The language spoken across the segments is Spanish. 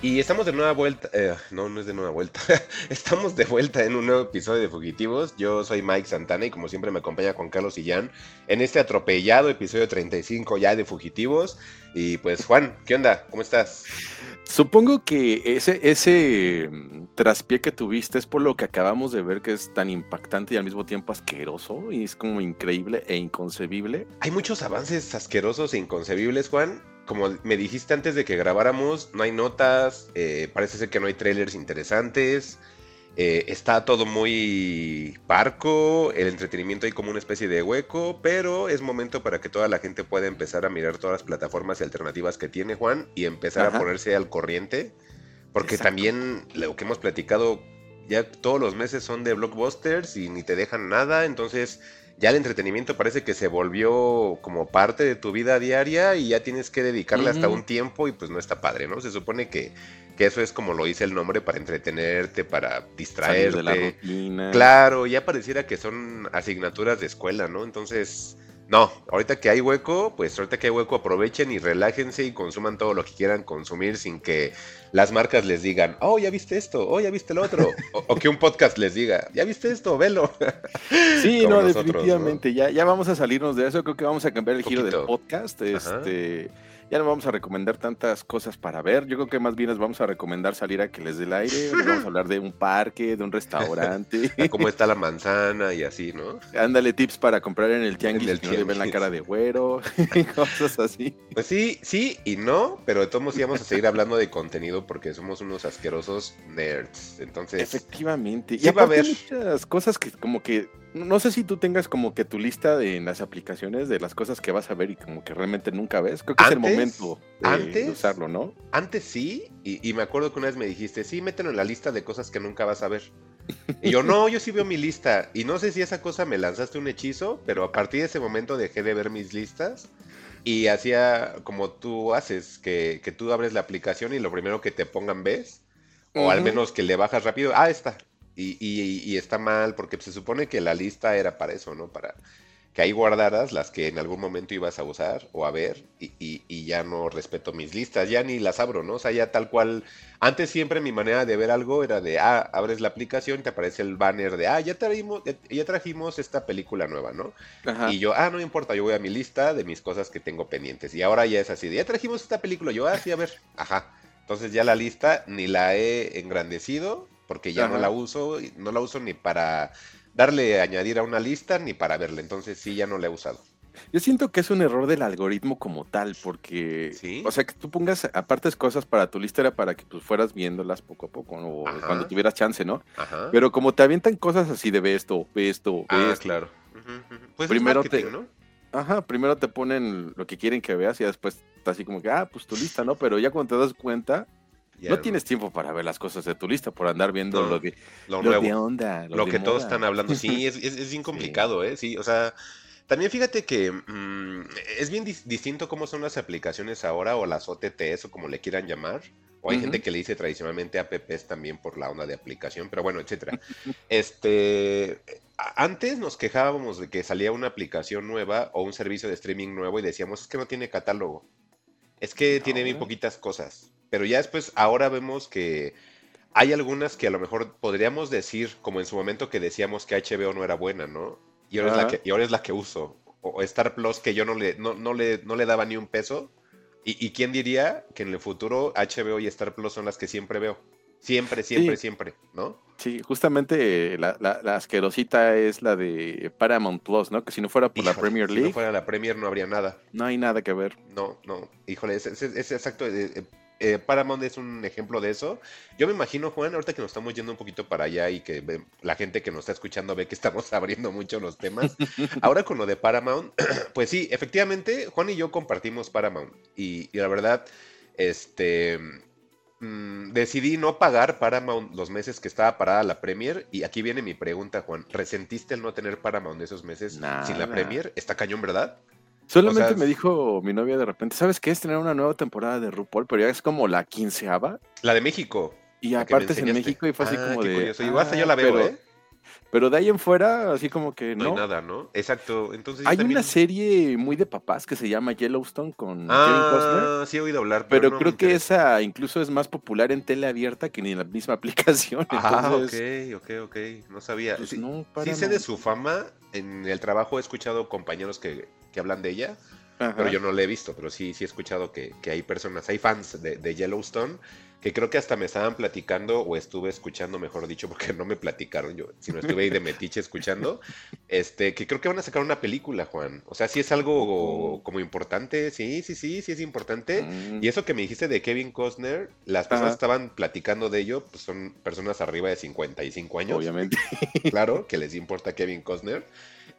Y estamos de nueva vuelta. eh, no, no es de nueva vuelta. estamos de vuelta en un nuevo episodio de Fugitivos. Yo soy Mike Santana y como siempre me acompaña Juan Carlos Jan en este atropellado episodio 35 ya de Fugitivos. Y pues Juan, ¿qué onda? ¿Cómo estás? Supongo que ese, ese mm, traspié que tuviste es por lo que acabamos de ver que es tan impactante y al mismo tiempo asqueroso y es como increíble e inconcebible. Hay muchos avances asquerosos e inconcebibles, Juan. Como me dijiste antes de que grabáramos, no hay notas, eh, parece ser que no hay trailers interesantes, eh, está todo muy parco, el entretenimiento hay como una especie de hueco, pero es momento para que toda la gente pueda empezar a mirar todas las plataformas y alternativas que tiene Juan y empezar Ajá. a ponerse al corriente, porque Exacto. también lo que hemos platicado, ya todos los meses son de blockbusters y ni te dejan nada, entonces ya el entretenimiento parece que se volvió como parte de tu vida diaria y ya tienes que dedicarle hasta un tiempo y pues no está padre, ¿no? Se supone que, que eso es como lo dice el nombre para entretenerte, para Salir distraerte. de la rutina. Claro, ya pareciera que son asignaturas de escuela, ¿no? Entonces, no, ahorita que hay hueco, pues ahorita que hay hueco aprovechen y relájense y consuman todo lo que quieran consumir sin que las marcas les digan, oh, ya viste esto, oh, ya viste lo otro, o, o que un podcast les diga, ya viste esto, velo. Sí, no, nosotros, definitivamente. Ya, ya vamos a salirnos de eso. Creo que vamos a cambiar el giro del podcast. Este, ya no vamos a recomendar tantas cosas para ver. Yo creo que más bien les vamos a recomendar salir a que les dé el aire. Les vamos a hablar de un parque, de un restaurante. cómo está la manzana y así, ¿no? Ándale tips para comprar en el tianguis En el no le ven la cara de güero. cosas así. Pues sí, sí y no, pero de todos modos sí vamos a seguir hablando de contenido porque somos unos asquerosos nerds. Entonces, Efectivamente. Y sí va a haber. muchas cosas que como que no sé si tú tengas como que tu lista de en las aplicaciones de las cosas que vas a ver y como que realmente nunca ves. Creo que es el momento de, antes- de usarlo, ¿no? Antes sí, y, y me acuerdo que una vez me dijiste, sí, mételo en la lista de cosas que nunca vas a ver. Y yo, no, yo sí veo mi lista. Y no sé si esa cosa me lanzaste un hechizo, pero a partir de ese momento dejé de ver mis listas. Y hacía como tú haces, que, que tú abres la aplicación y lo primero que te pongan ves. O al Ujú. menos que le bajas rápido. Ah, está. Y, y- y está mal, porque se supone que la lista era para eso, ¿no? Para que ahí guardaras las que en algún momento ibas a usar o a ver y, y- y ya no respeto mis listas, ya ni las abro, ¿no? O sea, ya tal cual. Antes siempre mi manera de ver algo era de, ah, abres la aplicación, te aparece el banner de, ah, ya trajimos, ya, ya trajimos esta película nueva, ¿no? Ajá. Y yo, ah, no importa, yo voy a mi lista de mis cosas que tengo pendientes. Y ahora ya es así, de, ya trajimos esta película, yo, ah, sí, a ver, ajá. Entonces ya la lista ni la he engrandecido, porque ya no la uso, no la uso ni para darle añadir a una lista, ni para verla. Entonces sí, ya no la he usado. Yo siento que es un error del algoritmo como tal, porque, ¿Sí? o sea, que tú pongas apartes cosas para tu lista era para que pues fueras viéndolas poco a poco, o Ajá. cuando tuvieras chance, ¿no? Ajá. Pero como te avientan cosas así de ve esto, ve esto, ve ah, esto. claro. Ujú, ujú. Pues Primero es marketing, te- ¿no? Ajá, primero te ponen lo que quieren que veas y después está así como que, ah, pues tu lista, ¿no? Pero ya cuando te das cuenta, Ya no tienes tiempo para ver las cosas de tu lista por andar viendo No, lo de, lo lo nuevo. de onda, lo de que todos moda. están hablando. Sí, es, es, es bien complicado, ¿eh? Sí, o sea, también fíjate que mm, es bien dis- distinto cómo son las aplicaciones ahora o las OTTs o como le quieran llamar. O hay gente que le dice tradicionalmente apps también por la onda de aplicación, pero bueno, etcétera. Este, antes nos quejábamos de que salía una aplicación nueva o un servicio de streaming nuevo y decíamos, es que no tiene catálogo. Es que tiene bien Ahora. poquitas cosas. Pero ya después, ahora vemos que hay algunas que a lo mejor podríamos decir, como en su momento que decíamos que HBO no era buena, ¿no? Y ahora, es la que, y ahora es la que uso. O, o Star Plus, que yo no le, no, no le, no le daba ni un peso. Y, y quién diría que en el futuro HBO y Star Plus son las que siempre veo? Siempre, siempre, Sí. siempre, ¿no? Sí, justamente eh, la, la, la asquerosita es la de Paramount Plus, ¿no? Que si no fuera por la Premier Si League, no fuera la Premier no habría nada. no hay nada que ver. No, no. Híjole, es, es- es exacto. eh, eh, Paramount es un ejemplo de eso. Yo me imagino, Juan, ahorita que nos estamos yendo un poquito para allá y que la gente que nos está escuchando ve que estamos abriendo mucho los temas. Ahora con lo de Paramount, pues sí, efectivamente, Juan y yo compartimos Paramount. Y, y la verdad, este. Mm, decidí no pagar Paramount los meses que estaba parada la Premier. Y aquí viene mi pregunta, Juan. ¿Resentiste el no tener Paramount esos meses sin la. Premier? Está cañón, ¿verdad? Solamente sea, me dijo mi novia de repente, ¿sabes qué? Es tener una nueva temporada de RuPaul, pero ya es como la quinceava. La de México. Y aparte es en. México y fue así Ah, como qué de. curioso. Igual hasta yo "Ah, la veo, pero, ¿eh? Pero de ahí en fuera, así como que No, no. hay nada, ¿no? Exacto. Entonces Hay también- una serie muy de papás que se llama Yellowstone con Kevin Costner. Ah, sí he oído hablar, Pero no me creo que esa incluso es más popular en tele abierta que ni en la misma aplicación. Ah, Entonces, ok, ok, ok. No sabía. pues, sí, no, sí sé de su fama. En el trabajo he escuchado compañeros que, que hablan de ella, Ajá. pero yo no la he visto. Pero sí, sí he escuchado que, que hay personas, hay fans de, de Yellowstone que creo que hasta me estaban platicando o estuve escuchando, mejor dicho, porque no me platicaron yo, sino estuve ahí de metiche escuchando, este, que creo que van a sacar una película, Juan. O sea, sí es algo como importante, sí, sí, sí, sí es importante. Mm, Y eso que me dijiste de Kevin Costner, las personas Ajá. estaban platicando de ello, pues son personas arriba de 55 años, obviamente. claro, que les importa Kevin Costner.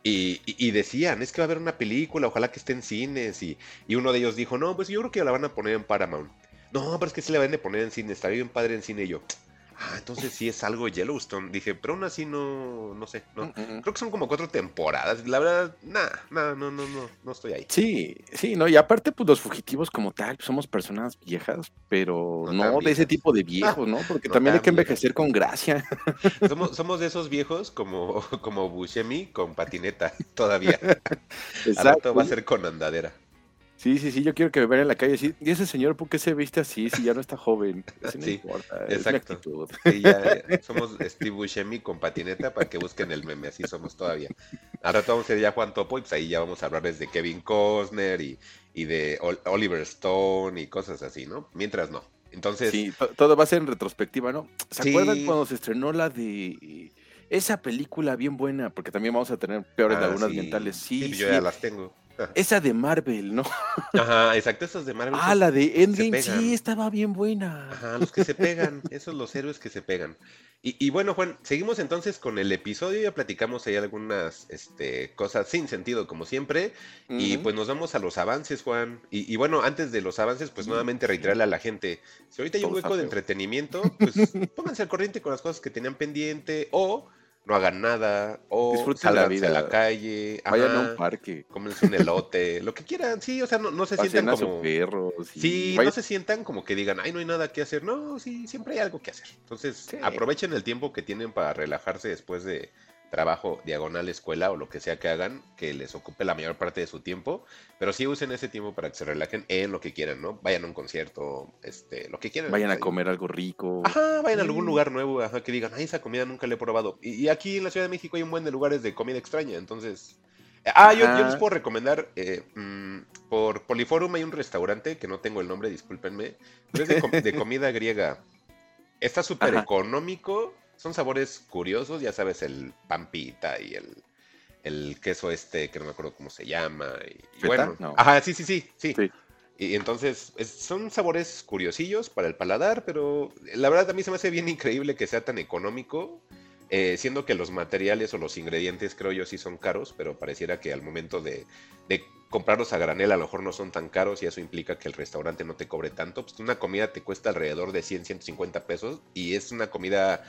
Y, y- y decían, es que va a haber una película, ojalá que esté en cines. Y, y uno de ellos dijo, no, pues yo creo que la van a poner en Paramount. No, pero es que sí la van a poner en cine, está bien padre en cine. Y yo, ah, entonces sí es algo Yellowstone. Dije, pero aún así no, no sé, no. Mm, mm. Creo que son como cuatro temporadas. La verdad, nada, nada, no, no, no, no estoy ahí. Sí, sí, no, y aparte, pues los fugitivos como tal, pues, somos personas viejas, pero No de ese tipo de viejos, ¿no? Porque No también hay que viejas. envejecer con gracia. Somos, somos de esos viejos como, como Buscemi con patineta todavía. Al rato va a ser con andadera. Sí, sí, sí, yo quiero que me vean en la calle así. ¿Y ese señor por qué se viste así si ya no está joven? Eso no Sí, importa, exacto. actitud. Sí, ya, ya. somos Steve Buscemi con patineta para que busquen el meme, así somos todavía. Al rato vamos a ser ya Juan Topo y pues ahí ya vamos a hablarles de Kevin Costner y, y de Ol- Oliver Stone y cosas así, ¿no? Mientras no. Entonces, Sí, to- todo va a ser en retrospectiva, ¿no? ¿Se Sí. acuerdan cuando se estrenó la de esa película bien buena? Porque también vamos a tener peores ah, lagunas mentales. Sí, Sí, sí. yo ya las tengo. Esa de Marvel, ¿no? Ajá, exacto, esos de Marvel. Ah, la de se Endgame, sí, estaba bien buena. Ajá, los que se pegan, esos los héroes que se pegan. Y, y bueno, Juan, seguimos entonces con el episodio, ya platicamos ahí algunas este, cosas sin sentido, como siempre, y pues nos vamos a los avances, Juan. Y, y bueno, antes de los avances, pues nuevamente reiterarle a la gente, si ahorita hay un hueco de entretenimiento, pues pónganse al corriente con las cosas que tenían pendiente, o no hagan nada, o Disfruten la salganse a vida. la calle, Vayan a un parque, cómense un elote, lo que quieran, sí, o sea, no, no se pasen sientan a su como... perro. sí, Sí, vayan- no se sientan como que digan, ay, no hay nada que hacer. No, sí, siempre hay algo que hacer. Entonces, Sí. aprovechen el tiempo que tienen para relajarse después de trabajo, diagonal, escuela o lo que sea que hagan, que les ocupe la mayor parte de su tiempo. Pero sí usen ese tiempo para que se relajen en lo que quieran, ¿no? Vayan a un concierto, este, lo que quieran. vayan a comer algo rico. Ajá, vayan a algún lugar nuevo, ajá, que digan, ay, esa comida nunca la he probado. Y, y aquí en la Ciudad de México hay un buen de lugares de comida extraña, entonces... Ah, yo, yo les puedo recomendar, eh, mm, por Poliforum hay un restaurante, que no tengo el nombre, discúlpenme, pero es de, com- de comida griega. Está súper económico, son sabores curiosos, ya sabes, el pampita y el, el queso este, que no me acuerdo cómo se llama. Y, bueno, No. ajá, sí, sí, sí, sí. Sí. Y entonces es- son sabores curiosillos para el paladar, pero la verdad a mí se me hace bien increíble que sea tan económico, eh, siendo que los materiales o los ingredientes creo yo sí son caros, pero pareciera que al momento de, de comprarlos a granel a lo mejor no son tan caros y eso implica que el restaurante no te cobre tanto. Pues una comida te cuesta alrededor de 100, 150 pesos y es una comida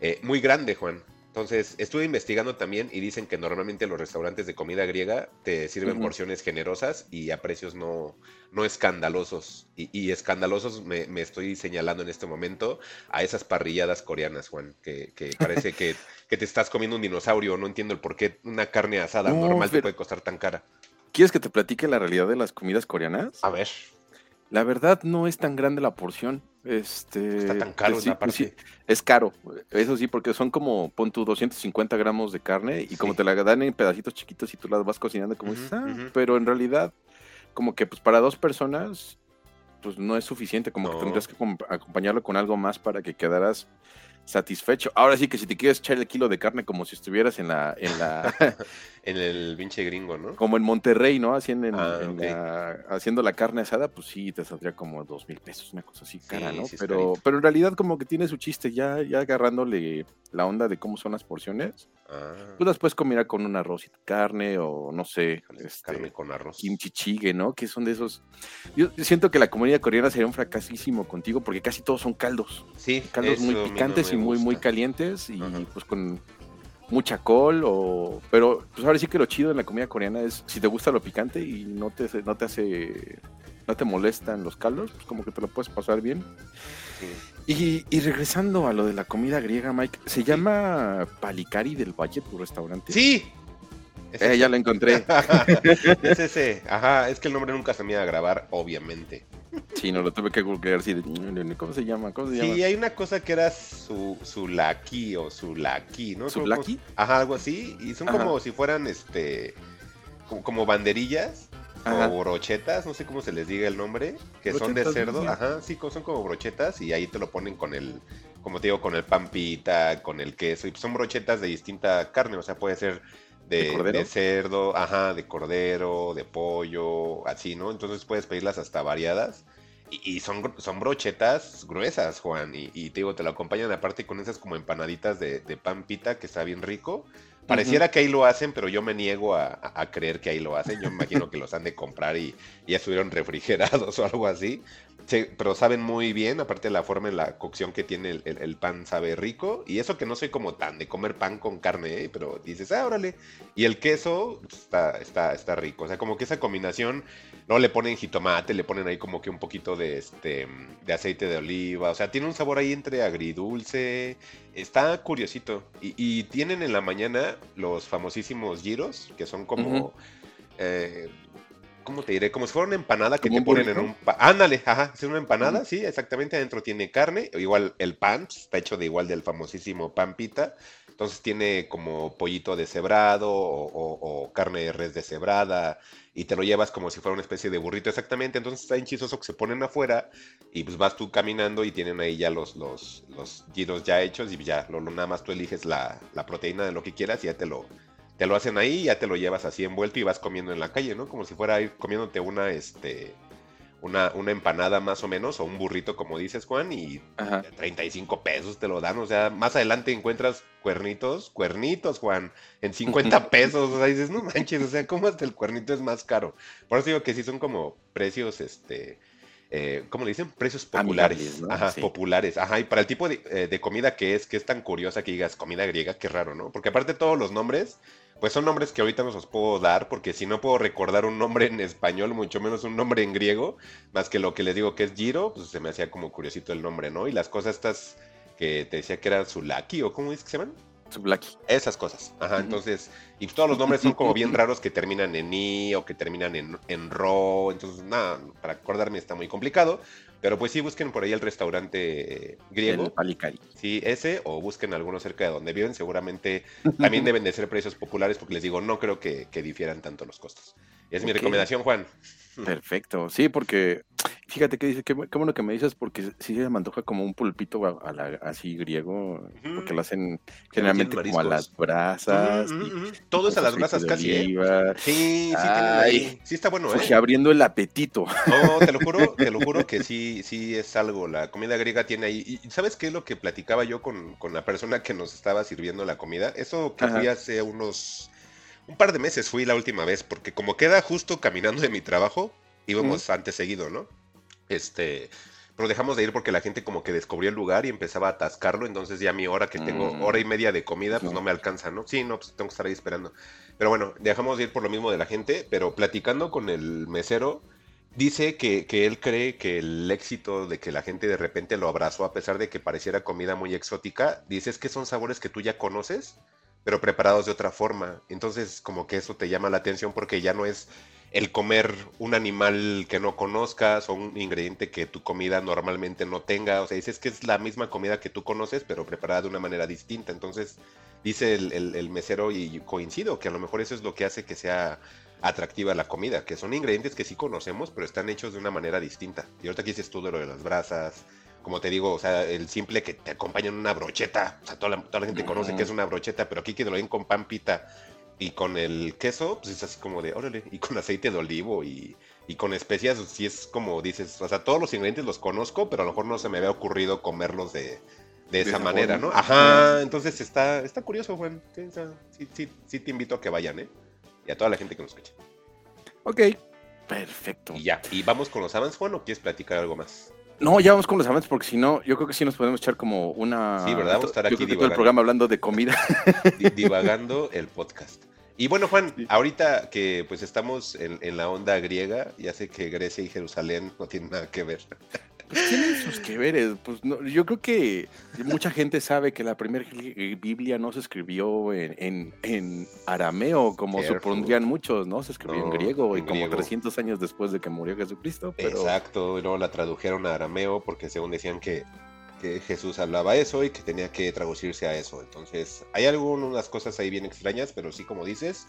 eh, muy grande, Juan. Entonces, estuve investigando también y dicen que normalmente los restaurantes de comida griega te sirven porciones generosas y a precios no, no escandalosos. Y, y escandalosos me, me estoy señalando en este momento a esas parrilladas coreanas, Juan, que, que parece que, que te estás comiendo un dinosaurio. No entiendo el por qué una carne asada No, normal te puede costar tan cara. ¿Quieres que te platique la realidad de las comidas coreanas? A ver, La verdad no es tan grande la porción. Este, está tan caro pues pues sí, es caro, eso sí, porque son como, pon tu 250 gramos de carne y como te la dan en pedacitos chiquitos y tú las vas cocinando como Ujú, dices, ah, pero en realidad, como que pues para dos personas, pues no es suficiente, como No. que tendrías que acom- acompañarlo con algo más para que quedaras satisfecho. Ahora sí que si te quieres echar el kilo de carne como si estuvieras en la, en la, En el pinche gringo, ¿no? como en Monterrey, ¿no? Haciendo, en- Ah, en la- haciendo la carne asada, pues sí, te saldría como dos mil pesos, una cosa así cara, Sí, ¿no? sí pero, pero en realidad como que tiene su chiste, ya, ya agarrándole la onda de cómo son las porciones, Ah, pues las puedes combinar con un arroz y carne, o no sé, este, carne con arroz. kimchi chigue, ¿no? Que son de esos... Yo siento que la comunidad coreana sería un fracasísimo contigo porque casi todos son caldos, Sí, caldos muy no picantes me y muy, muy calientes y Ajá. pues con... mucha col o pero pues ahora sí que lo chido en la comida coreana es si te gusta lo picante y no te no te hace no te molestan los caldos pues como que te lo puedes pasar bien y, y regresando a lo de la comida griega Mike se llama Palicari del Valle tu restaurante Sí. Es Eh, ya lo encontré es ese. Ajá, es que el nombre nunca se me iba a grabar, obviamente. sí no lo tuve que googlear de, cómo se llama cómo se Sí, llama hay una cosa que era su, su laki o su laki, ¿no? Como- ¿Sulaki? Ajá, algo así. Y son Ajá. como si fueran, este, como, como banderillas Ajá. o brochetas, no sé cómo se les diga el nombre, que son de cerdo. sí. Ajá, sí, son como brochetas y ahí te lo ponen con el, como te digo, con el pan pita, con el queso. Y son brochetas de distinta carne, o sea, puede ser ¿De de, cordero? de cerdo, ajá, de cordero, de pollo, así, ¿no? Entonces puedes pedirlas hasta variadas. Y, y son, son brochetas gruesas, Juan. Y, y te digo, te lo acompañan aparte con esas como empanaditas de, de pan pita, que está bien rico. Pareciera que ahí lo hacen, pero yo me niego a, a- creer que ahí lo hacen. Yo me imagino que los han de comprar y, y ya estuvieron refrigerados o algo así. Sí, pero saben muy bien, aparte de la forma en la cocción que tiene el, el- el pan sabe rico. Y eso que no soy como tan de comer pan con carne, ¿eh? pero dices, ah, órale. Y el queso está, está, está rico. O sea, como que esa combinación, no le ponen jitomate, le ponen ahí como que un poquito de, este, de aceite de oliva. O sea, tiene un sabor ahí entre agridulce. Está curiosito. Y, y tienen en la mañana los famosísimos giros, que son como... Eh, ¿Cómo te diré? Como si fuera una empanada que ¿Como te ponen en un... pa- Ándale, ajá, es una empanada, sí, exactamente, adentro tiene carne, igual el pan, pues, está hecho de igual del famosísimo pan pita, entonces tiene como pollito deshebrado o, o- o carne de res deshebrada y te lo llevas como si fuera una especie de burrito exactamente, entonces está bien chistoso que se ponen afuera y pues vas tú caminando y tienen ahí ya los, los, los giros ya hechos y ya lo, lo- nada más tú eliges la, la proteína de lo que quieras y ya te lo, te lo hacen ahí, ya te lo llevas así envuelto y vas comiendo en la calle, ¿no? Como si fuera ir comiéndote una, este, una, una empanada más o menos, o un burrito, como dices, Juan, y Ajá. 35 pesos te lo dan, o sea, más adelante encuentras cuernitos, cuernitos, Juan, en 50 pesos, o sea, dices, no manches, o sea, ¿cómo hasta el cuernito es más caro? Por eso digo que sí son como precios, este, eh, ¿cómo le dicen? Precios populares, ajá, Sí. populares, ajá, y para el tipo de, eh, de comida que es, que es tan curiosa que digas comida griega, qué raro, ¿no? Porque aparte todos los nombres, pues son nombres que ahorita no los puedo dar, porque si no puedo recordar un nombre en español, mucho menos un nombre en griego, más que lo que les digo que es Giro, pues se me hacía como curiosito el nombre, ¿no? Y las cosas estas que te decía que eran Sulaki, o ¿cómo es que se llaman? Su Blacky. Esas cosas. Ajá, entonces, y todos los nombres son como bien raros que terminan en I o que terminan en, en Ro. Entonces, nada, para acordarme está muy complicado. Pero pues sí, busquen por ahí el restaurante eh, griego. El Palicari. Sí, ese, o busquen alguno cerca de donde viven. Seguramente también deben de ser precios populares, porque les digo, no creo que, que difieran tanto los costos. Es mi recomendación, Juan. Perfecto, sí, porque fíjate que dice, qué, qué bueno que me dices, porque sí se me antoja como un pulpito a, a la- así griego, porque lo hacen generalmente como a las brasas. Ujú. Todo es a las brasas casi, ¿eh? Sí, sí, Ay. ahí. Sí está bueno, ¿eh? abriendo el apetito. No, te lo juro, te lo juro que sí, sí es algo. La comida griega tiene ahí. ¿Y sabes qué es lo que platicaba yo con, con la persona que nos estaba sirviendo la comida? Eso que Ajá. fui hace unos. Un par de meses fui la última vez, porque como queda justo caminando de mi trabajo, íbamos antes seguido, ¿no? Este. Pero dejamos de ir porque la gente como que descubrió el lugar y empezaba a atascarlo, entonces ya mi hora que tengo, Mm. hora y media de comida, pues No. no me alcanza, ¿no? Sí, no, pues tengo que estar ahí esperando. Pero bueno, dejamos de ir por lo mismo de la gente, pero platicando con el mesero, dice que, que él cree que el éxito de que la gente de repente lo abrazó, a pesar de que pareciera comida muy exótica, dice es que son sabores que tú ya conoces, pero preparados de otra forma. Entonces, como que eso te llama la atención porque ya no es el comer un animal que no conozcas o un ingrediente que tu comida normalmente no tenga. O sea, dices que es la misma comida que tú conoces, pero preparada de una manera distinta. Entonces, dice el, el- el mesero y coincido que a lo mejor eso es lo que hace que sea atractiva la comida, que son ingredientes que sí conocemos, pero están hechos de una manera distinta. Y ahorita aquí dices tú de lo de las brasas, como te digo, o sea, el simple que te acompañan una brocheta, o sea, toda la, toda la gente conoce que es una brocheta, pero aquí que te lo den con pan pita y con el queso, pues es así como de, órale, y con aceite de olivo y, y con especias, sí es como dices, o sea, todos los ingredientes los conozco, pero a lo mejor no se me había ocurrido comerlos de, de esa esa manera, forma. ¿no? Ajá, entonces está, está curioso, Juan. Sí, sí, sí te invito a que vayan, ¿eh? Y a toda la gente que nos escucha. Ok, perfecto. Y ya, y vamos con los avances, Juan, o quieres platicar algo más? No, ya vamos con los avances porque si no, yo creo que sí nos podemos echar como una. Sí, ¿verdad? Vamos a estar aquí todo el programa hablando de comida. Divagando el podcast. Y bueno, Juan, ahorita que pues estamos en, en, la onda griega, ya sé que Grecia y Jerusalén no tienen nada que ver. Pues tienen sus que veres. Pues no, yo creo que mucha gente sabe que la primera Biblia no se escribió en, en, arameo, como supondrían muchos, ¿no? Se escribió en griego y como 300 años después de que murió Jesucristo. Exacto, y luego la tradujeron a arameo porque según decían que, que Jesús hablaba eso y que tenía que traducirse a eso. Entonces, hay algunas cosas ahí bien extrañas, pero sí, como dices,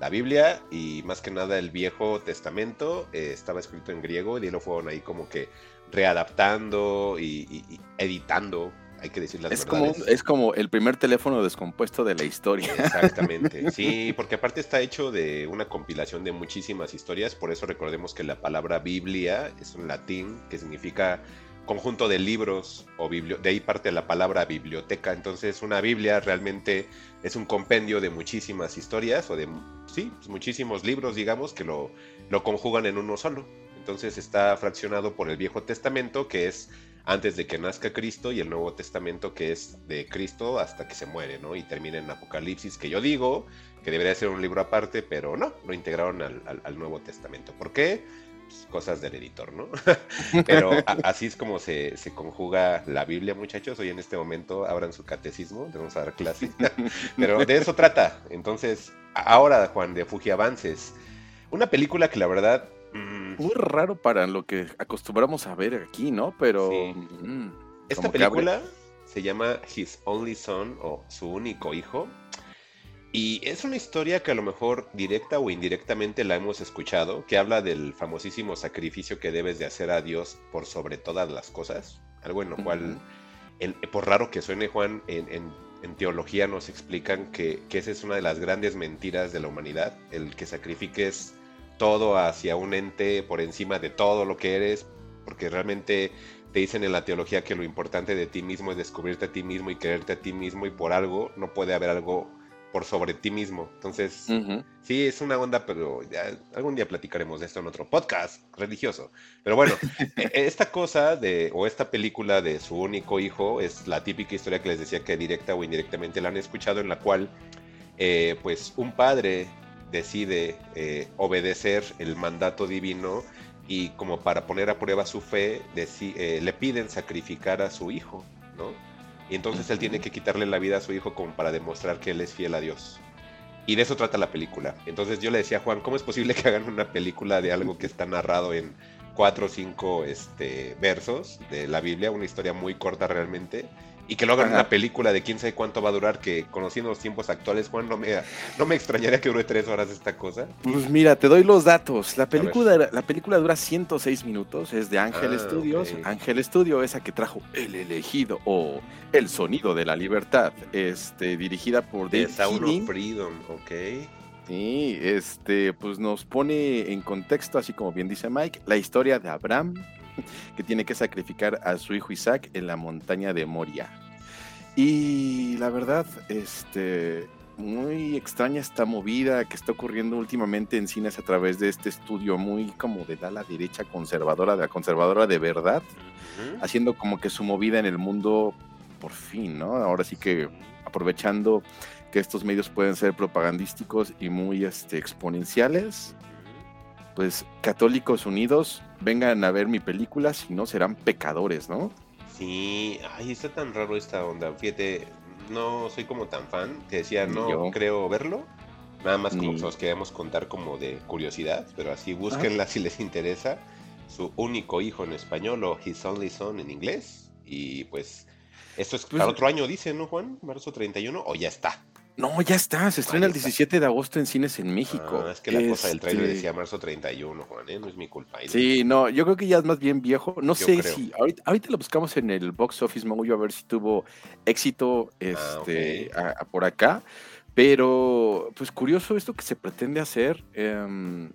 la Biblia y más que nada el Viejo Testamento eh, estaba escrito en griego y lo fueron ahí como que readaptando y, editando, hay que decir las es Como, es como el primer teléfono descompuesto de la historia. Exactamente, sí, porque aparte está hecho de una compilación de muchísimas historias, por eso recordemos que la palabra Biblia es un latín que significa conjunto de libros o de ahí parte la palabra biblioteca, entonces una Biblia realmente es un compendio de muchísimas historias o de, sí, pues muchísimos libros, digamos, que lo, lo conjugan en uno solo. Entonces está fraccionado por el Viejo Testamento, que es antes de que nazca Cristo, y el Nuevo Testamento, que es de Cristo hasta que se muere, ¿no? Y termina en Apocalipsis, que yo digo que debería ser un libro aparte, pero no, lo integraron al, Nuevo Testamento. ¿Por qué? Pues, cosas del editor, ¿no? pero así es como se, se, conjuga la Biblia, muchachos. Hoy en este momento abran su catecismo, vamos a dar clase. pero de eso trata. Entonces, ahora, Juan, de Fuji Avances. Una película que la verdad. Muy raro para lo que acostumbramos a ver aquí, ¿no? Pero. Mm, Esta película se llama His Only Son o Su único hijo. Y es una historia que a lo mejor directa o indirectamente la hemos escuchado, que habla del famosísimo sacrificio que debes de hacer a Dios por sobre todas las cosas. Algo en lo cual, por raro que suene Juan, en, teología nos explican que, que, esa es una de las grandes mentiras de la humanidad, el que sacrifiques todo hacia un ente por encima de todo lo que eres, porque realmente te dicen en la teología que lo importante de ti mismo es descubrirte a ti mismo y quererte a ti mismo y por algo no puede haber algo por sobre ti mismo. Entonces, sí, es una onda, pero ya algún día platicaremos de esto en otro podcast religioso. Pero bueno, e, esta cosa de, o esta película de su único hijo es la típica historia que les decía que directa o indirectamente la han escuchado, en la cual, eh, pues, un padre decide eh, obedecer el mandato divino y como para poner a prueba su fe, eh, le piden sacrificar a su hijo, ¿no? Y entonces él tiene que quitarle la vida a su hijo como para demostrar que él es fiel a Dios. Y de eso trata la película. Entonces yo le decía a Juan, ¿cómo es posible que hagan una película de algo que está narrado en cuatro o cinco este, versos de la Biblia, una historia muy corta realmente? Y que lo hagan una película de quién sabe cuánto va a durar, que conociendo los tiempos actuales, Juan, no me, no me extrañaría que dure tres horas esta cosa. Pues mira, te doy los datos. La película, la película dura 106 minutos, es de Ángel ah, Studios. Ángel Studio, esa que trajo El Elegido o El Sonido de la Libertad, este, dirigida por Dave Freedom, ok. Sí, este, pues nos pone en contexto, así como bien dice Mike, la historia de Abraham, que tiene que sacrificar a su hijo Isaac en la montaña de Moria. Y la verdad, este, muy extraña esta movida que está ocurriendo últimamente en cines a través de este estudio muy como de la derecha conservadora, de la conservadora de verdad, haciendo como que su movida en el mundo por fin, ¿no? Ahora sí que aprovechando que estos medios pueden ser propagandísticos y muy este, exponenciales, pues católicos unidos, vengan a ver mi película, si no serán pecadores, ¿no? Sí, ay, está tan raro esta onda. Fíjate, no soy como tan fan, te decía, no creo verlo. Nada más como os queremos contar como de curiosidad, pero así búsquenla si les interesa. Su único hijo en español o His Only Son en inglés. Y pues, esto es pues para otro año, dice, ¿no, Juan? Marzo 31, o ya está. No, ya está, se estrena el 17 de agosto en cines en México. Ah, es que la cosa del trailer este decía marzo 31, Juan, ¿eh? no es mi culpa. Sí, no, yo creo que ya es más bien viejo. No sé si, ahorita, lo buscamos en el Box Office Mojo a ver si tuvo éxito ah, este, por acá. Pero, pues curioso esto que se pretende hacer. Em,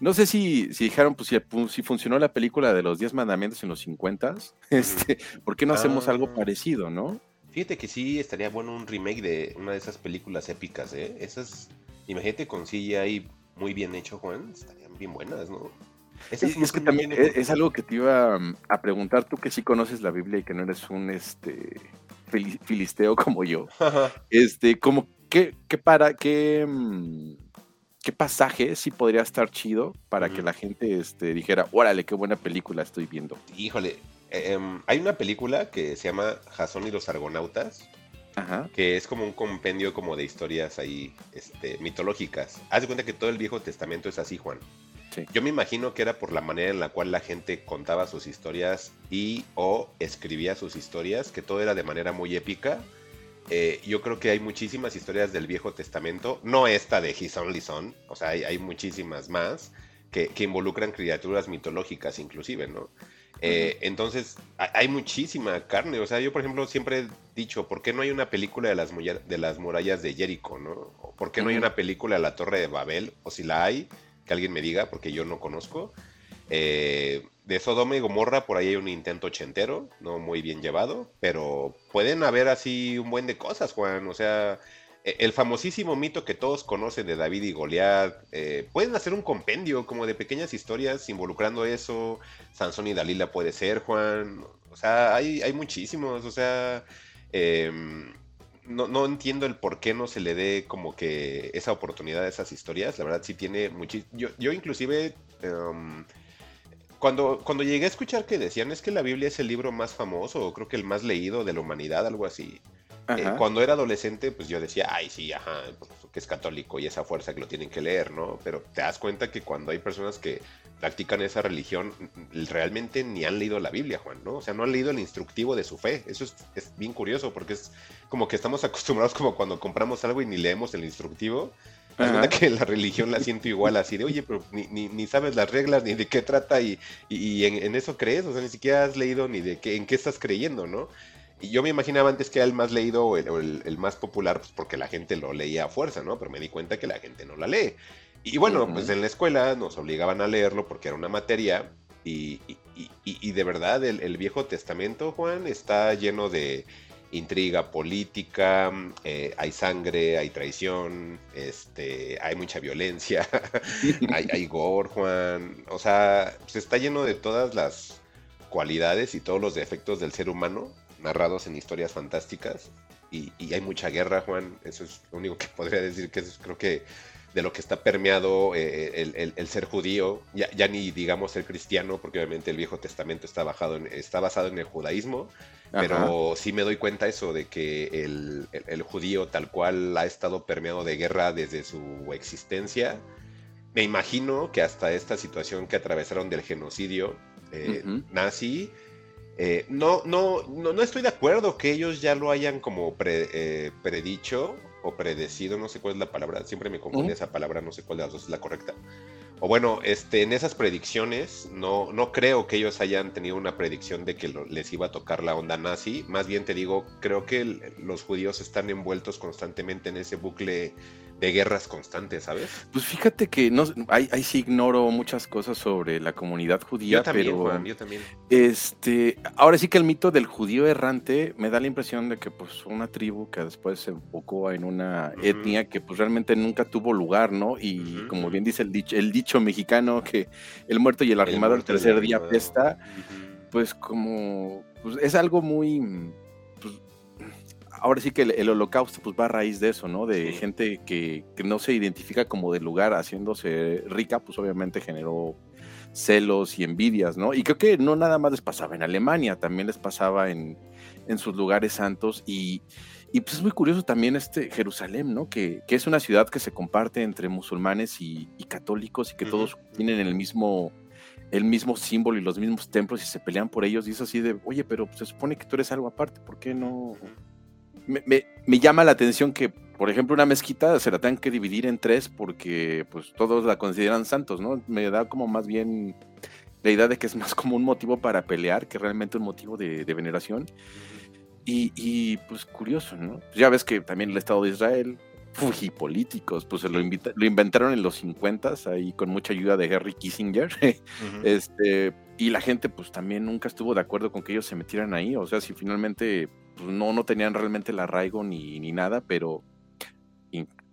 no sé si, si dijeron, pues si, funcionó la película de los 10 mandamientos en los 50, este, ¿por qué no hacemos algo ah. parecido, no? Fíjate que sí estaría bueno un remake de una de esas películas épicas, ¿eh? Esas, imagínate con CGI muy bien hecho, Juan, estarían bien buenas, ¿no? es, que también es, algo que te iba mm, a preguntar, tú que sí conoces la Biblia y que no eres un este filisteo como yo. este, como qué, qué para, qué, mm, qué pasaje sí podría estar chido para que la gente este, dijera, órale, qué buena película estoy viendo. Híjole, em, hay una película que se llama Jason y los Argonautas. que es como un compendio como de historias ahí este, mitológicas. Haz de cuenta que todo el Viejo Testamento es así, Juan. Yo me imagino que era por la manera en la cual la gente contaba sus historias y o escribía sus historias, que todo era de manera muy épica. Eh, yo creo que hay muchísimas historias del Viejo Testamento, no esta de His Only Son, o sea, hay, muchísimas más que, involucran criaturas mitológicas inclusive, ¿no? Eh, entonces, hay muchísima carne. O sea, yo, por ejemplo, siempre he dicho, ¿por qué no hay una película de las, de las murallas de Jericho, no? ¿Por qué no hay una película de la Torre de Babel? O si la hay, que alguien me diga, porque yo no conozco. Eh, de Sodoma y Gomorra, por ahí hay un intento ochentero, no muy bien llevado, pero pueden haber así un buen de cosas, Juan. O sea, el famosísimo mito que todos conocen de David y Goliat, eh, pueden hacer un compendio como de pequeñas historias involucrando eso. Sansón y Dalila puede ser, Juan. O sea, hay, hay muchísimos, o sea. Eh, no, no, entiendo el por qué no se le dé como que esa oportunidad a esas historias. La verdad sí tiene muchísimo... Yo, yo inclusive... Em, cuando, cuando llegué a escuchar que decían es que la Biblia es el libro más famoso, o creo que el más leído de la humanidad, algo así. Eh, cuando era adolescente, pues yo decía, ay, sí, ajá, pues, que es católico y esa fuerza que lo tienen que leer, ¿no? Pero te das cuenta que cuando hay personas que practican esa religión, realmente ni han leído la Biblia, Juan, ¿no? O sea, no han leído el instructivo de su fe. Eso es, es bien curioso porque es como que estamos acostumbrados como cuando compramos algo y ni leemos el instructivo. Es que la religión la siento igual, así de, oye, pero ni, ni, sabes las reglas, ni de qué trata, y, y, en, eso crees, o sea, ni siquiera has leído ni de qué, en qué estás creyendo, ¿no? Y yo me imaginaba antes que era el más leído o el, más popular, pues porque la gente lo leía a fuerza, ¿no? Pero me di cuenta que la gente no la lee. Y bueno, pues en la escuela nos obligaban a leerlo porque era una materia. Y, y, de verdad, el, Viejo Testamento, Juan, está lleno de intriga política, eh, hay sangre, hay traición, este, hay mucha violencia, hay, hay gore, Juan. O sea, pues está lleno de todas las cualidades y todos los defectos del ser humano narrados en historias fantásticas. Y, hay mucha guerra, Juan. Eso es lo único que podría decir que es, creo que de lo que está permeado eh, el, ser judío, ya, ni digamos ser cristiano, porque obviamente el Viejo Testamento está, bajado está basado en el judaísmo, pero sí me doy cuenta eso de que el, judío tal cual ha estado permeado de guerra desde su existencia. Me imagino que hasta esta situación que atravesaron del genocidio eh, nazi, eh, no, no, no, no, estoy de acuerdo que ellos ya lo hayan como eh, predicho o predecido, no sé cuál es la palabra, siempre me confunde esa palabra, no sé cuál de las dos es la correcta. O bueno, este, en esas predicciones, no, no creo que ellos hayan tenido una predicción de que les iba a tocar la onda nazi. Más bien te digo, creo que los judíos están envueltos constantemente en ese bucle de guerras constantes, ¿sabes? Pues fíjate que no, ahí, sí ignoro muchas cosas sobre la comunidad judía, yo también, pero Juan, yo también. Este, ahora sí que el mito del judío errante me da la impresión de que pues una tribu que después se enfocó en una etnia que pues realmente nunca tuvo lugar, ¿no? Y como bien dice el dicho, el dicho mexicano que el muerto y el arrimado el, tercer día pesta, pues como pues es algo muy ahora sí que el, holocausto pues va a raíz de eso, ¿no? De gente que, no se identifica como de lugar haciéndose rica, pues obviamente generó celos y envidias, ¿no? Y creo que no nada más les pasaba en Alemania, también les pasaba en, sus lugares santos y, pues es muy curioso también este Jerusalén, ¿no? Que, es una ciudad que se comparte entre musulmanes y, católicos y que todos tienen el mismo el mismo símbolo y los mismos templos y se pelean por ellos y es así de, oye, pero se supone que tú eres algo aparte, ¿por qué no, me, llama la atención que, por ejemplo, una mezquita se la tengan que dividir en tres porque pues todos la consideran santos, ¿no? Me da como más bien la idea de que es más como un motivo para pelear que realmente un motivo de, veneración. Y, pues curioso, ¿no? Ya ves que también el Estado de Israel, políticos, pues se lo, lo inventaron en los 50 ahí con mucha ayuda de Henry Kissinger. este, y la gente pues también nunca estuvo de acuerdo con que ellos se metieran ahí. O sea, si finalmente pues, no, no tenían realmente el arraigo ni, ni nada, pero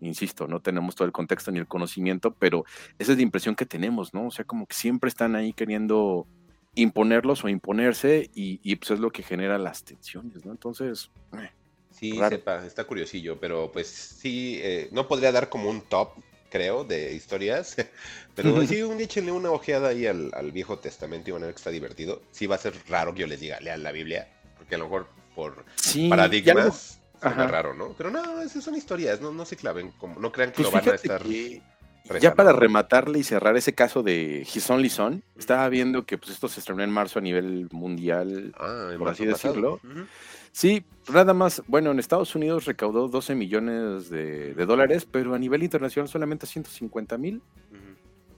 insisto, no tenemos todo el contexto ni el conocimiento, pero esa es la impresión que tenemos, ¿no? O sea, como que siempre están ahí queriendo imponerlos o imponerse y, pues es lo que genera las tensiones, ¿no? Entonces... Eh, sí, sepa, está curiosillo, pero pues sí, eh, no podría dar como un top, creo, de historias, pero sí, un échenle una ojeada ahí al, Viejo Testamento y van a ver que está divertido. Sí va a ser raro que yo les diga, lean la Biblia, porque a lo mejor por paradigmas... Es raro, ¿no? Pero no, esas son historias, no, no se claven, como, no crean que pues lo van a estar... Ya para rematarle y cerrar ese caso de Hison Lison, estaba viendo que pues esto se estrenó en marzo a nivel mundial, ah, por así decirlo. Sí, nada más, bueno, en Estados Unidos recaudó 12 millones de, dólares, pero a nivel internacional solamente 150 mil.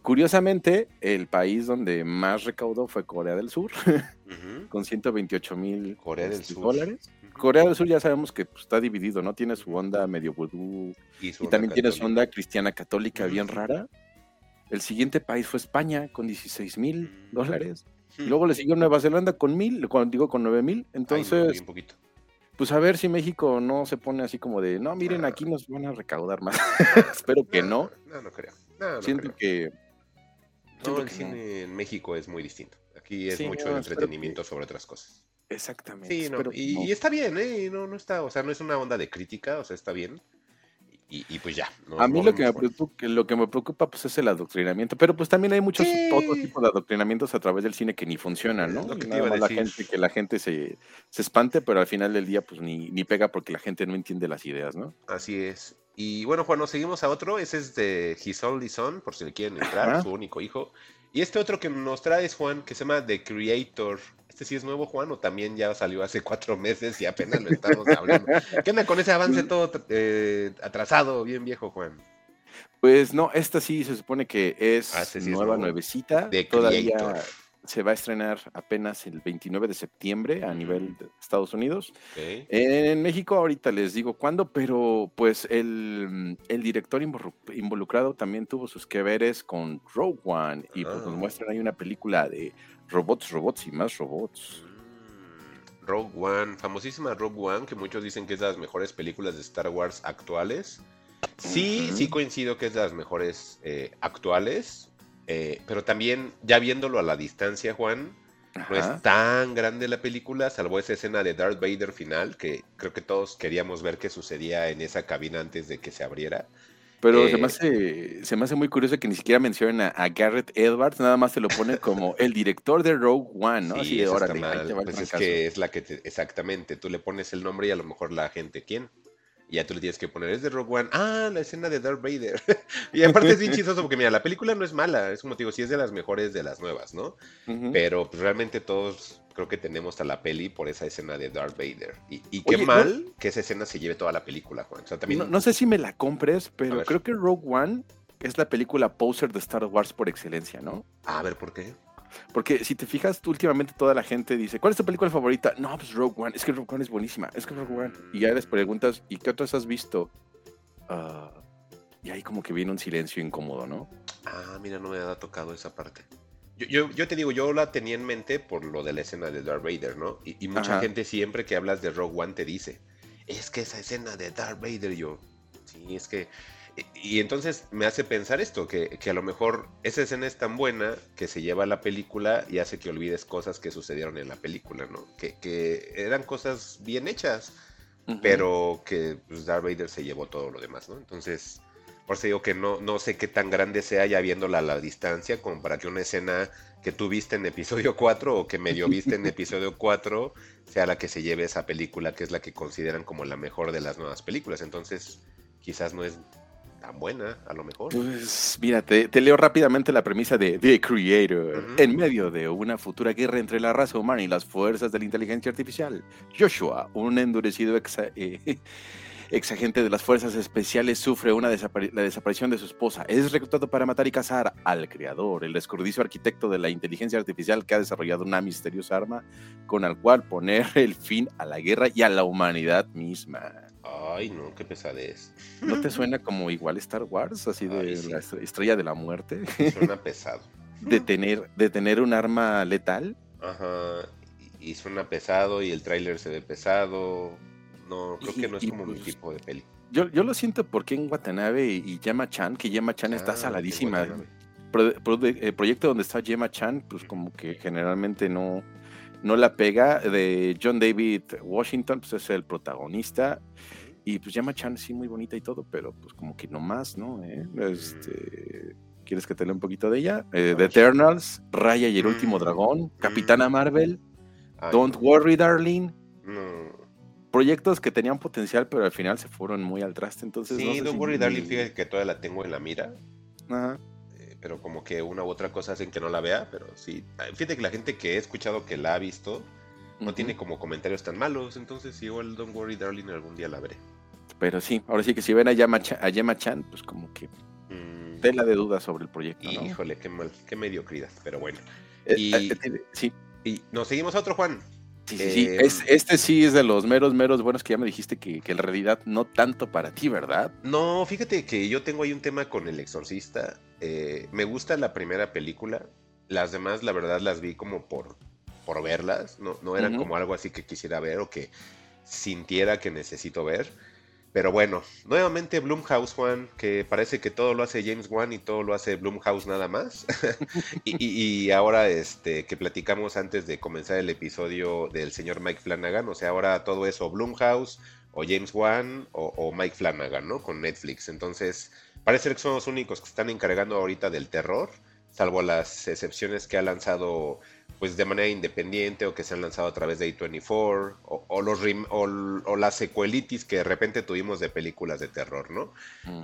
Curiosamente, el país donde más recaudó fue Corea del Sur, con 128 mil este, dólares. Corea del Sur ya sabemos que pues, está dividido, ¿no? Tiene su onda medio vudú y, también tiene su onda cristiana católica bien rara. El siguiente país fue España con 16 mil mm. dólares. Y luego le siguió Nueva Zelanda con mil, digo con 9 mil. Entonces, pues a ver si México no se pone así como de, no, miren, aquí nos van a recaudar más. Espero que no. No, no creo. siento que... No, el cine en México es muy distinto. Aquí es mucho entretenimiento sobre otras cosas. Exactamente. Sí, y, está bien, ¿eh? No, no está, o sea, no es una onda de crítica, o sea, está bien. Y, pues ya. a mí lo que, me preocupa, lo que me preocupa pues es el adoctrinamiento, pero pues también hay muchos otros tipos de adoctrinamientos a través del cine que ni funcionan, ¿no? que la gente, que la gente se, se, espante, pero al final del día pues ni, ni pega porque la gente no entiende las ideas, ¿no? Así es. Y bueno, Juan, nos seguimos a otro, ese es de His Only Son, por si le quieren entrar, su único hijo. Y este otro que nos trae es Juan, que se llama The Creator. ¿Este sí es nuevo, Juan, o también ya salió hace cuatro meses y apenas lo estamos hablando? ¿Qué onda con ese avance todo eh, atrasado, bien viejo, Juan? Pues no, esta sí se supone que es ah, nueva, nuevecita. De Todavía se va a estrenar apenas el 29 de septiembre a nivel de Estados Unidos. En México ahorita les digo cuándo, pero pues el, director involucrado también tuvo sus que veres con Rogue One y pues nos ah. muestran ahí una película de Robots, robots y más robots. Mm, Rogue One, famosísima Rogue One, que muchos dicen que es de las mejores películas de Star Wars actuales. Sí, sí coincido que es de las mejores eh, actuales, eh, pero también ya viéndolo a la distancia, Juan, no es tan grande la película, salvo esa escena de Darth Vader final, que creo que todos queríamos ver qué sucedía en esa cabina antes de que se abriera. Pero se, me eh, hace, se me hace muy curioso que ni siquiera mencionen a, Garrett Edwards, nada más se lo pone como el director de Rogue One, ¿no? Sí, Así de, pues es que es la que exactamente, tú le pones el nombre y a lo mejor la gente, ¿quién? Y ya tú le tienes que poner, es de Rogue One, ah, la escena de Darth Vader. y aparte es bien chistoso porque mira, la película no es mala, es como te digo, sí es de las mejores de las nuevas, ¿no? Pero pues, realmente todos creo que tenemos a la peli por esa escena de Darth Vader. Y, qué mal que esa escena se lleve toda la película, Juan. no, sé si me la compres, pero creo que Rogue One es la película poser de Star Wars por excelencia, ¿no? A ver, ¿por qué? Porque si te fijas, últimamente toda la gente dice, ¿cuál es tu película favorita? No, pues Rogue One. Es que Rogue One es buenísima. Es que Rogue One. Y ya les preguntas, ¿y qué otras has visto? Ah, y ahí como que viene un silencio incómodo, ¿no? Ah, mira, no me ha tocado esa parte. Yo, yo, te digo, yo la tenía en mente por lo de la escena de Darth Vader, ¿no? Y, mucha gente siempre que hablas de Rogue One te dice, es que esa escena de Darth Vader, yo, sí, es que... Y, entonces me hace pensar esto, que, que, a lo mejor esa escena es tan buena que se lleva a la película y hace que olvides cosas que sucedieron en la película, ¿no? Que, que eran cosas bien hechas, pero que pues, Darth Vader se llevó todo lo demás, ¿no? Entonces por eso digo que no, no sé qué tan grande sea ya viéndola a la distancia, como para que una escena que tú viste en episodio 4 o que medio viste en episodio 4 sea la que se lleve esa película, que es la que consideran como la mejor de las nuevas películas. Entonces, quizás no es tan buena, a lo mejor. Pues mira, te, leo rápidamente la premisa de The Creator. En medio de una futura guerra entre la raza humana y las fuerzas de la inteligencia artificial, Joshua, un endurecido ex, eh, ex agente de las fuerzas especiales, sufre una la desaparición de su esposa. Es reclutado para matar y cazar al creador, el escurridizo arquitecto de la inteligencia artificial que ha desarrollado una misteriosa arma con la cual poner el fin a la guerra y a la humanidad misma. Ay, no, qué pesadez. ¿No te suena como igual Star Wars, así de la estrella de la muerte? Suena pesado. de, tener, de tener un arma letal. Ajá, y suena pesado y el tráiler se ve pesado. No, creo que no es como mi tipo de peli. yo, yo lo siento porque en Watanabe y Yama Chan, que Yama Chan está Ah, saladísima. Pro- pro- el proyecto donde está Yama Chan, pues como que generalmente no, no la pega. De John David Washington, pues es el protagonista. Y pues Yama Chan sí muy bonita y todo, pero pues como que no más, ¿no? ¿Eh? Este, ¿Quieres que te lea un poquito de ella? Eh, The Eternals, Raya y el último Mm. dragón, Capitana Marvel, Don't Worry Darling. no. Proyectos que tenían potencial, pero al final se fueron muy al traste. Entonces, no Sí, sé Don't si- Worry Darling, fíjate que todavía la tengo en la mira. Ajá. Eh, Pero como que una u otra cosa hacen que no la vea, pero sí. Ah, Fíjate que la gente que he escuchado que la ha visto no tiene como comentarios tan malos, entonces igual Don't Worry Darling algún día la veré. Pero sí, ahora sí que si ven a Yama Chan, a Yema Chan, pues como que Mm, tela de dudas sobre el proyecto, ¿no? Híjole, qué mal, qué mediocridad, pero bueno. Eh, y- eh, tiene- sí, Y nos seguimos a otro Juan. Sí, sí, sí. Eh, Es- este sí es de los meros, meros buenos que ya me dijiste que, que en realidad no tanto para ti, ¿verdad? No, fíjate que yo tengo ahí un tema con El Exorcista. Eh, me gusta la primera película. Las demás, la verdad, las vi como por, por verlas. No, no eran como algo así que quisiera ver o que sintiera que necesito ver. Pero bueno, nuevamente Blumhouse, Juan, que parece que todo lo hace James Wan y todo lo hace Blumhouse nada más. y, y- ahora este, que platicamos antes de comenzar el episodio del señor Mike Flanagan, o sea, ahora todo eso Blumhouse o James Wan o, o Mike Flanagan, ¿no? Con Netflix. Entonces, parece que son los únicos que están encargando ahorita del terror, salvo las excepciones que ha lanzado pues de manera independiente o que se han lanzado a través de A24 o, o los o, o las secuelitis que de repente tuvimos de películas de terror, ¿no?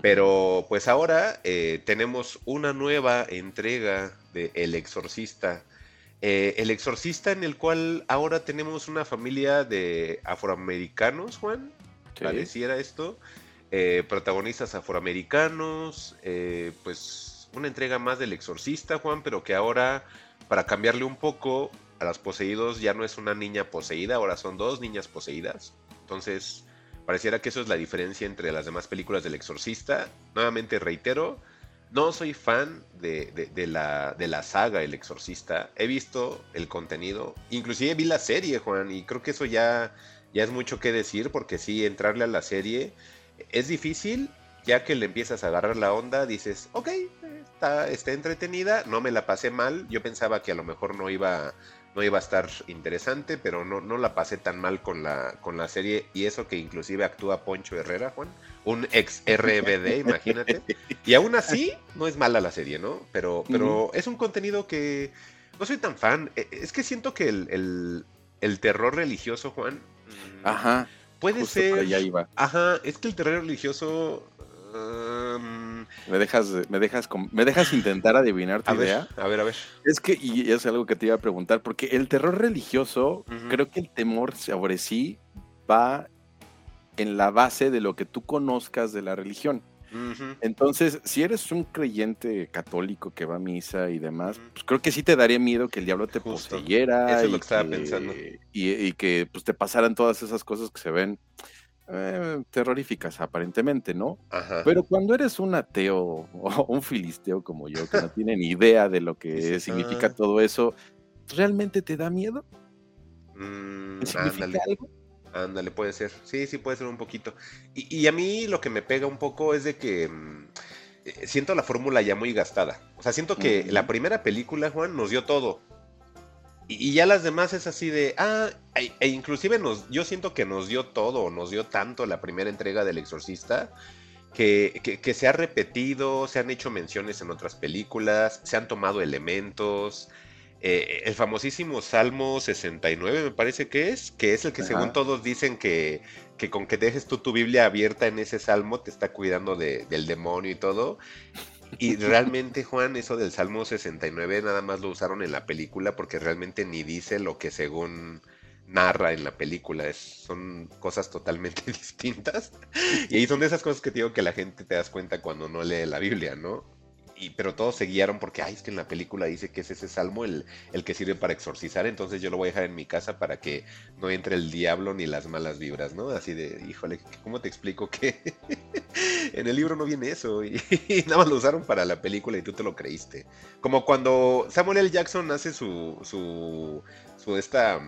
Pero pues ahora eh, tenemos una nueva entrega de El Exorcista. Eh, el Exorcista en el cual ahora tenemos una familia de afroamericanos, Juan. Sí. Pareciera esto. Eh, protagonistas afroamericanos. pues una entrega más del Exorcista, Juan, pero que ahora, para cambiarle un poco, a las poseídos ya no es una niña poseída, ahora son dos niñas poseídas. Entonces, Pareciera que eso es la diferencia entre las demás películas del Exorcista. Nuevamente reitero, no soy fan de, la, de la saga El Exorcista. He visto el contenido, inclusive vi la serie, Juan, y creo que eso ya, ya es mucho que decir, porque sí, entrarle a la serie es difícil, ya que le empiezas a agarrar la onda, dices, ok, está, está entretenida, no me la pasé mal, yo pensaba que a lo mejor no iba no iba a estar interesante, pero no, no la pasé tan mal con la, con la serie. Y eso que inclusive actúa Poncho Herrera, Juan. Un ex RBD, imagínate. Y aún así, no es mala la serie, ¿no? Pero, pero es un contenido que no soy tan fan. E- Es que siento que el, el- el terror religioso, Juan, mm, Ajá, puede justo ser... allá iba. Ajá, es que el terror religioso... um, Me dejas, me dejas, me dejas intentar adivinar tu a ver, idea. a ver, a ver. Es que, y es algo que te iba a preguntar, porque el terror religioso, creo que el temor sobre sí va en la base de lo que tú conozcas de la religión. Entonces, si eres un creyente católico que va a misa y demás, pues creo que sí te daría miedo que el diablo te Justo. poseyera. Eso es lo que estaba pensando. Y, y que pues, te pasaran todas esas cosas que se ven eh, terroríficas, aparentemente, ¿no? Ajá. Pero cuando eres un ateo o un filisteo como yo, que no tiene ni idea de lo que Dices, significa "Ah". todo eso, ¿realmente te da miedo? Mm, ¿Te significa ándale. algo? Ándale, puede ser. Sí, sí, puede ser un poquito. Y, y a mí lo que me pega un poco es de que mm, eh, siento la fórmula ya muy gastada. O sea, siento que la primera película, Juan, nos dio todo. Y, ya las demás es así de, ah, e, e inclusive nos, yo siento que nos dio todo, nos dio tanto la primera entrega del Exorcista, que, que- que se ha repetido, se han hecho menciones en otras películas, se han tomado elementos. Eh, el famosísimo Salmo 69 me parece que es, que es el que Ajá. según todos dicen que, que con que dejes tú tu Biblia abierta en ese salmo te está cuidando de- del demonio y todo. Y realmente, Juan, eso del Salmo 69 nada más lo usaron en la película porque realmente ni dice lo que según narra en la película. Son cosas totalmente distintas. Y son de esas cosas que te digo que la gente te das cuenta cuando no lee la Biblia, ¿no? Y, pero todos se guiaron porque, ay, es que en la película dice que es ese salmo el, el que sirve para exorcizar, entonces yo lo voy a dejar en mi casa para que no entre el diablo ni las malas vibras, ¿no? Así de, híjole, ¿cómo te explico que en el libro no viene eso? Y, y nada más lo usaron para la película y tú te lo creíste. Como cuando Samuel L. Jackson hace su, su, su esta,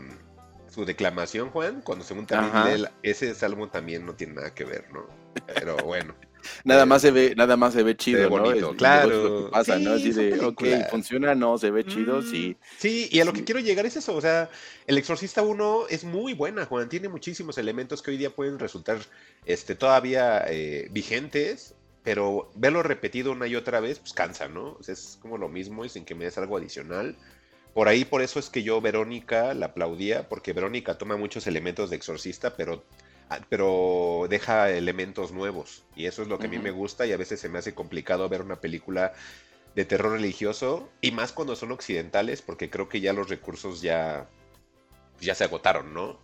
su declamación, Juan, cuando según también lee ese salmo también no tiene nada que ver, ¿no? Pero bueno. nada más se ve, nada más se ve chido, ¿no? claro. pasa, ¿no? Así de, ok, funciona, no, se ve chido, sí. Mm, sí, y a lo que quiero llegar es eso, o sea, El Exorcista 1 es muy buena, Juan, tiene muchísimos elementos que hoy día pueden resultar este, todavía eh, vigentes, pero verlo repetido una y otra vez, pues cansa, ¿no? es como lo mismo y sin que me des algo adicional. Por ahí, por eso es que yo Verónica la aplaudía, porque Verónica toma muchos elementos de exorcista, pero, pero deja elementos nuevos. Y eso es lo que a mí me gusta y a veces se me hace complicado ver una película de terror religioso, y más cuando son occidentales, porque creo que ya los recursos ya, ya se agotaron, ¿no?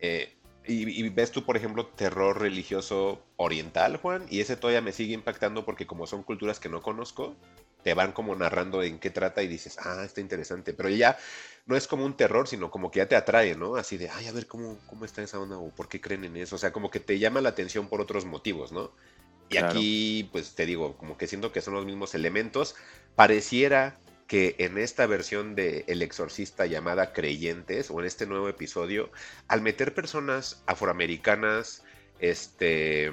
Eh, y, ves tú, por ejemplo, terror religioso oriental, Juan, y ese todavía me sigue impactando porque como son culturas que no conozco, te van como narrando en qué trata y dices, ah, está interesante, pero ya no es como un terror, sino como que ya te atrae, ¿no? Así de, ay, a ver cómo, cómo está esa onda o por qué creen en eso, o sea, como que te llama la atención por otros motivos, ¿no? Y aquí, pues te digo, como que siento que son los mismos elementos, pareciera que en esta versión de El Exorcista llamada Creyentes, o en este nuevo episodio, al meter personas afroamericanas, este...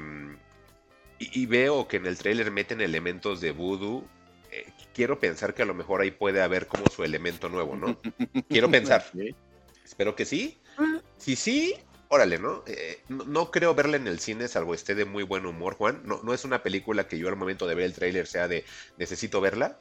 Y, veo que en el tráiler meten elementos de voodoo eh, quiero pensar que a lo mejor ahí puede haber como su elemento nuevo, ¿no? Quiero pensar. Espero que sí. Si sí, órale, ¿no? Eh, ¿no? creo verla en el cine, salvo esté de muy buen humor, Juan. No, no es una película que yo al momento de ver el tráiler sea de necesito verla,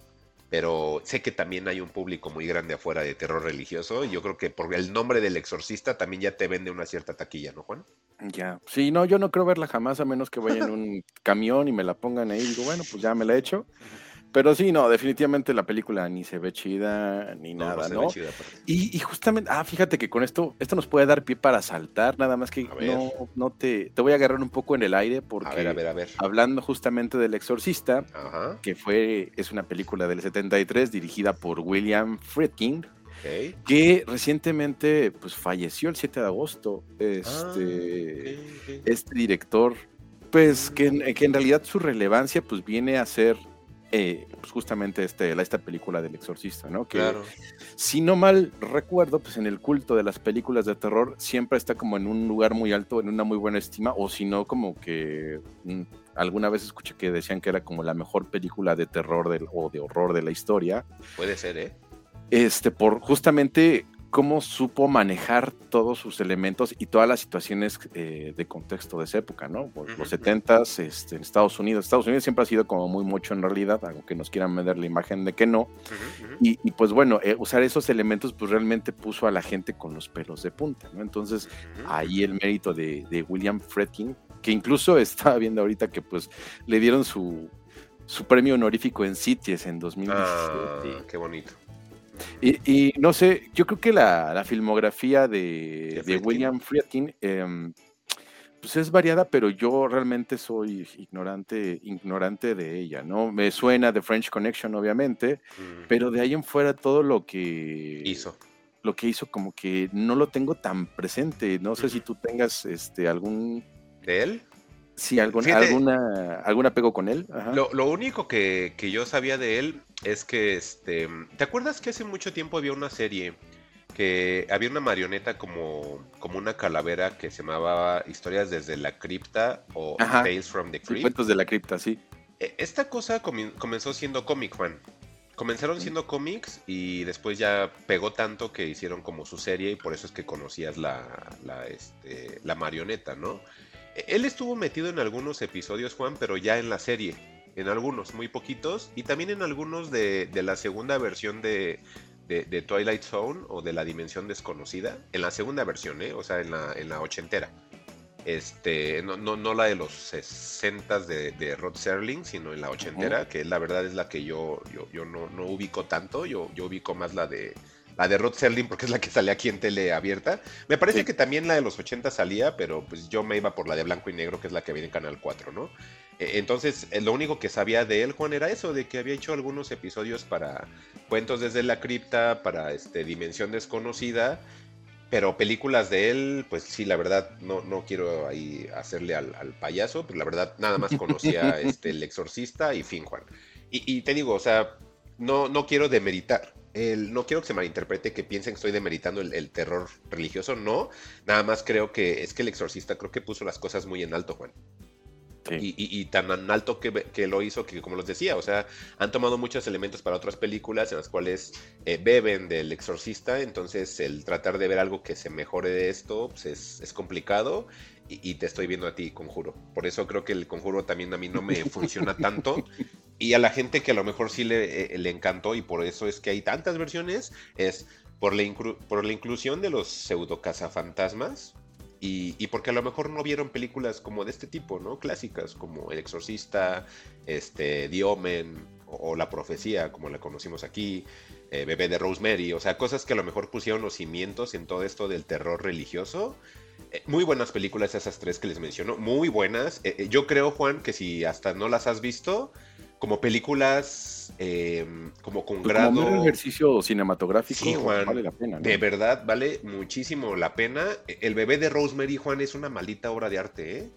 pero sé que también hay un público muy grande afuera de terror religioso y yo creo que por el nombre del exorcista también ya te vende una cierta taquilla, ¿no, Juan? Ya, sí, no, yo no creo verla jamás a menos que vaya en un camión y me la pongan ahí y digo, bueno, pues ya me la he hecho. Pero sí, no, definitivamente la película ni se ve chida ni nada, ¿no? y, justamente, ah, fíjate que con esto, esto nos puede dar pie para saltar, nada más que no, no te, te voy a agarrar un poco en el aire porque a ver, a ver, a ver. hablando justamente del Exorcista, que fue, es una película del 73 dirigida por William Friedkin, que recientemente pues falleció el 7 de agosto. Este, ah, este director, pues que, que en realidad su relevancia pues viene a ser eh, pues justamente este, esta película del exorcista, ¿no? Que si no mal recuerdo, pues en el culto de las películas de terror siempre está como en un lugar muy alto, en una muy buena estima, o si no, como que mm, alguna vez escuché que decían que era como la mejor película de terror o de horror de la historia. Puede ser, ¿eh? Este, por justamente cómo supo manejar todos sus elementos y todas las situaciones eh, de contexto de esa época, ¿no? los 70 este, en Estados Unidos. Estados Unidos siempre ha sido como muy mucho en realidad, aunque nos quieran vender la imagen de que no. y, pues bueno, eh, usar esos elementos pues realmente puso a la gente con los pelos de punta, ¿no? Entonces ahí el mérito de, William Fredkin, que incluso estaba viendo ahorita que pues le dieron su, su premio honorífico en Cities en 2017. Ah, qué bonito. Y, no sé, yo creo que la, filmografía de, William Friedkin em, pues es variada, pero yo realmente soy ignorante, ignorante de ella, ¿no? Me suena The French Connection, obviamente, pero de ahí en fuera todo lo que hizo. Lo que hizo, como que no lo tengo tan presente. No sé si tú tengas este algún. ¿De él? Sí, algún, alguna, algún apego con él. Lo, único que, yo sabía de él es que, este, ¿te acuerdas que hace mucho tiempo había una serie que había una marioneta como, como una calavera que se llamaba Historias desde la cripta o Tales from the Crypt? cuentos de la cripta, sí. E, esta cosa comenzó siendo cómic, Juan. Comenzaron siendo cómics y después ya pegó tanto que hicieron como su serie y por eso es que conocías la, la, este, la marioneta, ¿no? Él estuvo metido en algunos episodios, Juan, pero ya en la serie. En algunos, muy poquitos. Y también en algunos de, la segunda versión de, Twilight Zone o de la Dimensión Desconocida. En la segunda versión, ¿eh? O sea, en la, en la ochentera. Este, no, no, no la de los 60 de, de Rod Serling, sino en la ochentera, que la verdad es la que yo, yo, yo no, no ubico tanto. Yo, yo ubico más la de la de Rod Serling, porque es la que sale aquí en tele abierta. Me parece que también la de los 80 salía, pero pues yo me iba por la de blanco y negro, que es la que viene en Canal 4, ¿no? E, entonces, eh, lo único que sabía de él, Juan, era eso, de que había hecho algunos episodios para Cuentos desde la cripta, para este, Dimensión desconocida, pero películas de él, pues sí, la verdad, no, no quiero ahí hacerle al, payaso, pero la verdad nada más conocía este, El Exorcista y fin, Juan. Y, y te digo, o sea, no, no quiero demeritar el, no quiero que se malinterprete, que piensen que estoy demeritando el, terror religioso, no. Nada más creo que es que el exorcista creo que puso las cosas muy en alto, Juan. Y, tan en alto que, lo hizo que, como les decía, o sea, han tomado muchos elementos para otras películas en las cuales eh, beben del exorcista, entonces el tratar de ver algo que se mejore de esto pues, es, es, complicado y, te estoy viendo a ti, conjuro. Por eso creo que el conjuro también a mí no me funciona tanto. Y a la gente que a lo mejor sí le, eh, le encantó y por eso es que hay tantas versiones, es por la, por la inclusión de los pseudo cazafantasmas, y, porque a lo mejor no vieron películas como de este tipo, ¿no? Clásicas, como El Exorcista, este, The o, La Profecía, como la conocimos aquí, eh, Bebé de Rosemary, o sea, cosas que a lo mejor pusieron los cimientos en todo esto del terror religioso. Eh, muy buenas películas esas tres que les menciono, muy buenas. Eh, yo creo, Juan, que si hasta no las has visto, como películas em, como con grado. Como un ejercicio cinematográfico sí, Juan, vale la pena. De verdad, vale muchísimo la pena. El bebé de Rosemary, Juan, es una maldita obra de arte, ¿eh?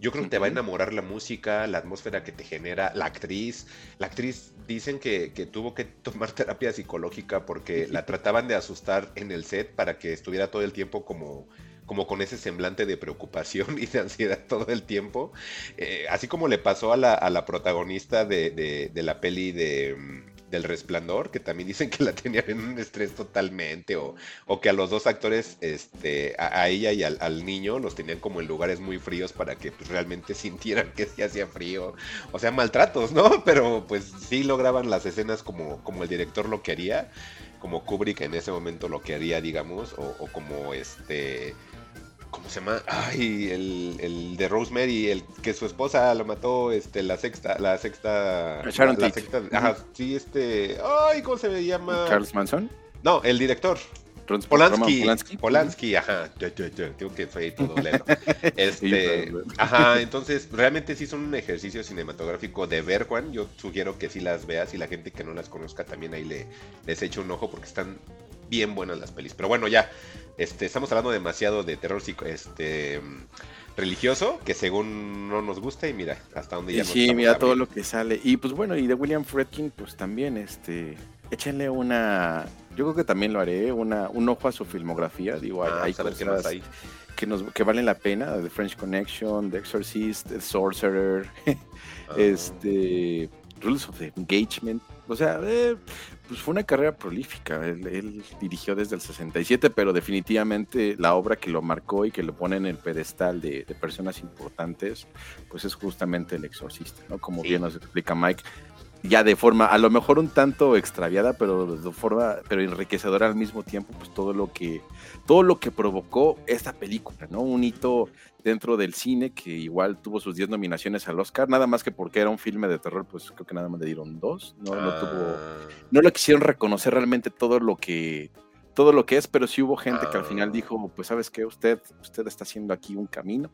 Yo creo que te va a enamorar la música, la atmósfera que te genera, la actriz. La actriz dicen que, que tuvo que tomar terapia psicológica porque la trataban de asustar en el set para que estuviera todo el tiempo como como con ese semblante de preocupación y de ansiedad todo el tiempo. Eh, así como le pasó a la, a la protagonista de, de, la peli de, mm, del resplandor, que también dicen que la tenían en un estrés totalmente, o, o que a los dos actores, este, a, ella y al, niño, los tenían como en lugares muy fríos para que pues, realmente sintieran que sí hacía frío. O sea, maltratos, ¿no? Pero pues sí lograban las escenas como, como el director lo quería, como Kubrick en ese momento lo quería, digamos, o, o como este ¿Cómo se llama? Ay, el, el, de Rosemary, el que su esposa lo mató, este, la sexta, la sexta. Sharon la, sexta, ajá, sí, este. Ay, ¿cómo se llama? Charles Manson. No, el director. Polanski, Polanski, Polanski, ajá, tengo que fue todo lento. Este, ajá, entonces realmente sí son un ejercicio cinematográfico de ver, Juan. Yo sugiero que sí las veas y la gente que no las conozca también ahí le, les eche un ojo porque están bien buenas las pelis. Pero bueno, ya, este, estamos hablando demasiado de terror este, religioso, que según no nos gusta, y mira, hasta dónde ya Sí, mira todo lo que sale. Y pues bueno, y de William Fredkin, pues también, este, échenle una, yo creo que también lo haré, una, un ojo a su filmografía, digo, hay, ah, cosas ahí. Que, nos, que valen la pena, The French Connection, The Exorcist, The Sorcerer, ah. este, Rules of Engagement, o sea, eh, pues fue una carrera prolífica. Él, dirigió desde el 67, pero definitivamente la obra que lo marcó y que lo pone en el pedestal de, personas importantes, pues es justamente El Exorcista, ¿no? Como bien nos explica Mike, ya de forma, a lo mejor un tanto extraviada, pero de forma, pero enriquecedora al mismo tiempo, pues todo lo que, todo lo que provocó esta película, ¿no? Un hito dentro del cine que igual tuvo sus 10 nominaciones al Oscar, nada más que porque era un filme de terror, pues creo que nada más le dieron dos, no, no tuvo, ah. no lo quisieron reconocer realmente todo lo que, todo lo que es, pero sí hubo gente que al final ah. dijo, pues sabes qué, usted, usted está haciendo aquí un camino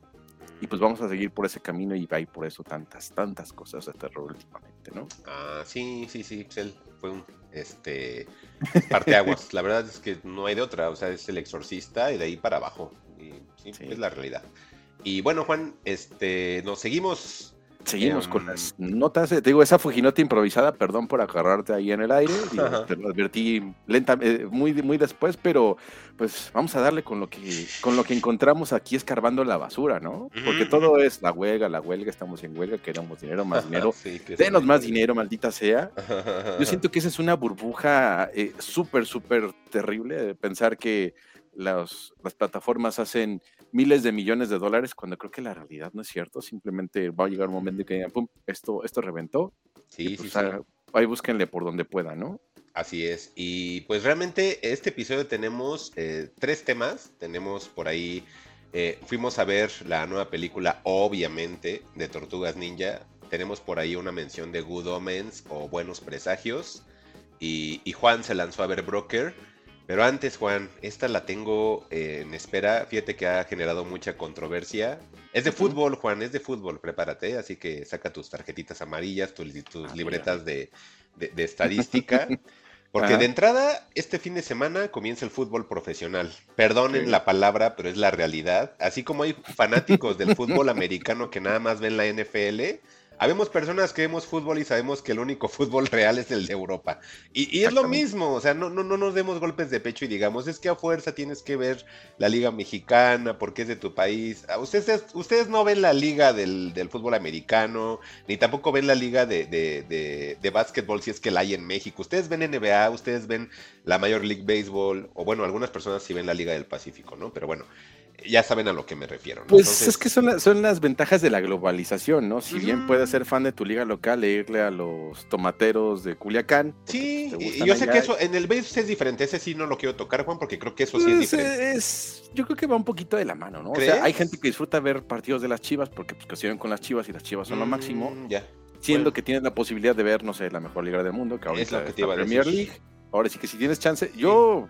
y pues vamos a seguir por ese camino y hay por eso tantas, tantas cosas de terror últimamente, ¿no? Ah, sí, sí, sí, él fue un este parteaguas. la verdad es que no hay de otra, o sea, es el exorcista y de ahí para abajo. Y sí. es la realidad. Y bueno, Juan, este, nos seguimos Seguimos con las notas. Te digo, esa Fujinota improvisada, perdón por agarrarte ahí en el aire. te lo advertí lenta, eh, muy, muy después, pero pues vamos a darle con lo que, con lo que encontramos aquí escarbando la basura, ¿no? Porque todo es la huelga, la huelga, estamos en huelga, queremos dinero, más dinero. Denos más dinero, maldita sea. Yo siento que esa es una burbuja eh, súper, súper terrible de pensar que las plataformas hacen miles de millones de dólares cuando creo que la realidad no es cierto. Simplemente va a llegar un momento en que pum, esto, esto reventó. Sí, pues, sí, Ahí búsquenle por donde pueda, ¿no? Así es. Y pues realmente este episodio tenemos eh, tres temas. Tenemos por ahí, eh, fuimos a ver la nueva película, obviamente, de Tortugas Ninja. Tenemos por ahí una mención de Good Omens o Buenos Presagios. Y, y Juan se lanzó a ver Broker. Pero antes, Juan, esta la tengo eh, en espera. Fíjate que ha generado mucha controversia. Es de fútbol, Juan, es de fútbol, prepárate. Así que saca tus tarjetitas amarillas, tus, ah, libretas de, estadística. Porque de entrada, este fin de semana comienza el fútbol profesional. Perdonen la palabra, pero es la realidad. Así como hay fanáticos del fútbol americano que nada más ven la NFL, Habemos personas que vemos fútbol y sabemos que el único fútbol real es el de Europa. Y, es lo mismo, o sea, no, no, no nos demos golpes de pecho y digamos, es que a fuerza tienes que ver la liga mexicana porque es de tu país. Ah, ustedes, ustedes no ven la liga del, fútbol americano, ni tampoco ven la liga de, de, de, básquetbol si es que la hay en México. Ustedes ven NBA, ustedes ven la Major League Baseball, o bueno, algunas personas sí ven la Liga del Pacífico, ¿no? Pero bueno, ya saben a lo que me refiero. Pues es que son, son, las ventajas de la globalización, ¿no? Si bien puedes ser fan de tu liga local e irle a los tomateros de Culiacán. Sí, y yo sé que eso en el base es diferente. Ese sí no lo quiero tocar, Juan, porque creo que eso sí es pues, diferente. yo creo que va un poquito de la mano, ¿no? O sea, hay gente que disfruta ver partidos de las chivas porque pues crecieron con las chivas y las chivas son lo máximo. Mm, ya. Siendo que tienes la posibilidad de ver, no sé, la mejor liga del mundo, que ahorita es la Premier League. Ahora sí que si tienes chance, yo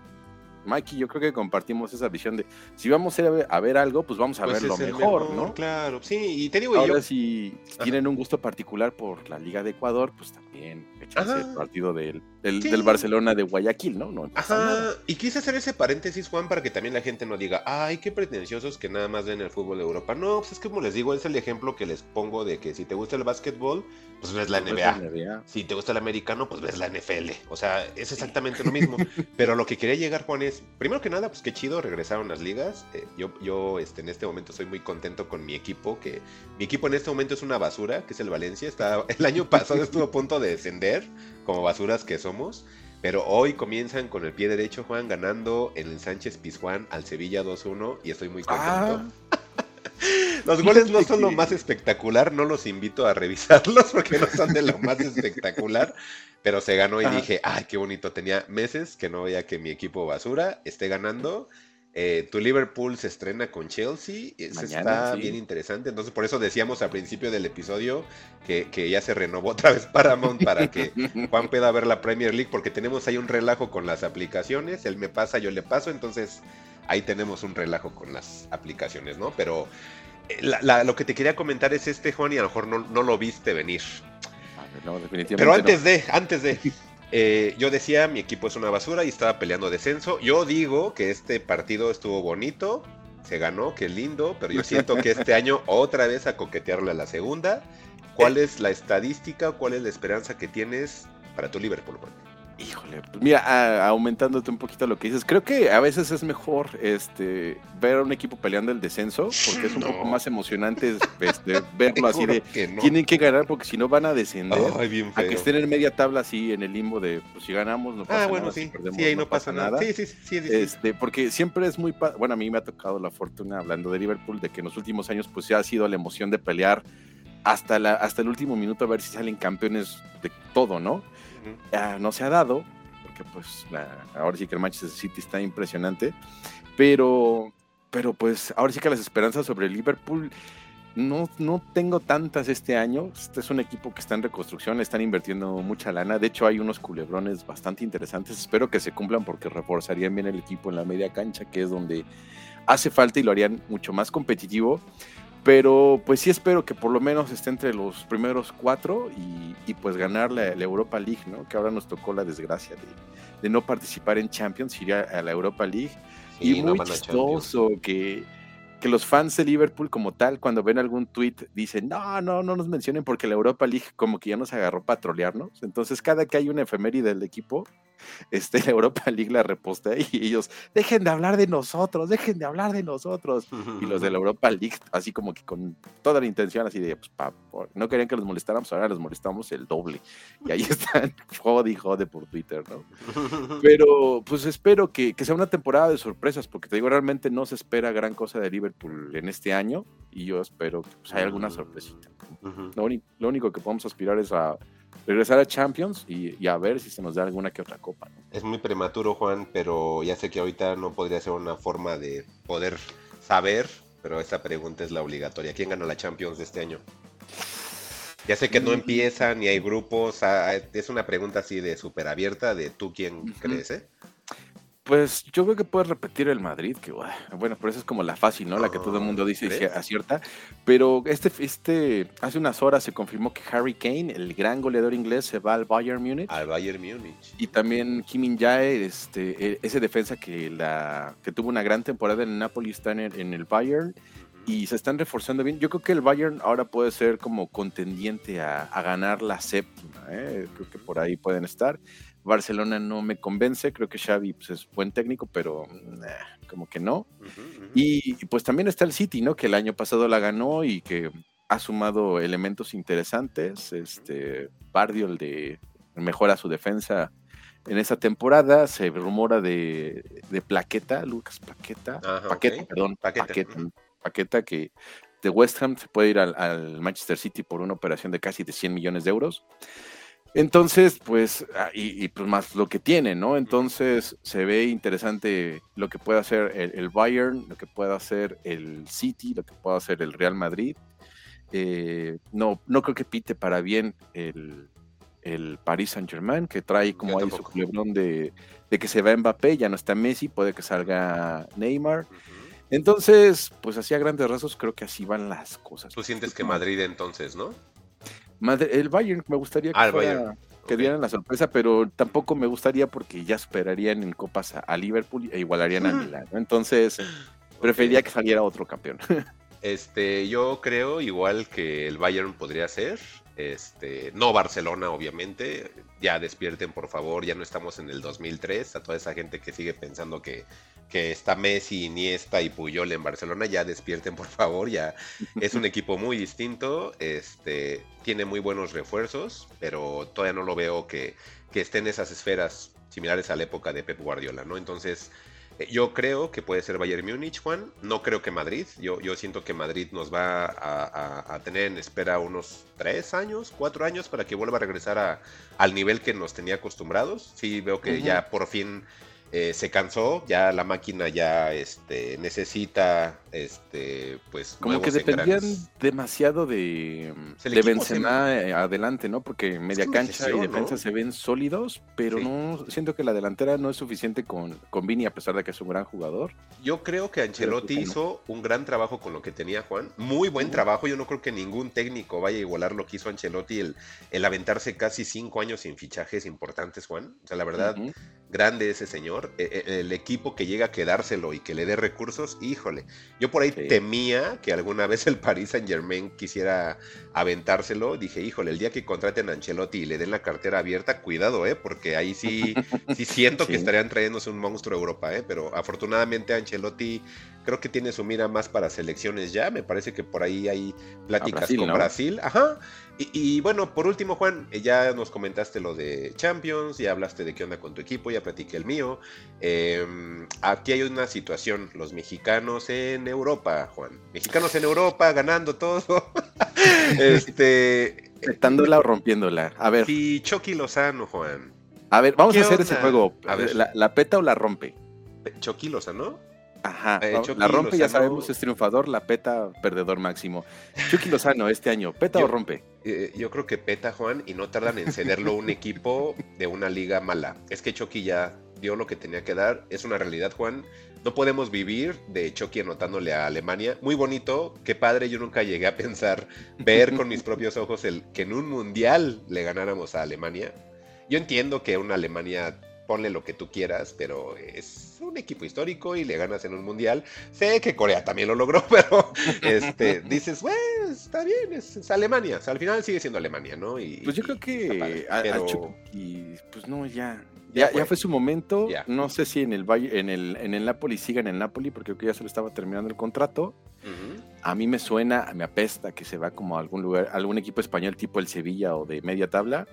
Mikey, yo creo que compartimos esa visión de si vamos a, ver, a ver algo, pues vamos a pues ver lo mejor, ¿no? Claro, sí, y te digo Ahora, yo... si tienen un gusto particular por la Liga de Ecuador, pues también echarse el partido del, del, Barcelona de Guayaquil, ¿no? no Ajá, y quise hacer ese paréntesis, Juan, para que también la gente no diga, ay, qué pretenciosos que nada más ven el fútbol de Europa. No, pues es que como les digo, es el ejemplo que les pongo de que si te gusta el básquetbol, pues ves la NBA. Si te gusta el americano, pues ves la NFL. O sea, es exactamente lo mismo. Pero lo que quería llegar, Juan, es, primero que nada, pues qué chido, regresaron las ligas. Eh, yo, yo este, en este momento estoy muy contento con mi equipo, que mi equipo en este momento es una basura, que es el Valencia. Está, el año pasado estuvo a punto de descender, como basuras que somos. Pero hoy comienzan con el pie derecho, Juan, ganando en el Sánchez Pizjuán al Sevilla 2-1 y estoy muy contento. Ah. Los goles no son lo más espectacular, no los invito a revisarlos porque no son de lo más espectacular, pero se ganó y dije, ay, qué bonito, tenía meses que no veía que mi equipo basura esté ganando. Eh, tu Liverpool se estrena con Chelsea, eso está bien interesante, entonces por eso decíamos al principio del episodio que, que ya se renovó otra vez Paramount para que Juan pueda ver la Premier League, porque tenemos ahí un relajo con las aplicaciones, él me pasa, yo le paso, entonces ahí tenemos un relajo con las aplicaciones, ¿no? Pero eh, lo que te quería comentar es este, Juan, y a lo mejor no, lo viste venir. No, definitivamente Pero antes de, antes de, eh, yo decía, mi equipo es una basura y estaba peleando descenso. Yo digo que este partido estuvo bonito, se ganó, qué lindo, pero yo siento que este año otra vez a coquetearle a la segunda. ¿Cuál es la estadística, cuál es la esperanza que tienes para tu Liverpool? Juan? Híjole, pues mira, aumentándote un poquito lo que dices, creo que a veces es mejor este ver a un equipo peleando el descenso, porque es un poco más emocionante este, verlo así de tienen que ganar porque si no van a descender. a que estén en media tabla así en el limbo de pues si ganamos no pasa ah, bueno, sí, sí, ahí no, pasa, nada. Sí, sí, sí, Este, porque siempre es muy bueno, a mí me ha tocado la fortuna hablando de Liverpool de que en los últimos años pues ya ha sido la emoción de pelear hasta la hasta el último minuto a ver si salen campeones de todo, ¿no? No se ha dado, porque pues ahora sí que el Manchester City está impresionante, pero, pero pues ahora sí que las esperanzas sobre Liverpool no, no tengo tantas este año. Este es un equipo que está en reconstrucción, están invirtiendo mucha lana. De hecho, hay unos culebrones bastante interesantes. Espero que se cumplan porque reforzarían bien el equipo en la media cancha, que es donde hace falta y lo harían mucho más competitivo. Pero pues sí espero que por lo menos esté entre los primeros cuatro y, pues ganar la, Europa League, ¿no? Que ahora nos tocó la desgracia de, no participar en Champions, ir a, la Europa League. y muy chistoso que, que los fans de Liverpool como tal, cuando ven algún tweet, dicen, no, no, no nos mencionen porque la Europa League como que ya nos agarró para trolearnos. Entonces cada que hay una efeméride del equipo, este, la Europa League la repostea y ellos, dejen de hablar de nosotros, dejen de hablar de nosotros. Y los de la Europa League, así como que con toda la intención, así de, pues, no querían que los molestáramos, ahora los molestamos el doble. Y ahí están, jode y jode por Twitter, ¿no? Pero, pues espero que, que, sea una temporada de sorpresas, porque te digo, realmente no se espera gran cosa de Liverpool en este año, y yo espero que pues, haya alguna sorpresita. lo único que podemos aspirar es a regresar a Champions y, a ver si se nos da alguna que otra copa. Es muy prematuro, Juan, pero ya sé que ahorita no podría ser una forma de poder saber, pero esta pregunta es la obligatoria. ¿Quién ganó la Champions de este año? Ya sé que no mm. empieza ni hay grupos, ah, es una pregunta así de súper abierta de tú quién crees, ¿eh? Pues yo creo que puedes repetir el Madrid, que bueno, pero esa es como la fácil, ¿no? La que todo el mundo dice y acierta. Pero este, este, hace unas horas se confirmó que Harry Kane, el gran goleador inglés, se va al Bayern Múnich. Al Bayern Múnich. Y también Kim Jae, este, e, ese defensa que, la, que tuvo una gran temporada en el Napoli, está en el, Bayern. y se están reforzando bien. Yo creo que el Bayern ahora puede ser como contendiente a, ganar la séptima. ¿eh? Creo que por ahí pueden estar. Barcelona no me convence, creo que Xavi pues, es buen técnico, pero como que no. Y, pues también está el City, ¿no? Que el año pasado la ganó y que ha sumado elementos interesantes. Este Bardio, el de mejora su defensa en esa temporada. Se rumora de, de Plaqueta, Lucas Plaqueta, Paqueta, perdón, Paqueta, que de West Ham se puede ir al, Manchester City por una operación de casi de 100 millones de euros. Entonces, pues, ah, y, pues más lo que tiene, ¿no? Entonces se ve interesante lo que puede hacer el, Bayern, lo que puede hacer el City, lo que puede hacer el Real Madrid. Eh, no, no creo que pite para bien el, el Paris Saint Germain, que trae como ahí su culebrón de, de, que se va Mbappé, ya no está Messi, puede que salga Neymar. Entonces, pues así a grandes rasgos creo que así van las cosas. Tú sientes que Madrid entonces, ¿no? El Bayern me gustaría que, ah, que dieran la sorpresa, pero tampoco me gustaría porque ya esperarían en copas a, Liverpool e igualarían a Milan. Entonces, preferiría que saliera otro campeón. Este, yo creo igual que el Bayern podría ser. Este, no Barcelona, obviamente. Ya despierten, por favor. Ya no estamos en el 2003. A toda esa gente que sigue pensando que que está Messi, Iniesta y Puyol en Barcelona, ya despierten por favor, ya es un equipo muy distinto, este, tiene muy buenos refuerzos, pero todavía no lo veo que, que esté en esas esferas similares a la época de Pep Guardiola, ¿no? Entonces, yo creo que puede ser Bayern Múnich, Juan, no creo que Madrid, yo, yo siento que Madrid nos va a, tener en espera unos tres años, cuatro años para que vuelva a regresar a, al nivel que nos tenía acostumbrados, sí veo que ya por fin eh, se cansó, ya la máquina ya este, necesita este, pues como que dependían demasiado de, de Benzema eh, adelante, ¿no? Porque media cancha y defensa se ven sólidos, pero no siento que la delantera no es suficiente con, con Vini a pesar de que es un gran jugador. Yo creo que Ancelotti hizo un gran trabajo con lo que tenía Juan, muy buen trabajo. Yo no creo que ningún técnico vaya a igualar lo que hizo Ancelotti el, el aventarse casi cinco años sin fichajes importantes, Juan. O sea, la verdad, grande ese señor. E, e, el, equipo que llega a quedárselo y que le dé recursos, híjole. Yo por ahí temía que alguna vez el Paris Saint Germain quisiera aventárselo. Dije, híjole, el día que contraten a Ancelotti y le den la cartera abierta, cuidado, ¿eh? Porque ahí sí, sí siento que estarían trayéndose un monstruo a Europa, ¿eh? Pero afortunadamente Ancelotti creo que tiene su mira más para selecciones ya. Me parece que por ahí hay pláticas con Brasil. Ajá. Y, bueno, por último, Juan, eh, ya nos comentaste lo de Champions, ya hablaste de qué onda con tu equipo, ya platiqué el mío. Em, aquí hay una situación, los mexicanos en Europa, Juan. Mexicanos en Europa ganando todo. este. Petándola o rompiéndola. A ver. Y Chucky Lozano, Juan. A ver, vamos a hacer ese juego. A ver. ¿La, peta o la rompe? Chucky Lozano. Ajá, eh, la rompe, ya sabemos, es triunfador, la peta, perdedor máximo. Chucky Lozano este año, ¿peta o rompe? Eh, yo creo que peta, Juan, y no tardan en cederlo un equipo de una liga mala. Es que Chucky ya dio lo que tenía que dar, es una realidad, Juan. No podemos vivir de Chucky anotándole a Alemania. Muy bonito, qué padre, yo nunca llegué a pensar, ver con mis propios ojos el que en un mundial le ganáramos a Alemania. Yo entiendo que una Alemania ponle lo que tú quieras, pero es un equipo histórico y le ganas en un mundial. Sé que Corea también lo logró, pero este, dices, bueno, está bien, es, Alemania. al final sigue siendo Alemania, ¿no? Y, pues yo creo que y pues no, ya. Ya, ya, fue. su momento. No sé si en el en el, en el Napoli siga en el Napoli, porque creo que ya se le estaba terminando el contrato. A mí me suena, me apesta que se va como a algún lugar, algún equipo español tipo el Sevilla o de media tabla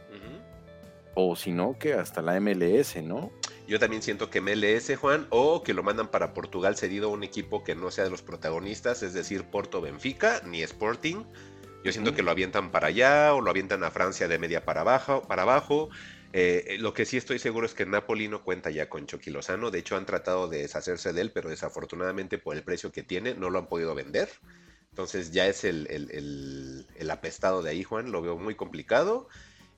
o si no, que hasta la MLS, ¿no? Yo también siento que MLS, Juan, o que lo mandan para Portugal cedido a un equipo que no sea de los protagonistas, es decir, Porto Benfica, ni Sporting. Yo siento que lo avientan para allá o lo avientan a Francia de media para abajo. Para abajo. Eh, lo que sí estoy seguro es que Napoli no cuenta ya con Chucky Lozano. De hecho, han tratado de deshacerse de él, pero desafortunadamente por el precio que tiene no lo han podido vender. Entonces ya es el, el apestado de ahí, Juan. Lo veo muy complicado.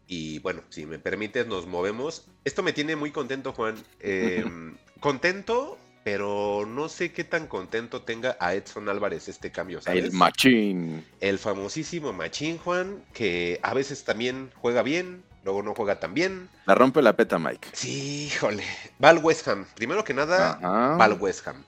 Y bueno, si me permites, nos movemos. Esto me tiene muy contento, Juan. Em, contento, pero no sé qué tan contento tenga a Edson Álvarez este cambio. El machín. El famosísimo machín, Juan, que a veces también juega bien, luego no juega tan bien. La rompe la peta, Mike. Sí, híjole. Va al West Ham. Primero que nada, va al West Ham.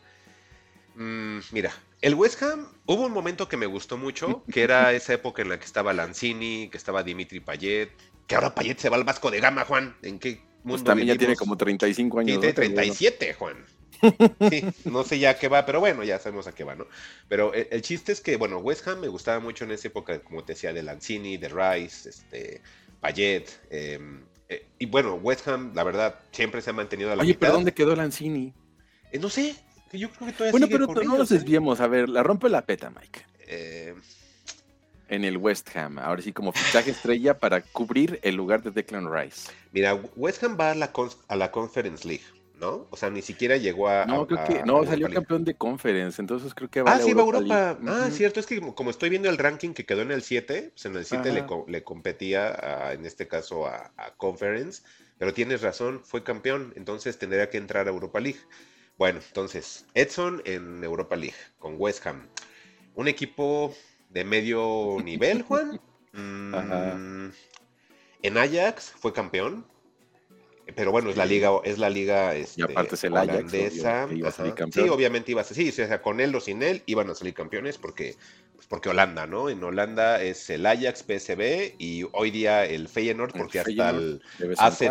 Mm, mira, El West Ham, hubo un momento que me gustó mucho, que era esa época en la que estaba Lanzini, que estaba Dimitri Payet, que ahora Payet se va al Vasco de Gama, Juan. ¿En qué mundo Pues también ya tiene como 35 años. Tiene ¿no? También, 37, Juan. Sí, no sé ya a qué va, pero bueno, ya sabemos a qué va, ¿no? Pero el, el chiste es que, bueno, West Ham me gustaba mucho en esa época, como te decía, de Lanzini, de Rice, este, Payet. eh, eh, y bueno, West Ham, la verdad, siempre se ha mantenido a la Oye, mitad. pero ¿dónde quedó Lanzini? Eh, no sé, yo creo que todavía Bueno, sigue pero no nos ¿eh? desviemos. A ver, la rompe la peta, Mike. Eh, En el West Ham. Ahora sí, como fichaje estrella para cubrir el lugar de Declan Rice. mira, West Ham va a la, a la Conference League, ¿no? O sea, ni siquiera llegó a. No, a- creo que. a No, salió campeón de Conference. Entonces creo que va Ah, a la sí, va a Europa. League. Ah, Ujú. cierto, es que como, estoy viendo el ranking que quedó en el 7, pues en el 7 le, le competía, a- en este caso, a Conference, pero tienes razón, fue campeón, entonces tendría que entrar a Europa League. Bueno, entonces, Edson en Europa League, con West Ham. Un equipo de medio nivel, Juan. Mm, Ajá. En Ajax fue campeón. Pero bueno, es la liga, es la liga este, aparte es el Ajax, obvio, holandesa. iba a salir. Sí, obviamente iba a ser, sí, o sea, con él o sin él iban a salir campeones porque, pues porque Holanda, ¿no? En Holanda es el Ajax, PSV y hoy día el Feyenoord El porque hasta Feyenoord, el vez en AZ,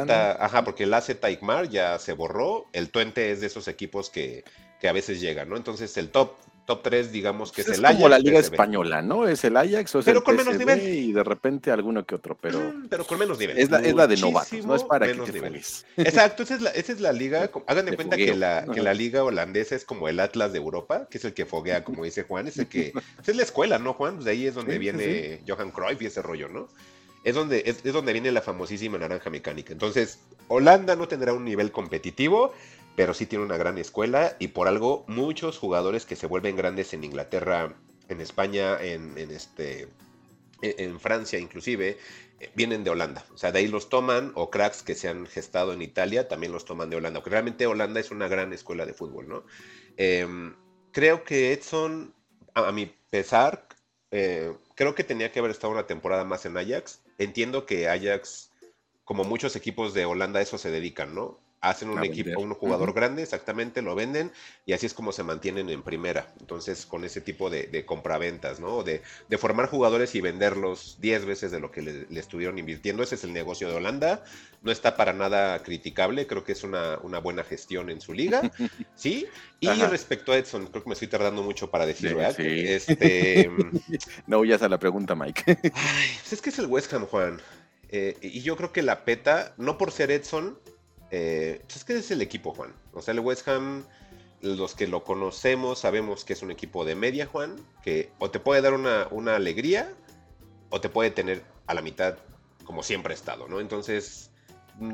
ajá, porque el AZ Alkmaar ya se borró, el Twente es de esos equipos que, que a veces llegan, ¿no? Entonces el top top 3 digamos que Pues es es el como Ajax, la Liga. Española, ¿no? Es el Ajax o es Pero el con menos nivel. y de repente alguno que otro, pero Mm, pero con menos nivel. es la, es la de novatos, no es para que menos te nivel. fugues. Exacto, esa es la, esa es la liga. Hagan de, De cuenta fogueo. que la, que la liga holandesa es como el Atlas de Europa, que es el que foguea, como dice Juan, es el que. es la escuela, ¿no, Juan? Pues de ahí es donde Sí, sí, viene Johan Cruyff y ese rollo, ¿no? Es donde, es, es donde viene la famosísima naranja mecánica. Entonces, Holanda no tendrá un nivel competitivo, pero sí tiene una gran escuela y por algo muchos jugadores que se vuelven grandes en Inglaterra, en España, en, este, en, en Francia inclusive, eh, vienen de Holanda. O sea, de ahí los toman, o cracks que se han gestado en Italia también los toman de Holanda. Porque realmente Holanda es una gran escuela de fútbol, ¿no? Em, creo que Edson, a, a mi pesar, eh, creo que tenía que haber estado una temporada más en Ajax. Entiendo que Ajax, como muchos equipos de Holanda, a eso se dedican, ¿no? Hacen un A equipo, vender. un jugador grande, exactamente, lo venden y así es como se mantienen en primera. Entonces, con ese tipo de, de compraventas, ¿no? De, de formar jugadores y venderlos 10 veces de lo que le, le estuvieron invirtiendo. Ese es el negocio de Holanda. No está para nada criticable. Creo que es una, una buena gestión en su liga. ¿Sí? Y Ajá. respecto a Edson, creo que me estoy tardando mucho para decirlo. Sí, ¿verdad? sí. Este, No huyas a la pregunta, Mike. ay, pues es que es el West Ham, Juan. Eh, y yo creo que la peta, no por ser Edson, eh, pues es que es el equipo, Juan. O sea, el West Ham, los que lo conocemos, sabemos que es un equipo de media, Juan, que o te puede dar una, una alegría o te puede tener a la mitad, como siempre ha estado, ¿no? Entonces,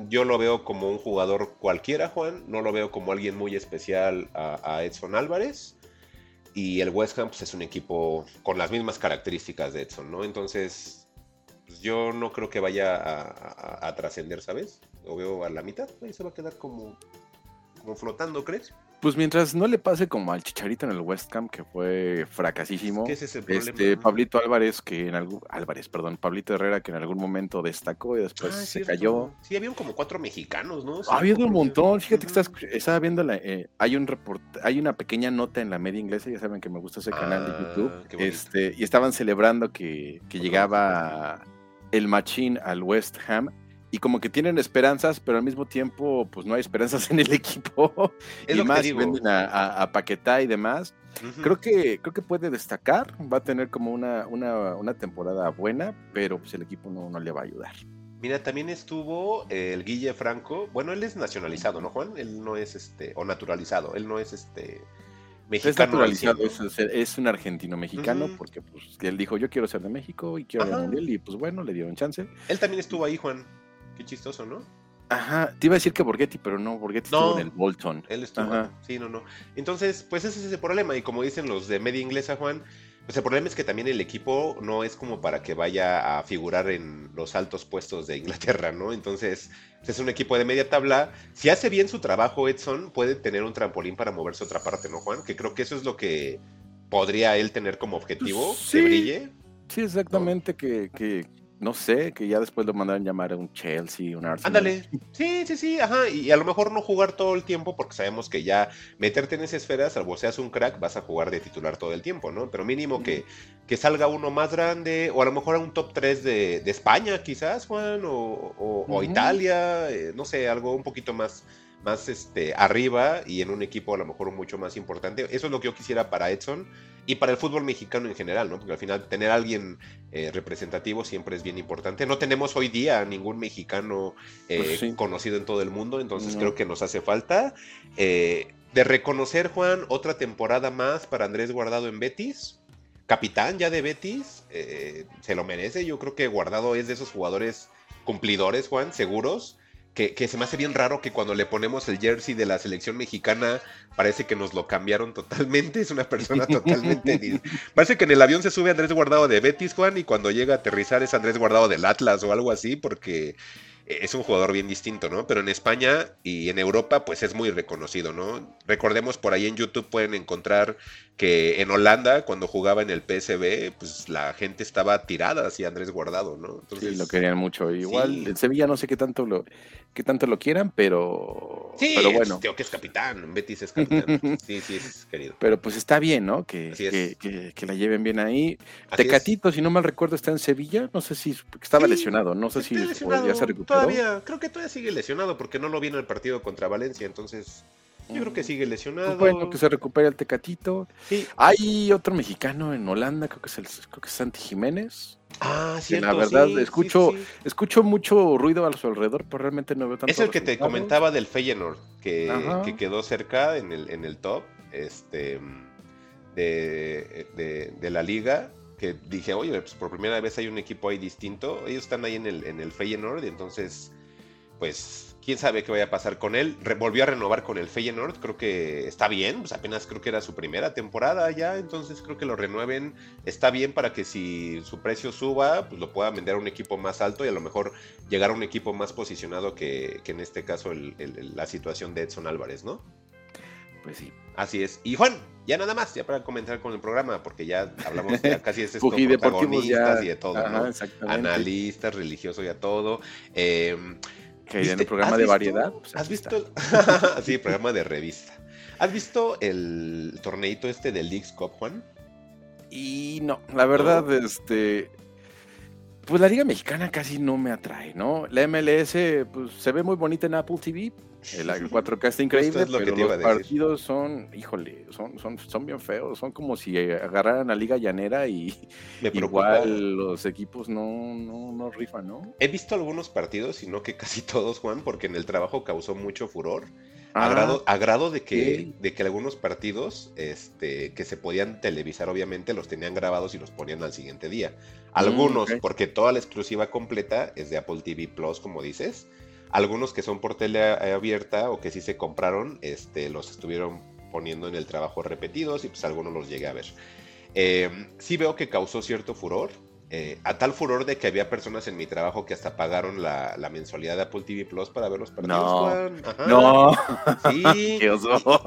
yo lo veo como un jugador cualquiera, Juan. No lo veo como alguien muy especial a, Edson Álvarez. Y el West Ham pues, es un equipo con las mismas características de Edson, ¿no? Entonces, pues, yo no creo que vaya a- a trascender, ¿sabes? Lo veo a la mitad, ahí se va a quedar como, como flotando, ¿crees? Pues mientras no le pase como al Chicharito en el West Ham, que fue fracasísimo. ¿Qué es ese problema? Este, Pablito Álvarez, que en algún, Álvarez, perdón, Pablito Herrera, que en algún momento destacó y después Ah, se cierto. cayó. Sí, habían como cuatro mexicanos, ¿no? Sí, Ha habido un montón, fíjate que estás, estaba viendo la, eh, hay un report, hay una pequeña nota en la media inglesa, ya saben que me gusta ese canal de Ah, YouTube, este, y estaban celebrando que, que llegaba el machín al West Ham, y como que tienen esperanzas, pero al mismo tiempo, pues no hay esperanzas en el equipo, Es y lo que más digo. venden a, a, a Paquetá y demás. Creo que, creo que puede destacar, va a tener como una, una, una temporada buena, pero pues el equipo no, no le va a ayudar. Mira, también estuvo el Guille Franco. Bueno, él es nacionalizado, ¿no, Juan? Él no es este, o naturalizado, él no es este Es mexicano. es, es- es un argentino mexicano, porque pues él dijo yo quiero ser de México y quiero Ajá. mundial, y pues bueno, le dieron chance. Él también estuvo ahí, Juan. Qué chistoso, ¿no? Ajá, te iba a decir que Borghetti, pero no, Borghetti No. estuvo en el Bolton. Él estuvo. Ajá. Sí, no, no. Entonces, pues ese es ese problema. Y como dicen los de media inglesa, Juan, pues el problema es que también el equipo no es como para que vaya a figurar en los altos puestos de Inglaterra, ¿no? Entonces, es un equipo de media tabla. Si hace bien su trabajo, Edson puede tener un trampolín para moverse a otra parte, ¿no, Juan? Que creo que eso es lo que podría él tener como objetivo, Sí. que brille. Sí, exactamente, que, que no sé, que ya después lo mandaron llamar a un Chelsea, un Arsenal. Ándale. Sí, sí, sí, ajá. Y a lo mejor no jugar todo el tiempo, porque sabemos que ya meterte en esa esfera, salvo seas un crack, vas a jugar de titular todo el tiempo, ¿no? Pero mínimo que, que salga uno más grande, o a lo mejor a un top 3 de, de España, quizás, Juan, o, o- o. Italia, eh, no sé, algo un poquito más, más este, arriba y en un equipo a lo mejor mucho más importante. Eso es lo que yo quisiera para Edson y para el fútbol mexicano en general, ¿no? Porque al final tener a alguien eh, representativo siempre es bien importante. No tenemos hoy día ningún mexicano eh, Pues sí. conocido en todo el mundo, entonces No. creo que nos hace falta. eh, de reconocer, Juan, otra temporada más para Andrés Guardado en Betis. Capitán ya de Betis, eh, se lo merece. Yo creo que Guardado es de esos jugadores cumplidores, Juan, seguros. Que, que se me hace bien raro que cuando le ponemos el jersey de la selección mexicana parece que nos lo cambiaron totalmente. Es una persona totalmente. parece que en el avión se sube Andrés Guardado de Betis, Juan, y cuando llega a aterrizar es Andrés Guardado del Atlas o algo así, porque es un jugador bien distinto, ¿no? Pero en España y en Europa, pues es muy reconocido, ¿no? Recordemos por ahí en YouTube pueden encontrar que en Holanda, cuando jugaba en el PSV, pues la gente estaba tirada hacia Andrés Guardado, ¿no? Entonces, Sí, lo querían mucho. Igual Sí. en Sevilla no sé qué tanto lo, qué tanto lo quieran, pero, Sí, pero bueno. Tío, que es capitán, Betis es capitán. sí, sí, es querido. Pero pues está bien, ¿no? Que, es. que, que- que la lleven bien ahí. Así es. Tecatito, si no mal recuerdo, está en Sevilla. No sé si estaba Sí, lesionado. No sé si ya se recuperó. Todavía, creo que todavía sigue lesionado porque no lo vi en el partido contra Valencia, entonces yo creo que sigue lesionado. Pues bueno, que se recupere el Tecatito. Sí. Hay otro mexicano en Holanda, creo que es el, creo que es Santi Jiménez. Ah, cierto, la verdad, sí, sí, escucho- sí. Escucho mucho ruido a su alrededor, pero realmente no veo tanto. Es el que te comentaba del Feyenoord, que quedó cerca en el, en el top este, de, de- de la liga. Que dije, oye, pues por primera vez hay un equipo ahí distinto. Ellos están ahí en el, en el Feyenoord, y entonces, pues, quién sabe qué vaya a pasar con él. Volvió a renovar con el Feyenoord, creo que está bien, pues apenas creo que era su primera temporada ya, entonces creo que lo renueven. Está bien para que si su precio suba, pues lo pueda vender a un equipo más alto y a lo mejor llegar a un equipo más posicionado que, que en este caso el- el- la situación de Edson Álvarez, ¿no? Pues sí. Así es. Y Juan, ya nada más, ya para comenzar con el programa, porque ya hablamos ya casi es esto, protagonistas ya. y de todo, Ajá, ¿no? Analistas, religioso y a todo. Eh, Que en ¿viste- el programa de visto- variedad. pues, ¿Has visto? sí, programa de revista. ¿Has visto el torneito este del Leagues Cup, Juan? Y no, la verdad, este. Pues la Liga Mexicana casi no me atrae, ¿no? La MLS, pues se ve muy bonita en Apple TV. El, el 4K está increíble, es lo que pero los decir. partidos son, híjole, son, son, son bien feos. Son como si agarraran a Liga Llanera y igual los equipos no, no, no rifan, ¿no? He visto algunos partidos, sino que casi todos, Juan, porque en el trabajo causó mucho furor. Ah, a, grado, a grado de que, de que algunos partidos este, que se podían televisar, obviamente, los tenían grabados y los ponían al siguiente día. Algunos, ok. porque toda la exclusiva completa es de Apple TV Plus, como dices. Algunos que son por tele a- abierta o que sí se compraron, este, los estuvieron poniendo en el trabajo repetidos y pues algunos los llegué a ver. Eh, sí veo que causó cierto furor. eh, a tal furor de que había personas en mi trabajo que hasta pagaron la, la mensualidad de Apple TV Plus para ver los partidos. No. Juan. Ajá. No, Sí, qué oso.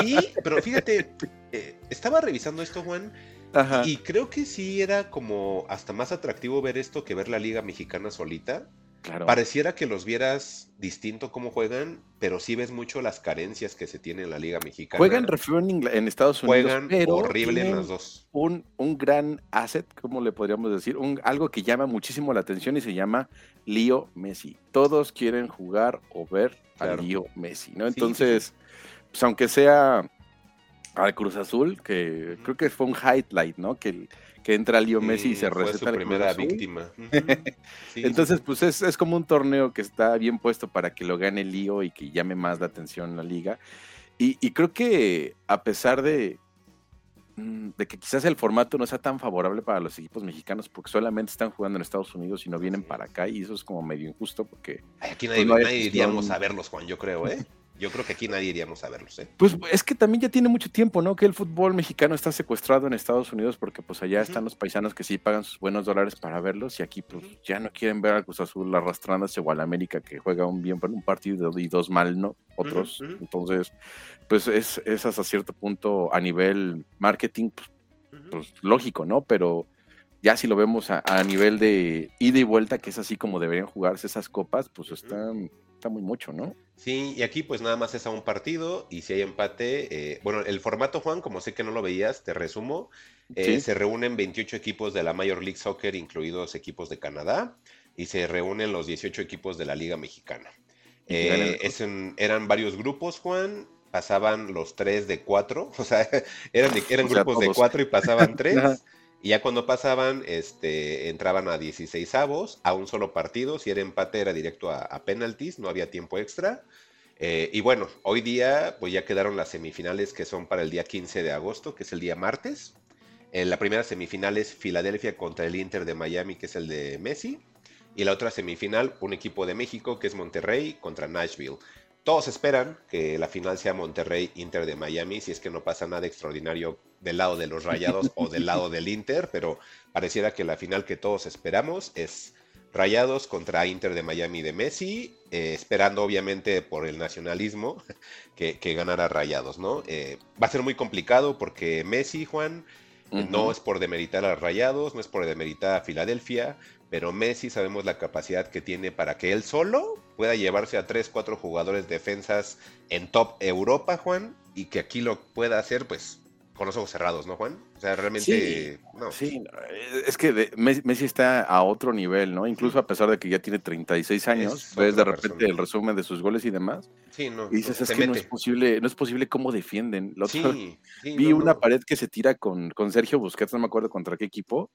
sí, pero fíjate, eh, estaba revisando esto, Juan, Ajá. y creo que sí era como hasta más atractivo ver esto que ver la Liga Mexicana solita. Claro. Pareciera que los vieras distinto cómo juegan, pero sí ves mucho las carencias que se tiene en la Liga Mexicana. Juegan refiero en, Ingl- en Estados Unidos, Juegan pero horrible en las dos. un, un gran asset, como le podríamos decir, un, algo que llama muchísimo la atención y se llama Lío Messi. Todos quieren jugar o ver Claro. a Lío Messi, ¿no? Sí, sí, Entonces, pues aunque sea al Cruz Azul, que creo que fue un highlight, ¿no? Que, que entra Lío Messi y se fue receta su al Cruz primera víctima. Sí, Entonces, pues es, es como un torneo que está bien puesto para que lo gane Lío y que llame más la atención la liga. Y, y creo que a pesar de, mm, de que quizás el formato no sea tan favorable para los equipos mexicanos porque solamente están jugando en Estados Unidos y no vienen para acá y eso es como medio injusto porque Ay, aquí nadie, Pues no nadie iríamos a verlos, Juan, yo creo, ¿eh? Yo creo que aquí nadie iríamos a verlos, ¿eh? pues es que también ya tiene mucho tiempo, ¿no? Que el fútbol mexicano está secuestrado en Estados Unidos porque pues allá están los paisanos que sí pagan sus buenos dólares para verlos y aquí pues ya no quieren ver al Cruz Azul arrastrándose o al América que juega un bien un partido y dos mal, ¿no? Otros. Entonces, pues es, es hasta cierto punto a nivel marketing, pues, pues, lógico, ¿no? Pero Ya si lo vemos a, a nivel de ida y vuelta, que es así como deberían jugarse esas copas, pues está, muy mucho, ¿no? Sí, y aquí pues nada más es a un partido y si hay empate, eh, bueno, el formato Juan, como sé que no lo veías, te resumo, eh, Sí. se reúnen 28 equipos de la Major League Soccer, incluidos equipos de Canadá, y se reúnen los 18 equipos de la Liga Mexicana. Eh, es en- eran varios grupos, Juan, pasaban los tres de cuatro, o sea, eran, de- eran O sea, grupos de cuatro y pasaban tres. Y ya cuando pasaban, este, entraban a 16 avos, a un solo partido. Si era empate, era directo a, a penalties, no había tiempo extra. Eh, y bueno, hoy día, pues ya quedaron las semifinales que son para el día 15 de agosto, que es el día martes. En la primera semifinal es Filadelfia contra el Inter de Miami, que es el de Messi. Y la otra semifinal, un equipo de México, que es Monterrey contra Nashville. Todos esperan que la final sea Monterrey-Inter de Miami, si es que no pasa nada extraordinario del lado de los Rayados o del lado del Inter, pero pareciera que la final que todos esperamos es Rayados contra Inter de Miami de Messi, eh, esperando obviamente por el nacionalismo que, que ganara Rayados, ¿no? Eh, va a ser muy complicado porque Messi, Juan, no Ujú. es por demeritar a Rayados, no es por demeritar a Filadelfia, pero Messi sabemos la capacidad que tiene para que él solo pueda llevarse a 3, 4 jugadores defensas en top Europa, Juan, y que aquí lo pueda hacer, pues, con los ojos cerrados, ¿no, Juan? O sea, realmente. Sí, no, eh, es que Messi está a otro nivel, ¿no? Incluso a pesar de que ya tiene 36 años, Es ves de repente persona. el resumen de sus goles y demás, Sí, no. y dices, es que no es posible, no es posible cómo defienden. La otra vez Sí, sí, vi no, una no. pared que se tira con, con Sergio Busquets, no me acuerdo contra qué equipo,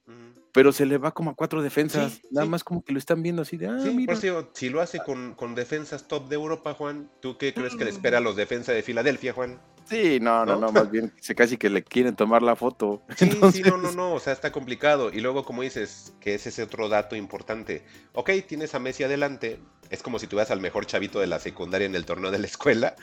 pero se le va como a cuatro defensas, Sí, nada sí. más como que lo están viendo así de, ah, Sí, mira. por eso si lo hace con, con defensas top de Europa, Juan, ¿tú qué crees que le Mm. espera a los defensas de Filadelfia, Juan? Sí, no, no, ¿No? no, más bien se casi que le quieren tomar la foto. Sí, sí, no, no, no, o sea, está complicado. Y luego, como dices, que ese es otro dato importante. Ok, tienes a Messi adelante, es como si tuvieras al mejor chavito de la secundaria en el torneo de la escuela.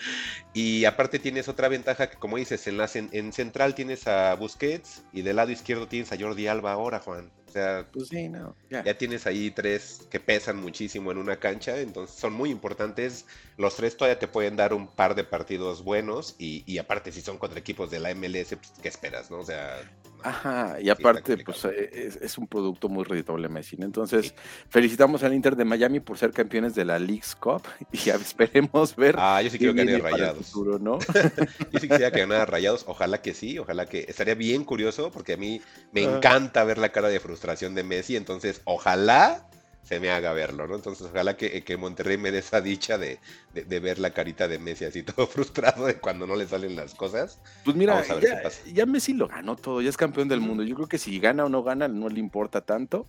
Y aparte tienes otra ventaja que, como dices, en, la cen- en central tienes a Busquets y del lado izquierdo tienes a Jordi Alba ahora, Juan. O sea, Pues sí, no, ya. ya tienes ahí tres que pesan muchísimo en una cancha, entonces son muy importantes. Los tres todavía te pueden dar un par de partidos buenos y, y aparte si son contra equipos de la MLS, pues, ¿qué esperas, no? O sea. Ajá, y aparte, pues eh, es, es un producto muy reditable Messi. Entonces, felicitamos al Inter de Miami por ser campeones de la League's Cup y esperemos ver Ah, yo sí quiero que gane Rayados. futuro, ¿no? Yo sí quisiera que ganara Rayados, ojalá que sí, ojalá que estaría bien curioso porque a mí me encanta ver la cara de frustración de Messi, entonces ojalá se me haga verlo, ¿no? Entonces ojalá que, que Monterrey me dé esa dicha de, de- de ver la carita de Messi así todo frustrado de cuando no le salen las cosas. Pues mira, Vamos a ver ya, qué pasa. ya Messi lo ganó todo, ya es campeón del mundo. Yo creo que si gana o no gana no le importa tanto,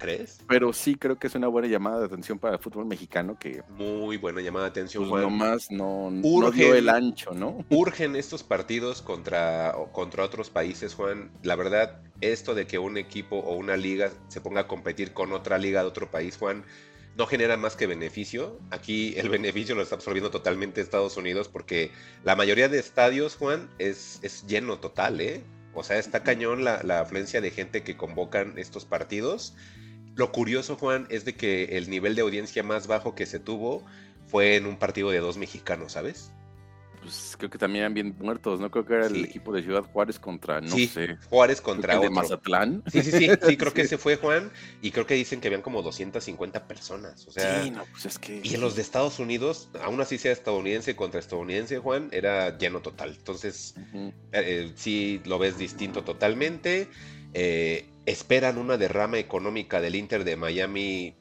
¿Crees? pero sí creo que es una buena llamada de atención para el fútbol mexicano que Muy buena llamada de atención, pues Juan. nomás no, no Urge dio el- ancho, ¿no? Urgen estos partidos contra, contra otros países, Juan. La verdad, esto de que un equipo o una liga se ponga a competir con otra liga de otro país, Juan, no genera más que beneficio. Aquí el beneficio lo está absorbiendo totalmente Estados Unidos porque la mayoría de estadios, Juan, es, es lleno total, ¿eh? O sea, está cañón la, la afluencia de gente que convocan estos partidos. Lo curioso, Juan, es de que el nivel de audiencia más bajo que se tuvo fue en un partido de dos mexicanos, ¿sabes? Pues creo que también eran bien muertos, ¿no? Creo que era el equipo de Ciudad Juárez contra, no sí, sé, Juárez contra que de otro. Mazatlán. Sí, sí, sí, sí, creo que ese fue Juan. Y creo que dicen que habían como 250 personas. O sea, sí, no, pues es que... y en los de Estados Unidos, aún así sea estadounidense contra estadounidense, Juan, era lleno total. Entonces, eh, sí lo ves distinto totalmente. Eh, esperan una derrama económica del Inter de Miami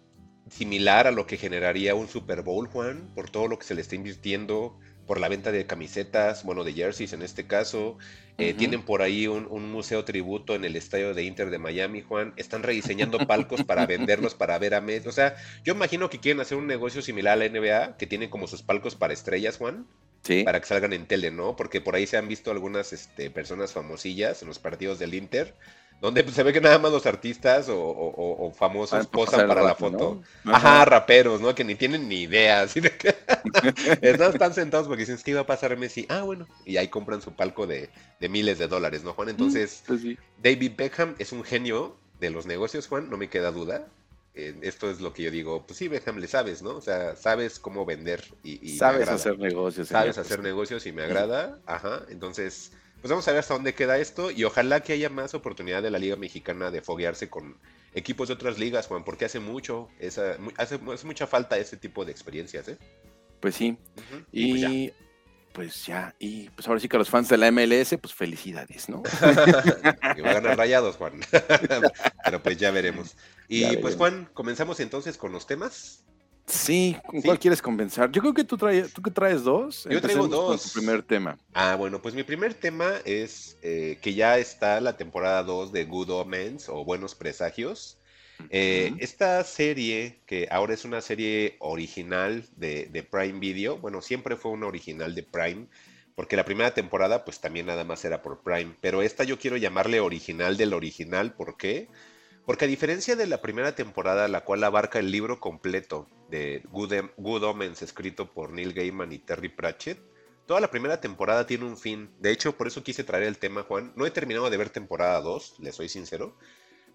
similar a lo que generaría un Super Bowl, Juan, por todo lo que se le está invirtiendo, por la venta de camisetas, bueno, de jerseys en este caso. Eh. Tienen por ahí un, un museo tributo en el estadio de Inter de Miami, Juan. Están rediseñando palcos para venderlos para ver a Messi. O sea, yo imagino que quieren hacer un negocio similar a la NBA, que tienen como sus palcos para estrellas, Juan Sí. para que salgan en tele, ¿no? Porque por ahí se han visto algunas este, personas famosillas en los partidos del Inter, donde pues, se ve que nada más los artistas o, o- o- o famosos Ah, posan para la rato, foto. ¿no? Ajá, raperos, ¿no? Que ni tienen ni idea. Así de que están, sentados porque dicen "Es que iba a pasar Messi. Ah, bueno. Y ahí compran su palco de, de miles de dólares, ¿no, Juan? Entonces, Pues sí. David Beckham es un genio de los negocios, Juan, no me queda duda. Eh, esto es lo que yo digo, pues sí, Beckham, le sabes, ¿no? O sea, sabes cómo vender y, Sabes hacer negocios. sabes señor. hacer negocios y me agrada, ajá, entonces pues vamos a ver hasta dónde queda esto y ojalá que haya más oportunidad de la Liga Mexicana de foguearse con equipos de otras ligas, Juan, porque hace mucho, esa, hace, mucha falta ese tipo de experiencias, ¿eh? Pues sí. Y, pues, ya. y pues ahora sí que los fans de la MLS, pues felicidades, ¿no? que va a ganar rayados, Juan. Pero pues ya veremos. Y pues Juan, comenzamos entonces con los temas. Sí, ¿con cuál quieres comenzar? Yo creo que tú traes, tú que traes dos. Yo traigo dos. tu primer tema. Ah, bueno, pues mi primer tema es eh, que ya está la temporada 2 de Good Omens o Buenos Presagios. Eh, esta serie, que ahora es una serie original de, de, Prime Video, bueno, siempre fue una original de Prime, porque la primera temporada pues también nada más era por Prime, pero esta yo quiero llamarle original del original, ¿por qué? Porque a diferencia de la primera temporada, la cual abarca el libro completo de Good, Omens, escrito por Neil Gaiman y Terry Pratchett, toda la primera temporada tiene un fin. De hecho, por eso quise traer el tema, Juan. No he terminado de ver temporada 2, le soy sincero,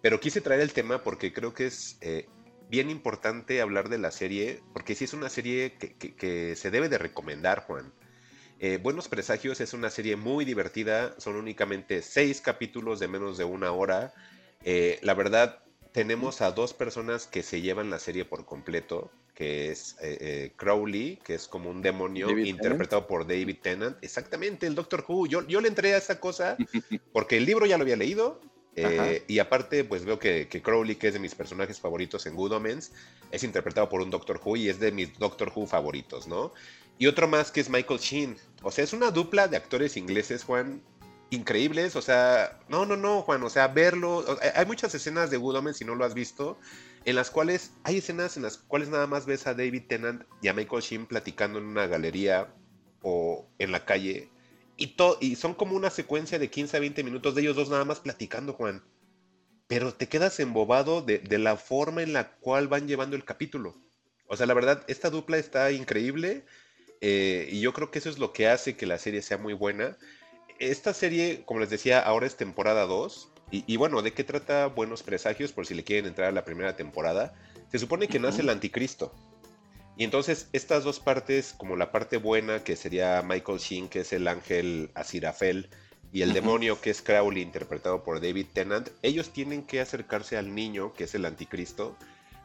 pero quise traer el tema porque creo que es eh, bien importante hablar de la serie, porque sí es una serie que, se debe de recomendar, Juan. Eh, Buenos Presagios es una serie muy divertida, son únicamente seis capítulos de menos de una hora eh, la verdad, tenemos a dos personas que se llevan la serie por completo, que es eh, eh, Crowley, que es como un demonio interpretado por David Tennant. Exactamente, el Doctor Who. Yo, yo le entré a esa cosa porque el libro ya lo había leído. y aparte, pues veo que, Crowley, que es de mis personajes favoritos en Good Omens, es interpretado por un Doctor Who y es de mis Doctor Who favoritos, ¿no? Y otro más que es Michael Sheen. O sea, es una dupla de actores ingleses, Juan, increíbles, o sea, no, no, no, Juan, o sea, verlo, hay muchas escenas de Good si no lo has visto, en las cuales, hay escenas en las cuales nada más ves a David Tennant y a Michael Sheen platicando en una galería o en la calle, y, y son como una secuencia de 15 a 20 minutos de ellos dos nada más platicando, Juan. Pero te quedas embobado de, la forma en la cual van llevando el capítulo. O sea, la verdad, esta dupla está increíble. Eh, y yo creo que eso es lo que hace que la serie sea muy buena esta serie, como les decía, ahora es temporada 2. Y, bueno, ¿de qué trata Buenos Presagios? Por si le quieren entrar a la primera temporada. Se supone que nace el anticristo. Y entonces estas dos partes, como la parte buena, que sería Michael Sheen, que es el ángel Azirafel, y el demonio, que es Crowley, interpretado por David Tennant, ellos tienen que acercarse al niño, que es el anticristo,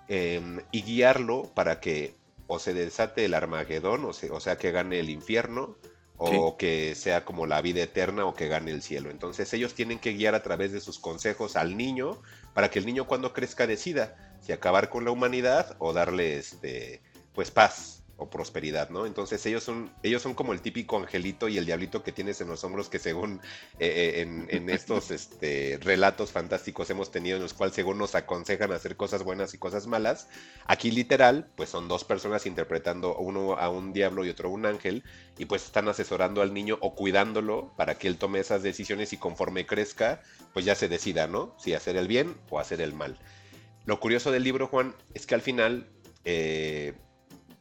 em, y guiarlo para que o se desate el Armagedón, o, o sea, que gane el infierno, o que sea como la vida eterna o que gane el cielo. Entonces ellos tienen que guiar a través de sus consejos al niño para que el niño cuando crezca decida si acabar con la humanidad o darle este pues paz o prosperidad, ¿no? Entonces ellos son, ellos son como el típico angelito y el diablito que tienes en los hombros que según eh, eh, en, estos este, relatos fantásticos hemos tenido en los cuales según nos aconsejan hacer cosas buenas y cosas malas, aquí literal, pues son dos personas interpretando uno a un diablo y otro a un ángel y pues están asesorando al niño o cuidándolo para que él tome esas decisiones y conforme crezca, pues ya se decida, ¿no? Si hacer el bien o hacer el mal. Lo curioso del libro, Juan, es que al final... Eh,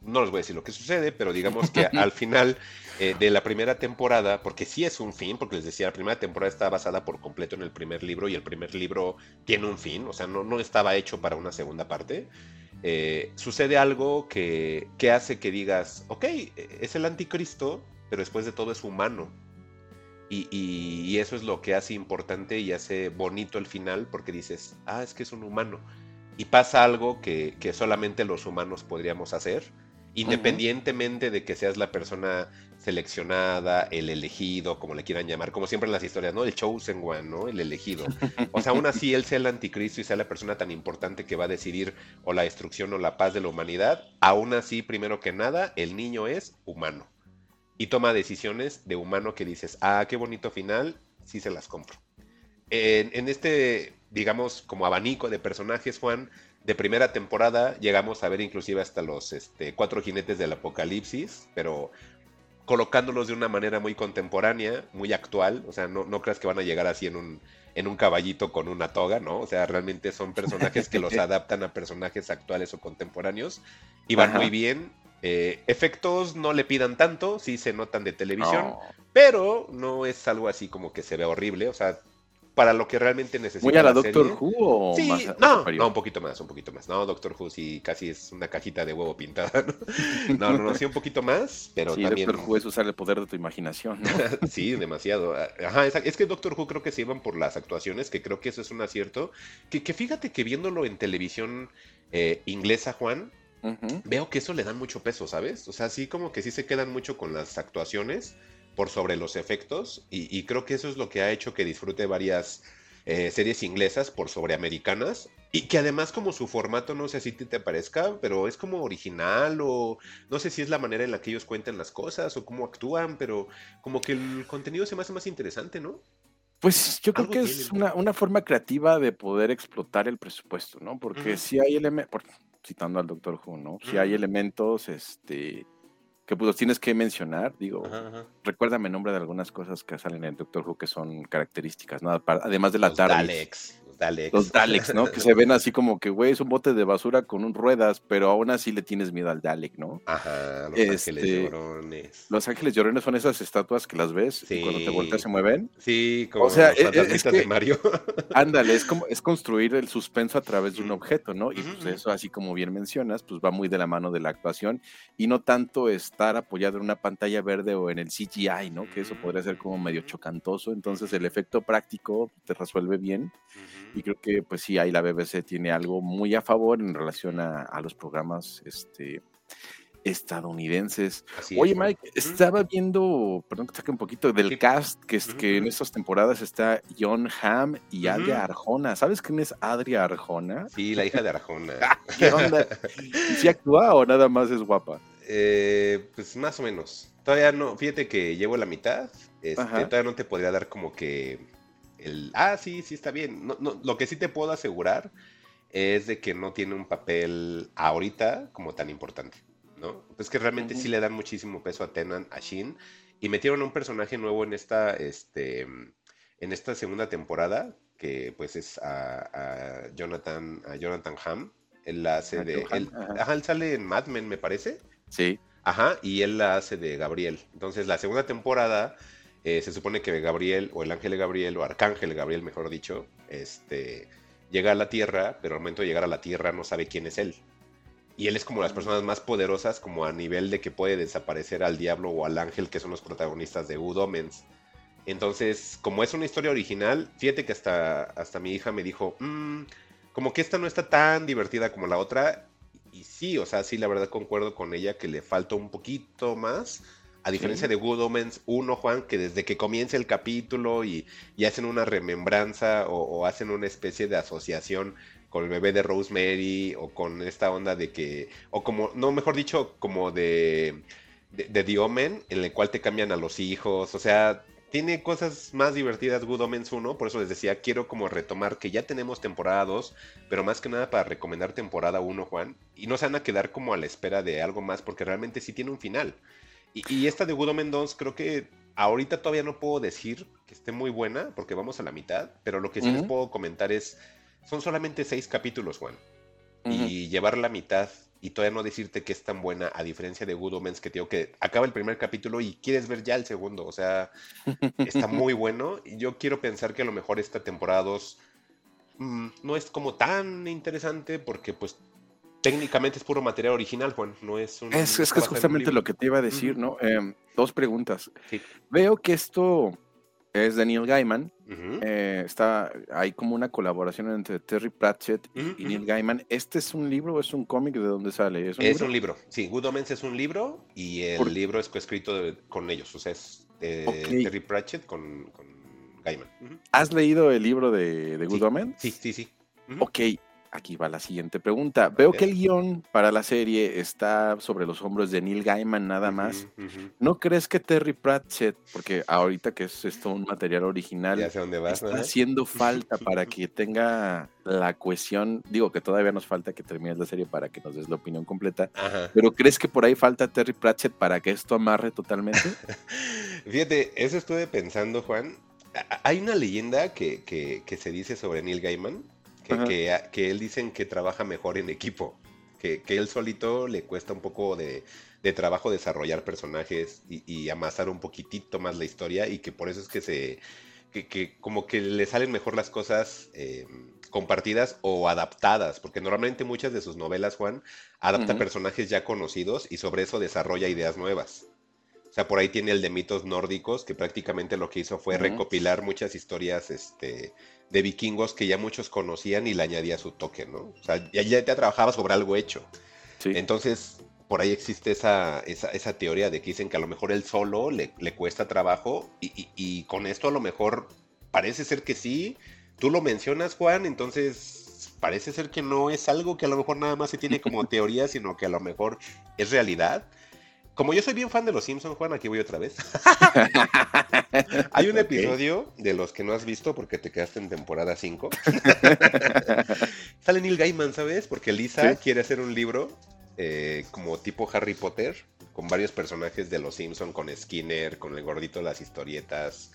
no les voy a decir lo que sucede, pero digamos que al final eh, de la primera temporada, porque sí es un fin, porque les decía, la primera temporada está basada por completo en el primer libro y el primer libro tiene un fin, o sea, no, no estaba hecho para una segunda parte. Eh, sucede algo que, que hace que digas, ok, es el anticristo, pero después de todo es humano. Y, y, eso es lo que hace importante y hace bonito el final porque dices, ah, es que es un humano. Y pasa algo que, que solamente los humanos podríamos hacer Independientemente de que seas la persona seleccionada, el elegido, como le quieran llamar, como siempre en las historias, ¿no? El chosen one, ¿no? El elegido. O sea, aún así él sea el anticristo y sea la persona tan importante que va a decidir o la destrucción o la paz de la humanidad, aún así, primero que nada, el niño es humano. Y toma decisiones de humano que dices, ah, qué bonito final, sí se las compro. En, en este, digamos, como abanico de personajes, Juan, de primera temporada llegamos a ver inclusive hasta los este, cuatro jinetes del apocalipsis, pero colocándolos de una manera muy contemporánea, muy actual, o sea, no, no creas que van a llegar así en un, en un caballito con una toga, ¿no? O sea, realmente son personajes que los adaptan a personajes actuales o contemporáneos y van muy bien. Eh, efectos no le pidan tanto, sí se notan de televisión, pero no es algo así como que se ve horrible, o sea, para lo que realmente necesita. ¿Muy a la, la Doctor serie. Who o Sí, más, no, no, un poquito más, un poquito más. No, Doctor Who sí casi es una cajita de huevo pintada. No, no, no, no, sí un poquito más, pero sí, también. Doctor Who es usar el poder de tu imaginación, ¿no? Sí, demasiado. Ajá, es, es que Doctor Who creo que se iban por las actuaciones, que creo que eso es un acierto. Que, que fíjate que viéndolo en televisión eh, inglesa, Juan, Ujú. veo que eso le dan mucho peso, ¿sabes? O sea, sí como que sí se quedan mucho con las actuaciones por sobre los efectos y, y creo que eso es lo que ha hecho que disfrute varias eh, series inglesas por sobre americanas y que además como su formato, no sé si te, te parezca, pero es como original o no sé si es la manera en la que ellos cuentan las cosas o cómo actúan, pero como que el contenido se me hace más interesante, ¿no? Pues yo creo que es una, una forma creativa de poder explotar el presupuesto, ¿no? Porque si hay elementos, citando al Doctor Who, ¿no? Si hay elementos, este, que pues los tienes que mencionar, digo, Ajá, ajá. recuérdame el nombre de algunas cosas que salen en el Doctor Who que son características, ¿no? Además de la Los. Daleks, Daleks. Los Daleks, ¿no? Que se ven así como que, güey, es un bote de basura con un ruedas, pero aún así le tienes miedo al Dalek, ¿no? Ajá, los Este, ángeles llorones. Los ángeles llorones son esas estatuas que las ves y cuando te volteas se mueven. Sí, como sea, los e- e- es fantasmitas que- de Mario. Ándale, es como es construir el suspenso a través de un objeto, ¿no? Y pues eso, así como bien mencionas, pues va muy de la mano de la actuación y no tanto estar apoyado en una pantalla verde o en el CGI, ¿no? Que eso podría ser como medio chocantoso. Entonces el efecto práctico te resuelve bien y creo que pues sí, ahí la BBC tiene algo muy a favor en relación a, a los programas este, estadounidenses. Así Oye, es. Mike, estaba viendo, perdón que saque un poquito del Sí. cast, que, es, que en estas temporadas está John Hamm y Ujú. Adria Arjona. ¿Sabes quién es Adria Arjona? Sí, la hija de Arjona. ¿Qué onda? ¿Y si actúa o nada más es guapa? Eh, pues más o menos. Todavía no, fíjate que llevo la mitad. Este, todavía no te podría dar como que el. Ah, sí, sí está bien. No, no, lo que sí te puedo asegurar es de que no tiene un papel ahorita como tan importante, ¿no? Pues que realmente sí le dan muchísimo peso a Tenan, a Shin, y metieron un personaje nuevo en esta, este, en esta segunda temporada, que pues es a, a Jonathan, a Jonathan Hamm. Él la hace A de. Él- ajá, él sale en Mad Men, me parece. Sí. Ajá, y él la hace de Gabriel. Entonces, la segunda temporada eh, se supone que Gabriel, o el ángel de Gabriel, o arcángel Gabriel, mejor dicho, este, llega a la Tierra, pero al momento de llegar a la Tierra no sabe quién es él. Y él es como las personas más poderosas, como a nivel de que puede desaparecer al diablo o al ángel, que son los protagonistas de Good Omens. Entonces, como es una historia original, fíjate que hasta, hasta mi hija me dijo, "Mm, como que esta no está tan divertida como la otra. Y sí, o sea, sí, la verdad concuerdo con ella que le falta un poquito más. A diferencia Sí. de Good Omens 1, Juan, que desde que comienza el capítulo y, y hacen una remembranza o, o hacen una especie de asociación con el bebé de Rosemary o con esta onda de que, o como, no, mejor dicho, como de, de, de The Omen, en el cual te cambian a los hijos, o sea, tiene cosas más divertidas Good Omens 1, por eso les decía, quiero como retomar que ya tenemos temporada 2, pero más que nada para recomendar temporada 1, Juan, y no se van a quedar como a la espera de algo más, porque realmente sí tiene un final. Y, y esta de Good Omen 2 creo que ahorita todavía no puedo decir que esté muy buena, porque vamos a la mitad, pero lo que sí les puedo comentar es, son solamente seis capítulos, Juan, y llevar la mitad y todavía no decirte que es tan buena, a diferencia de Good Omens, que te digo que acaba el primer capítulo y quieres ver ya el segundo, o sea, está muy bueno. Y yo quiero pensar que a lo mejor esta temporada 2 mm, no es como tan interesante porque pues técnicamente es puro material original, Juan, no es un... Es, es que es justamente lo que te iba a decir. ¿no? Em, dos preguntas. Sí. Veo que esto es de Neil Gaiman. Eh, está, hay como una colaboración entre Terry Pratchett y, Neil. Gaiman. ¿Este es un libro o es un cómic de dónde sale? ¿Es un Es libro? un libro, sí, Good Omens es un libro y el Por- libro es coescrito con ellos, o sea, es eh, Ok. Terry Pratchett con, con Gaiman. ¿Has leído el libro de, de Good Sí, Omens? Sí, sí, sí. Ok, aquí va la siguiente pregunta. Veo que el guion para la serie está sobre los hombros de Neil Gaiman nada más. ¿No crees que Terry Pratchett, porque ahorita que es esto un material original, vas. está haciendo falta para que tenga la cohesión? Digo que todavía nos falta que termines la serie para que nos des la opinión completa. Ajá. ¿Pero crees que por ahí falta Terry Pratchett para que esto amarre totalmente? Fíjate, eso estuve pensando, Juan. Hay una leyenda que, que- que se dice sobre Neil Gaiman, que, él dicen que trabaja mejor en equipo, que, que él solito le cuesta un poco de, de trabajo desarrollar personajes y, y amasar un poquitito más la historia y que por eso es que se que, que como que le salen mejor las cosas eh, compartidas o adaptadas, porque normalmente muchas de sus novelas, Juan, adapta personajes ya conocidos y sobre eso desarrolla ideas nuevas. O sea, por ahí tiene el de mitos nórdicos, que prácticamente lo que hizo fue recopilar muchas historias este, de vikingos que ya muchos conocían y le añadía su toque, ¿no? O sea, ya, ya te trabajaba sobre algo hecho. Sí. Entonces, por ahí existe esa, esa, esa teoría de que dicen que a lo mejor él solo le, le cuesta trabajo y, y- y con esto a lo mejor parece ser que sí. Tú lo mencionas, Juan, entonces parece ser que no es algo que a lo mejor nada más se tiene como teoría, sino que a lo mejor es realidad. Como yo soy bien fan de los Simpsons, Juan, aquí voy otra vez. Hay un episodio de los que no has visto porque te quedaste en temporada 5. Sale Neil Gaiman, ¿sabes? Porque Lisa Sí. quiere hacer un libro eh, como tipo Harry Potter, con varios personajes de los Simpson, con Skinner, con el gordito de las historietas.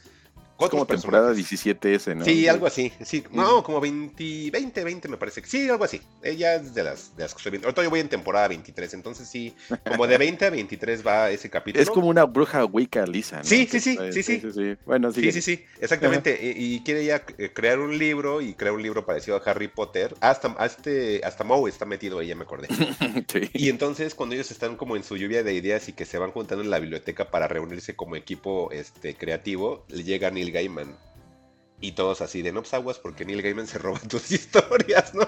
Es como temporada personajes. 17 ese, ¿no? Sí, algo así. Sí, no, como 20, 20, 20 me parece. Sí, algo así. Ella es de las, de las que estoy viendo. Ahorita yo voy en temporada 23, entonces sí, como de 20 a 23 va ese capítulo. Es como una bruja Wicca lisa, ¿no? Sí, sí, sí, sí, sí. Bueno, Sí, sí, sí, exactamente. Y, y quiere ya eh, crear un libro y crear un libro parecido a Harry Potter. Hasta, hasta, hasta Moe está metido ahí, ya me acordé. Sí. Y entonces cuando ellos están como en su lluvia de ideas y que se van juntando en la biblioteca para reunirse como equipo este, creativo, le llega Neil Gaiman. Y todos así de no pues aguas porque Neil Gaiman se roba tus historias, ¿no?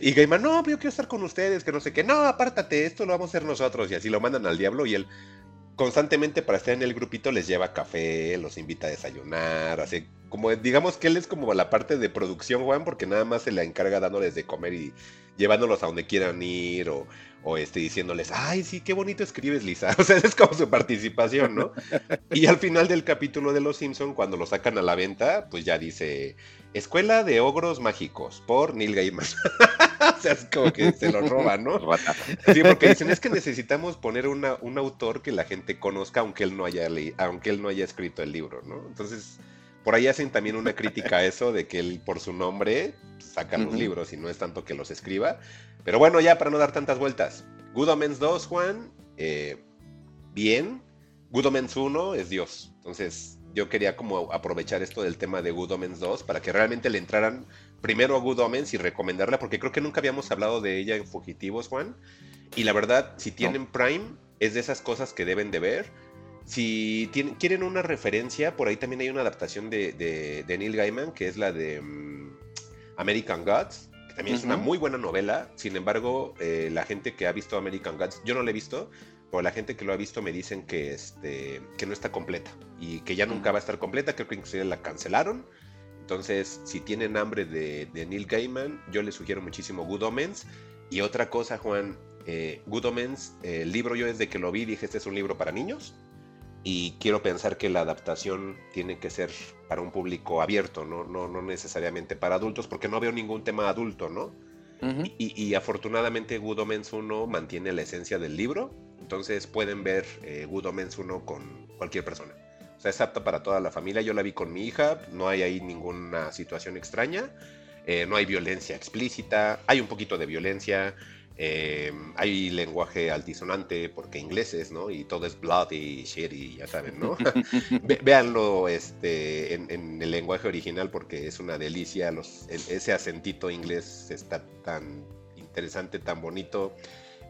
Y Gaiman, no, yo quiero estar con ustedes, que no sé qué, no, apártate, esto lo vamos a hacer nosotros. Y así lo mandan al diablo y él constantemente para estar en el grupito les lleva café, los invita a desayunar, así como digamos que él es como la parte de producción, Juan, porque nada más se la encarga dándoles de comer y llevándolos a donde quieran ir o, o este diciéndoles, ay, sí, qué bonito escribes, Lisa. O sea, esa es como su participación, ¿no? Y al final del capítulo de Los Simpson, cuando lo sacan a la venta, pues ya dice Escuela de Ogros Mágicos por Neil Gaiman. o sea, es como que se lo roba, ¿no? Sí, porque dicen es que necesitamos poner una, un autor que la gente conozca aunque él no haya leído, aunque él no haya escrito el libro, ¿no? Entonces, por ahí hacen también una crítica a eso de que él por su nombre saca los libros y no es tanto que los escriba. Pero bueno, ya para no dar tantas vueltas. Good Omens 2, Juan, eh, bien. Good Omens 1 es Dios. Entonces, yo quería como aprovechar esto del tema de Good Omens 2 para que realmente le entraran primero a Good Omens y recomendarla, porque creo que nunca habíamos hablado de ella en Fugitivos, Juan. Y la verdad, si tienen Prime, es de esas cosas que deben de ver. Si tienen, quieren una referencia, por ahí también hay una adaptación de, de- de Neil Gaiman, que es la de mm, American Gods, que también es una muy buena novela. Sin embargo, eh, la gente que ha visto American Gods, yo no la he visto, pero la gente que lo ha visto me dicen que, este, que no está completa y que ya nunca va a estar completa. Creo que inclusive la cancelaron. Entonces, si tienen hambre de, de Neil Gaiman, yo les sugiero muchísimo Good Omens. Y otra cosa, Juan, eh, Good Omens, eh, el libro yo desde que lo vi dije, este es un libro para niños. Y quiero pensar que la adaptación tiene que ser para un público abierto, no, no, no necesariamente para adultos, porque no veo ningún tema adulto, ¿no? Ujú. Y, y afortunadamente Good Omens 1 mantiene la esencia del libro, entonces pueden ver eh, Good Omens 1 con cualquier persona. O sea, es apta para toda la familia. Yo la vi con mi hija, no hay ahí ninguna situación extraña, eh, no hay violencia explícita, hay un poquito de violencia, eh, hay lenguaje altisonante porque ingleses, ¿no? Y todo es blood y shit y ya saben, ¿no? Ve- véanlo este, en, en el lenguaje original porque es una delicia. Los, el- ese acentito inglés está tan interesante, tan bonito.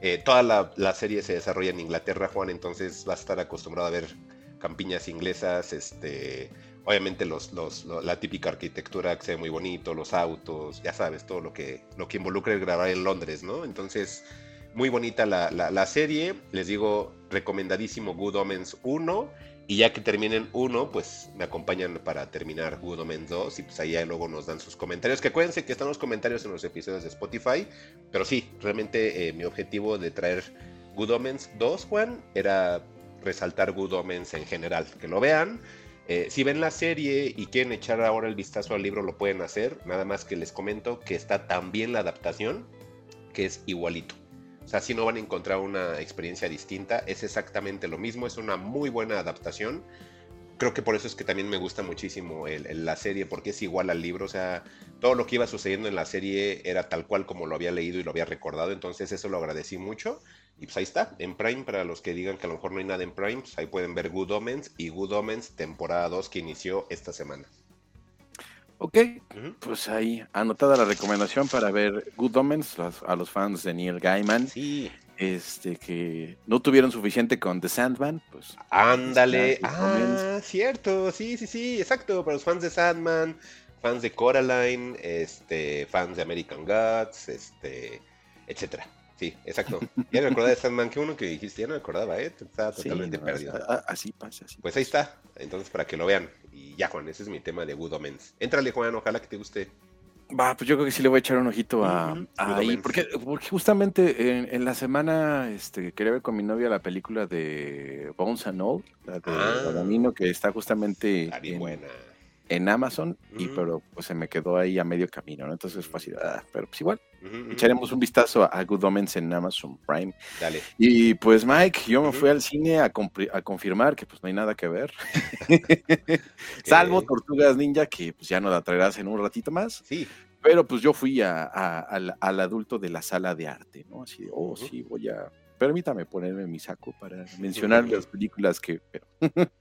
Eh, toda la, la serie se desarrolla en Inglaterra, Juan, entonces vas a estar acostumbrado a ver campiñas inglesas, este, obviamente los, los, lo- la típica arquitectura que se ve muy bonito, los autos, ya sabes, todo lo que, lo que involucra el grabar en Londres, ¿no? Entonces, muy bonita la, la- la serie, les digo, recomendadísimo Good Omens 1, y ya que terminen 1, pues me acompañan para terminar Good Omens 2, y pues ahí ya luego nos dan sus comentarios, que acuérdense que están los comentarios en los episodios de Spotify, pero sí, realmente eh, mi objetivo de traer Good Omens 2, Juan, era resaltar Good Omens en general, que lo vean. Eh, si ven la serie y quieren echar ahora el vistazo al libro, lo pueden hacer. Nada más que les comento que está tan bien la adaptación que es igualito. O sea, si no van a encontrar una experiencia distinta, es exactamente lo mismo, es una muy buena adaptación. Creo que por eso es que también me gusta muchísimo el- el- la serie, porque es igual al libro, o sea, todo lo que iba sucediendo en la serie era tal cual como lo había leído y lo había recordado, entonces eso lo agradecí mucho. Y pues ahí está, en Prime, para los que digan que a lo mejor no hay nada en Prime, pues ahí pueden ver Good Omens y Good Omens temporada 2 que inició esta semana. Ok, pues ahí anotada la recomendación para ver Good Omens a los fans de Neil Gaiman, Sí. este que no tuvieron suficiente con The Sandman, pues Ándale. Ah, cierto. Sí, sí, sí. Exacto. Para los fans de Sandman, fans de Coraline, este, fans de American Gods, este, etcétera. Sí, exacto. Ya me acordaba de Sandman, que uno que dijiste, ya no me acordaba, ¿eh? Estaba sí, totalmente no, perdido. así pasa, así Pues ahí está. Entonces, para que lo vean. Y ya, Juan, ese es mi tema de Good Omens. Éntrale, Juan, ojalá que te guste. Va, pues yo creo que sí le voy a echar un ojito a, ahí, porque, porque justamente en, en la semana este, quería ver con mi novia la película de Bones and All, la de Ah. Que está justamente Está bien en, buena. En Amazon, y pero pues se me quedó ahí a medio camino, ¿no? Entonces fue así, ah, pero pues igual, echaremos un vistazo a, a Good Omens en Amazon Prime. Dale. Y pues Mike, yo me fui al cine a, a confirmar que pues no hay nada que ver, salvo. Tortugas Ninja, que pues ya nos la traerás en un ratito más. Sí. Pero pues yo fui a- al, al adulto de la sala de arte, ¿no? Así de, oh, sí, voy a... Permítame ponerme mi saco para mencionar las películas que...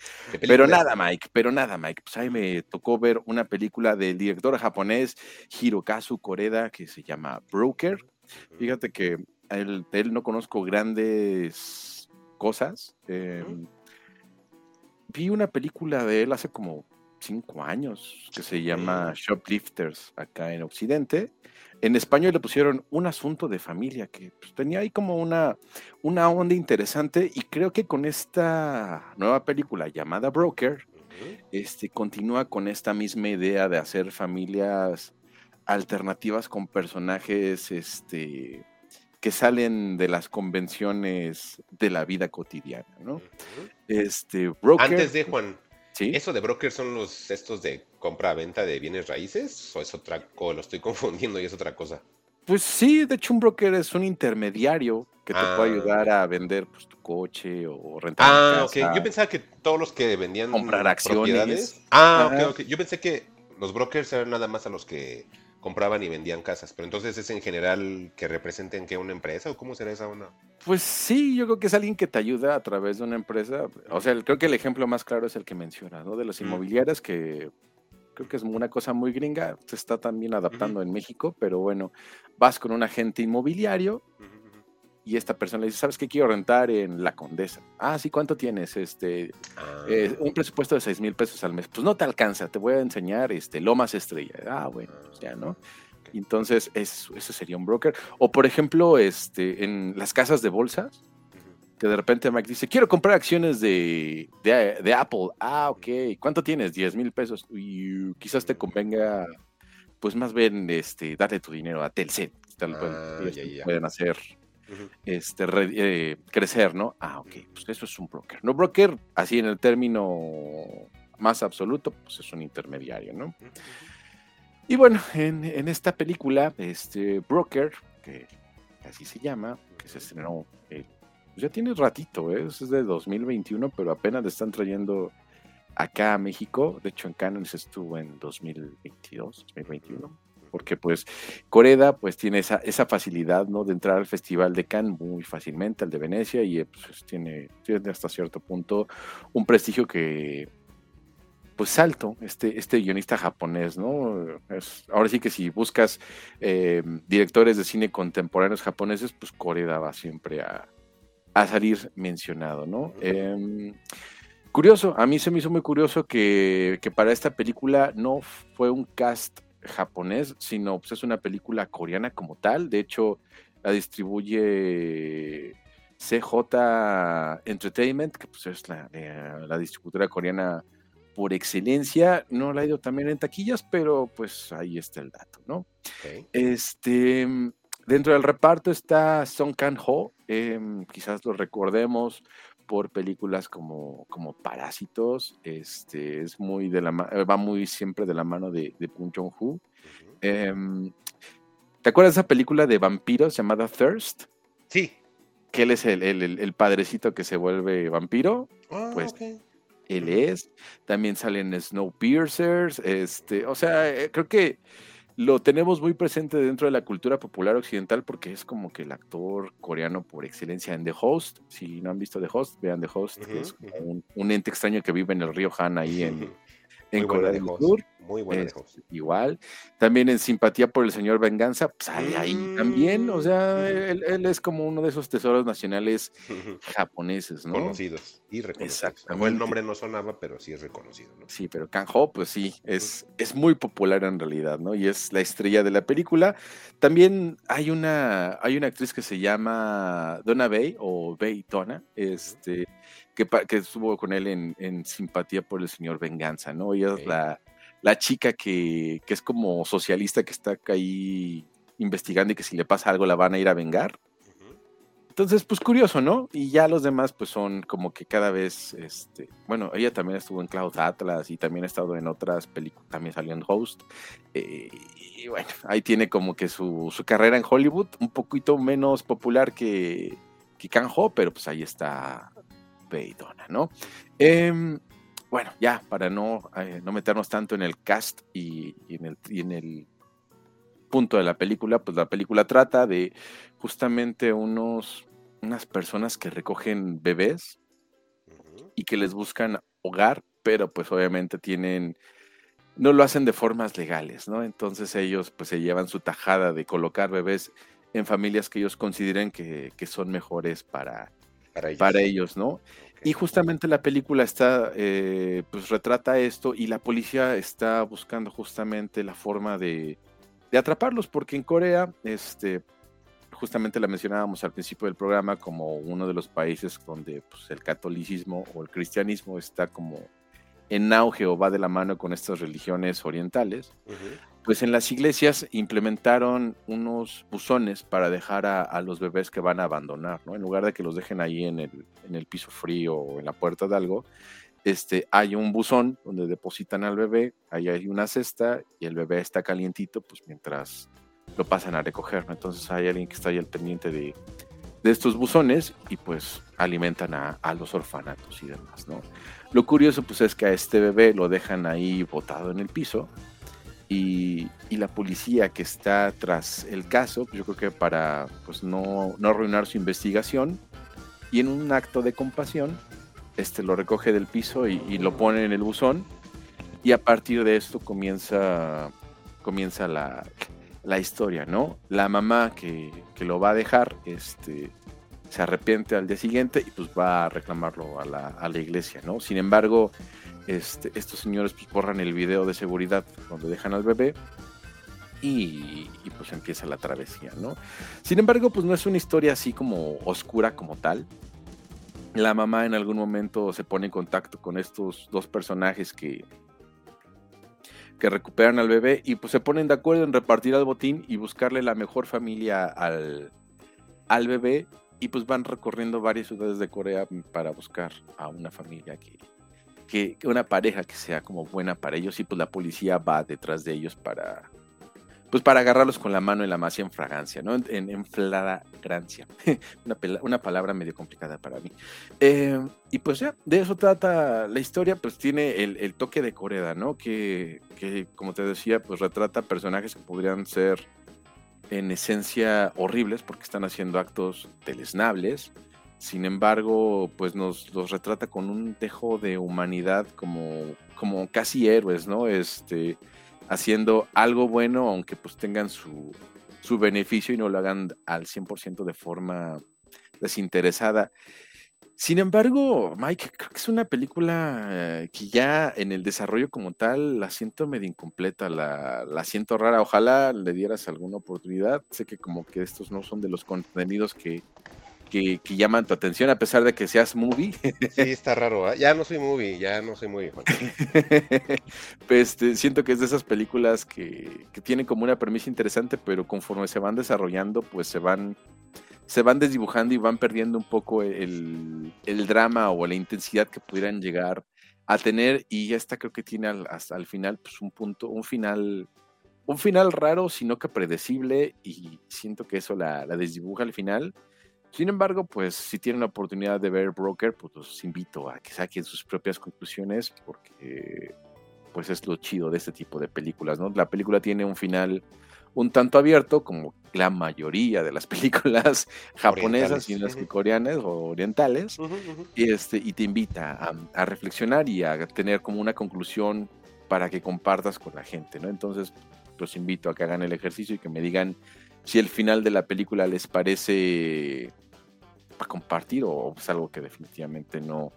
Pero, nada, Mike, pero nada, Mike. Pues ahí me tocó ver una película del director japonés Hirokazu Koreda que se llama Broker. Fíjate que él, de él no conozco grandes cosas. eh, Ujú. Vi una película de él hace como cinco años que se llama. Shoplifters acá en Occidente. En español le pusieron un asunto de familia que pues, tenía ahí como una, una onda interesante y creo que con esta nueva película llamada Broker, este, continúa con esta misma idea de hacer familias alternativas con personajes este, que salen de las convenciones de la vida cotidiana, ¿no? Este, Broker, Antes de Juan, ¿sí? ¿eso de broker son los estos de compra-venta de bienes raíces? ¿O es otra o lo estoy confundiendo y es otra cosa? Pues sí, de hecho un broker es un intermediario que te puede Ah. ayudar a vender pues, tu coche o rentar Ah, una ok. Yo pensaba que todos los que vendían Comprar acciones. Ah, Ajá. ok, ok. Yo pensé que los brokers eran nada más a los que compraban y vendían casas. Pero entonces es en general que representen que una empresa o cómo será esa onda. Pues sí, yo creo que es alguien que te ayuda a través de una empresa. O sea, creo que el ejemplo más claro es el que mencionas, ¿no? De las inmobiliarias, que creo que es una cosa muy gringa, se está también adaptando en México, pero bueno, vas con un agente inmobiliario. Y esta persona le dice, ¿sabes qué quiero rentar en La Condesa? Ah, sí, ¿cuánto tienes? Este, Ah, eh, un presupuesto de 6 mil pesos al mes. Pues no te alcanza, te voy a enseñar este, Lomas Estrella. Ah, bueno, pues ya, ¿no? Entonces, es- ese sería un broker. O, por ejemplo, este, en las casas de bolsas, que de repente Mike dice, quiero comprar acciones de, de, de Apple. Ah, ok. ¿Cuánto tienes? 10 mil pesos. Y quizás te convenga, pues más bien, este, darle tu dinero a Telcel. Tal, Ah, ya, ya, ya. pueden hacer Este, re- eh, crecer, ¿no? Ah, ok, pues eso es un broker. No broker, así en el término más absoluto, pues es un intermediario, ¿no? Y bueno, en, en esta película, este Broker, que así se llama, que se estrenó, eh, pues ya tiene ratito, ¿eh? es de 2021, pero apenas le están trayendo acá a México. De hecho, en Cannes estuvo en 2022, 2021 porque pues Coreda pues tiene esa, esa facilidad, ¿no? De entrar al Festival de Cannes muy fácilmente, al de Venecia, y eh, pues, tiene, tiene hasta cierto punto un prestigio que pues alto, este, este guionista japonés, ¿no? Es, ahora sí que si buscas eh, directores de cine contemporáneos japoneses, pues Coreda va siempre a, a salir mencionado, ¿no? Em, curioso, a mí se me hizo muy curioso que, que para esta película no fue un cast japonés, sino pues es una película coreana como tal. De hecho, la distribuye CJ Entertainment, que pues es la, la- la distribuidora coreana por excelencia. No la ha ido también en taquillas, pero pues ahí está el dato, ¿no? Este, dentro del reparto está Song Kang-ho, em, quizás lo recordemos por películas como, como Parásitos, este, es muy de la eh, va muy siempre de la mano de, de Joon-ho. Ujú. Em, ¿Te acuerdas de esa película de vampiros llamada Thirst? Sí. Que él es el, el- el- el padrecito que se vuelve vampiro, Ah, Pues, él es. También salen Snowpiercers, este, o sea, eh, creo que lo tenemos muy presente dentro de la cultura popular occidental porque es como que el actor coreano por excelencia en The Host. Si no han visto The Host, vean The Host, que es un, un ente extraño que vive en el río Han ahí en, en Corea de del Sur. Muy buena de Es igual. También en Simpatía por el Señor Venganza, pues sale ahí también. O sea, Mm. él, él es como uno de esos tesoros nacionales japoneses, ¿no? Conocidos y reconocidos. El nombre no sonaba, pero sí es reconocido, ¿no? Sí, pero Kang-ho, pues sí, es, es muy popular en realidad, ¿no? Y es la estrella de la película. También hay una, hay una actriz que se llama Donna Bay o Bay Donna, este, que, que estuvo con él en, en Simpatía por el Señor Venganza, ¿no? Ella es la, la chica que, que es como socialista que está ahí investigando y que si le pasa algo la van a ir a vengar. Entonces, pues curioso, ¿no? Y ya los demás, pues son como que cada vez, este, bueno, ella también estuvo en Cloud Atlas y también ha estado en otras películas, también salió en Host. eh, y bueno, ahí tiene como que su, su carrera en Hollywood, un poquito menos popular que, que Kang-ho, pero pues ahí está Beidona, ¿no? Em, bueno, ya, para no, eh, no meternos tanto en el cast y, y en el, y en el punto de la película, pues la película trata de justamente unos, unas personas que recogen bebés y que les buscan hogar, pero pues obviamente tienen, no lo hacen de formas legales, ¿no? Entonces ellos pues se llevan su tajada de colocar bebés en familias que ellos consideren que, que son mejores para, Para ellos. para ellos, ¿no? Y justamente la película está, eh, pues retrata esto y la policía está buscando justamente la forma de, de atraparlos, porque en Corea, este, justamente la mencionábamos al principio del programa como uno de los países donde pues, el catolicismo o el cristianismo está como en auge o va de la mano con estas religiones orientales. Pues en las iglesias implementaron unos buzones para dejar a, los bebés que van a abandonar, ¿no? En lugar de que los dejen ahí en el, en el piso frío o en la puerta de algo, este, hay un buzón donde depositan al bebé, ahí hay una cesta y el bebé está calientito, pues mientras lo pasan a recoger, ¿no? Entonces hay alguien que está ahí al pendiente de, de estos buzones y pues alimentan a, a los orfanatos y demás, ¿no? Lo curioso pues es que a este bebé lo dejan ahí botado en el piso y, y la policía que está tras el caso, pues yo creo que para pues no, no arruinar su investigación y en un acto de compasión, este lo recoge del piso y, y lo pone en el buzón y a partir de esto comienza, comienza la, la historia, ¿no? La mamá que, que lo va a dejar, este, se arrepiente al día siguiente y pues va a reclamarlo a la, a la iglesia, ¿no? Sin embargo, este, estos señores pues, borran el video de seguridad donde dejan al bebé y, pues empieza la travesía, ¿no? Sin embargo, pues no es una historia así como oscura como tal. La mamá en algún momento se pone en contacto con estos dos personajes que, que recuperan al bebé y pues se ponen de acuerdo en repartir al botín y buscarle la mejor familia al, al bebé y pues van recorriendo varias ciudades de Corea para buscar a una familia que, que, una pareja que sea como buena para ellos y pues la policía va detrás de ellos para pues para agarrarlos con la mano en la masa en fragancia, ¿no? En, en flagrancia. una, una palabra medio complicada para mí. Eh, y pues ya, de eso trata la historia, pues tiene el, el toque de Corea, ¿no? Que, que, como te decía, pues retrata personajes que podrían ser en esencia horribles porque están haciendo actos deleznables. Sin embargo, pues nos los retrata con un dejo de humanidad como, como casi héroes, ¿no? Este, haciendo algo bueno, aunque pues tengan su, su beneficio y no lo hagan al 100% de forma desinteresada. Sin embargo, Mike, creo que es una película eh, que ya en el desarrollo como tal la siento medio incompleta, la, la siento rara. Ojalá le dieras alguna oportunidad. Sé que como que estos no son de los contenidos que, que, que llaman tu atención, a pesar de que seas movie. Sí, está raro. ¿eh? Ya no soy movie, ya no soy movie. Pues este, siento que es de esas películas que, que tienen como una premisa interesante, pero conforme se van desarrollando, pues se van, se van desdibujando y van perdiendo un poco el, el drama o la intensidad que pudieran llegar a tener. Y esta creo que tiene al- hasta el final, pues un punto, un final, un final raro, sino que predecible, y siento que eso la, la desdibuja al final. Sin embargo, pues si tienen la oportunidad de ver Broker, pues los invito a que saquen sus propias conclusiones, porque pues es lo chido de este tipo de películas, ¿no? La película tiene un final un tanto abierto, como la mayoría de las películas japonesas y las que coreanas o orientales, y, este, y te invita a, a reflexionar y a tener como una conclusión para que compartas con la gente, ¿no? Entonces, los invito a que hagan el ejercicio y que me digan si el final de la película les parece para compartir o es algo que definitivamente no,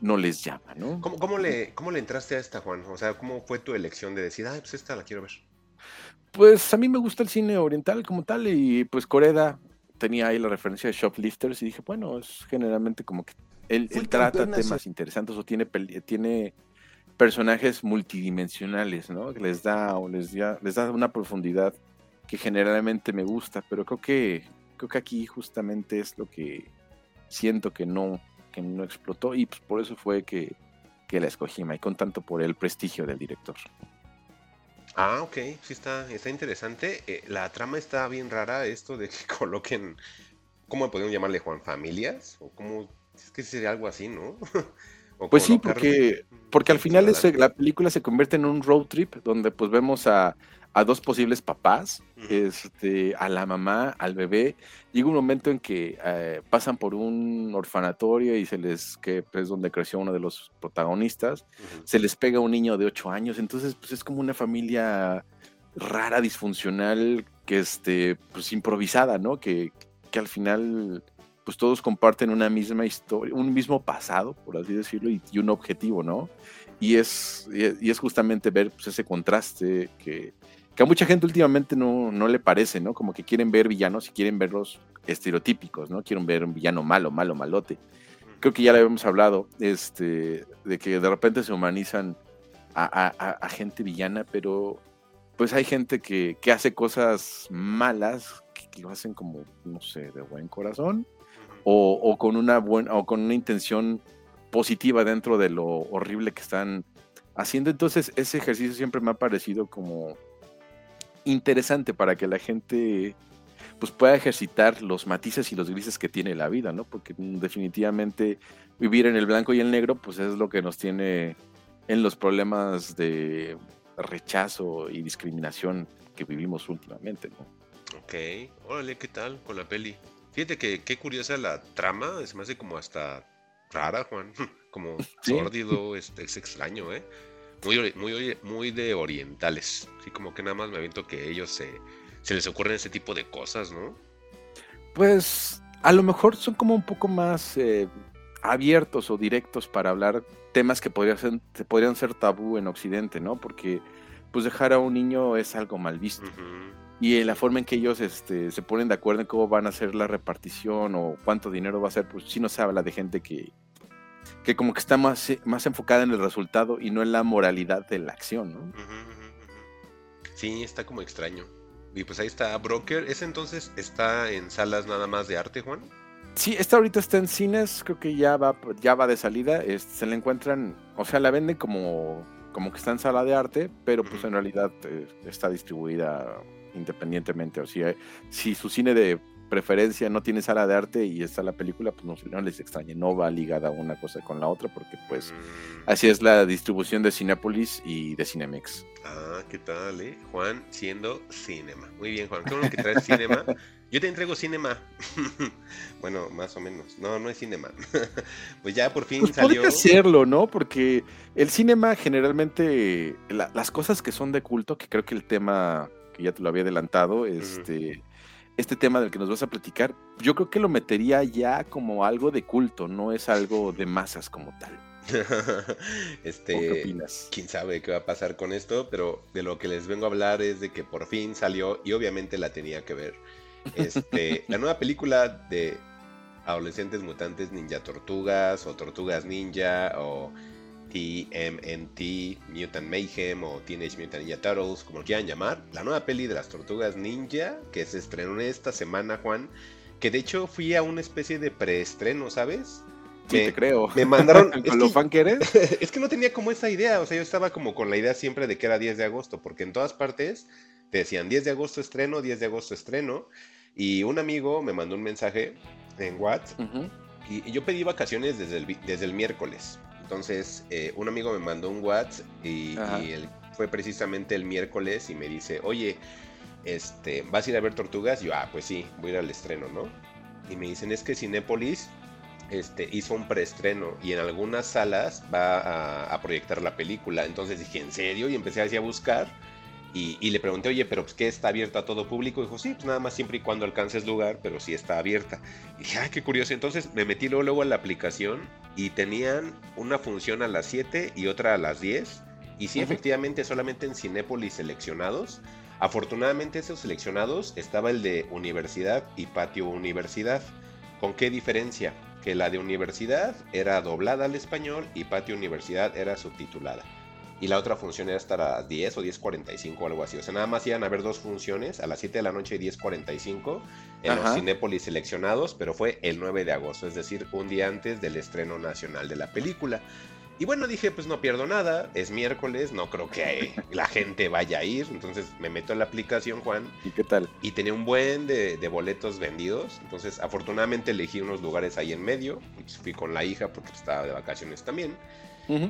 no les llama, ¿no? ¿Cómo, cómo, le, ¿Cómo le entraste a esta, Juan? O sea, ¿cómo fue tu elección de decir, ah, pues esta la quiero ver? Pues a mí me gusta el cine oriental como tal y pues Coreda tenía ahí la referencia de Shoplifters y dije, bueno, es generalmente como que él, trata temas interesantes o tiene, tiene personajes multidimensionales, ¿no? Que les da, o les, les da una profundidad que generalmente me gusta, pero creo que, creo que aquí justamente es lo que siento que no, que no explotó y pues por eso fue que, que la escogí, y con tanto por el prestigio del director. Ah, ok, sí está, está interesante. Eh, la trama está bien rara, esto de que coloquen, ¿cómo podemos llamarle Juan? ¿Familias? ¿O cómo? Es que sería algo así, ¿no? pues sí, porque, porque al final la película se convierte en un road trip donde pues vemos a, a dos posibles papás, este, a la mamá, al bebé. Llega un momento en que eh, pasan por un orfanatorio y se les, que es donde creció uno de los protagonistas, se les pega un niño de ocho años. Entonces, pues es como una familia rara, disfuncional, que este, pues improvisada, ¿no? Que, que al final, pues todos comparten una misma historia, un mismo pasado, por así decirlo, y, un objetivo, ¿no? Y es, y es justamente ver pues, ese contraste que, que a mucha gente últimamente no, no, le parece, ¿no? Como que quieren ver villanos y quieren verlos estereotípicos, ¿no? Quieren ver un villano malo, malo, malote. Creo que ya le habíamos hablado, este, de que de repente se humanizan a, gente villana, pero pues hay gente que, que hace cosas malas, que, lo hacen como, no sé, de buen corazón, o, o, con una buena, o con una intención positiva dentro de lo horrible que están haciendo. Entonces, ese ejercicio siempre me ha parecido como interesante para que la gente pues pueda ejercitar los matices y los grises que tiene la vida, ¿no? Porque definitivamente vivir en el blanco y el negro, pues es lo que nos tiene en los problemas de rechazo y discriminación que vivimos últimamente, ¿no? Ok, órale, ¿qué tal con la peli? Fíjate que qué curiosa la trama, se me hace como hasta rara, Juan, como sórdido, es, es extraño, ¿eh? Muy, muy, muy de orientales. Así como que nada más me aviento que ellos se, se les ocurren ese tipo de cosas, ¿no? Pues a lo mejor son como un poco más eh, abiertos o directos para hablar temas que podrían ser, podrían ser tabú en Occidente, ¿no? Porque pues dejar a un niño es algo mal visto. Y en la forma en que ellos este, se ponen de acuerdo en cómo van a hacer la repartición o cuánto dinero va a ser, pues sí no se habla de gente que, que como que está más, eh, más enfocada en el resultado y no en la moralidad de la acción, ¿no? Sí, está como extraño. Y pues ahí está Broker. ¿Ese entonces está en salas nada más de arte, Juan? Sí, esta ahorita está en cines, creo que ya va, ya va de salida. se la encuentran, o sea, la venden como, como que está en sala de arte, pero pues en realidad eh, está distribuida independientemente. O sea, si su cine de preferencia no tiene sala de arte y está la película, pues no, no les extrañe, no va ligada una cosa con la otra, porque pues mm. así es la distribución de Cinepolis y de Cinemex. Ah, ¿qué tal, eh? Juan siendo cinema. Muy bien, Juan, bueno que traes cinema. Yo te entrego cinema. bueno, más o menos. No, no es cinema. pues ya por fin pues salió. hacerlo, ¿no? Porque el cinema generalmente, las cosas que son de culto, que creo que el tema que ya te lo había adelantado, este este tema del que nos vas a platicar, yo creo que lo metería ya como algo de culto, no es algo de masas como tal. este, ¿Qué opinas? Quién sabe qué va a pasar con esto, pero de lo que les vengo a hablar es de que por fin salió y obviamente la tenía que ver. Este, la nueva película de adolescentes mutantes ninja tortugas o tortugas ninja o TMNT, Mutant Mayhem o Teenage Mutant Ninja Turtles, como lo quieran llamar, la nueva peli de las tortugas ninja que se estrenó esta semana, Juan, que de hecho fui a una especie de preestreno, ¿sabes? Sí, te creo. Me mandaron. ¿Con lo fan que eres? es que no tenía como esa idea. O sea, yo estaba como con la idea siempre de que era 10 de agosto, porque en todas partes te decían 10 de agosto estreno, 10 de agosto estreno. Y un amigo me mandó un mensaje en WhatsApp. y, yo pedí vacaciones desde el, desde el miércoles. Entonces, eh, un amigo me mandó un WhatsApp y, fue precisamente el miércoles y me dice, oye, este, ¿vas a ir a ver Tortugas? Y yo, ah, pues sí, voy a ir al estreno, ¿no? Y me dicen, es que Cinépolis este, hizo un preestreno y en algunas salas va a, a proyectar la película. Entonces dije, ¿en serio? Y empecé así a buscar y, le pregunté, oye, pero pues, ¿qué está abierta a todo público? Y dijo, sí, pues nada más siempre y cuando alcances lugar, pero sí está abierta. Y dije, ay, qué curioso. Entonces me metí luego, luego a la aplicación y tenían una función a las 7 y otra a las 10. Y sí, efectivamente, solamente en Cinépolis seleccionados. Afortunadamente, esos seleccionados estaba el de universidad y patio universidad. ¿Con qué diferencia? Que la de universidad era doblada al español y patio universidad era subtitulada y la otra función era estar a 10 o 10.45 o algo así. O sea, nada más iban a haber dos funciones, a las 7 de la noche y 10.45 en los Cinépolis seleccionados, pero fue el 9 de agosto, es decir, un día antes del estreno nacional de la película. Y bueno, dije, pues no pierdo nada, es miércoles, no creo que la gente vaya a ir, entonces me meto en la aplicación, Juan. ¿Y qué tal? Y tenía un buen de, boletos vendidos, entonces afortunadamente elegí unos lugares ahí en medio, pues fui con la hija porque estaba de vacaciones también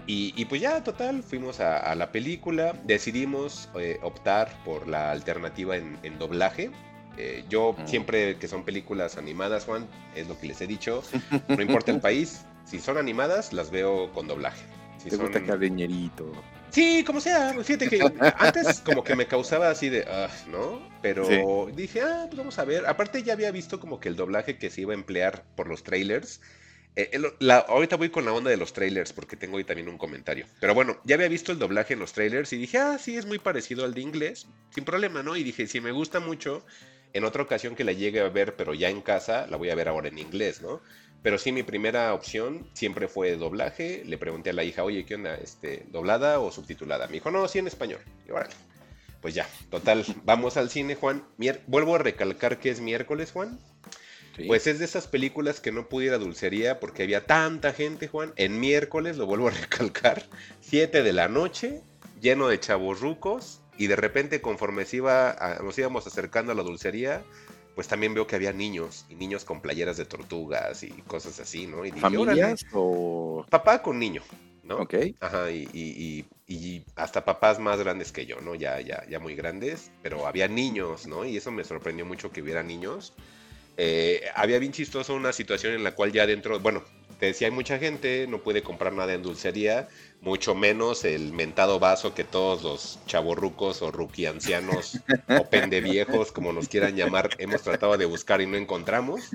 y, pues ya, total, fuimos a, la película, decidimos eh, optar por la alternativa en, doblaje. Eh, yo siempre que son películas animadas, Juan, es lo que les he dicho, no importa el país, si son animadas, las veo con doblaje. Si ¿Te gusta cardeñerito? Sí, como sea. Fíjate que antes como que me causaba así de, ah, ¿no? Pero dije, ah, pues vamos a ver. Aparte ya había visto como que el doblaje que se iba a emplear por los trailers eh, ahorita voy con la onda de los trailers porque tengo ahí también un comentario. Pero bueno, ya había visto el doblaje en los trailers y dije, ah, sí, es muy parecido al de inglés, sin problema, ¿no? Y dije, si me gusta mucho, en otra ocasión que la llegue a ver, pero ya en casa, la voy a ver ahora en inglés, ¿no? Pero sí, mi primera opción siempre fue doblaje. Le pregunté a la hija, oye, ¿qué onda? Este, ¿Doblada o subtitulada? Me dijo, no, sí en español. Y órale. Pues ya, total, vamos al cine, Juan. Vuelvo a recalcar que es miércoles, Juan. Pues es de esas películas que no pudiera dulcería porque había tanta gente, Juan. En miércoles, lo vuelvo a recalcar, 7 de la noche, lleno de chaburrucos. Y de repente, conforme se iba nos íbamos acercando a la dulcería, pues también veo que había niños y niños con playeras de tortugas y cosas así, ¿no? Y ¿Familias o...? Papá con niño, ¿no? Ok. Ajá, y, y, hasta papás más grandes que yo, ¿no? Ya, ya, ya muy grandes, pero había niños, ¿no? Y eso me sorprendió mucho que hubiera niños. Eh, había bien chistoso una situación en la cual ya dentro, bueno, te decía, hay mucha gente, no puede comprar nada en dulcería, mucho menos el mentado vaso que todos los chavorrucos o ruqui ancianos o pendeviejos, como nos quieran llamar, hemos tratado de buscar y no encontramos.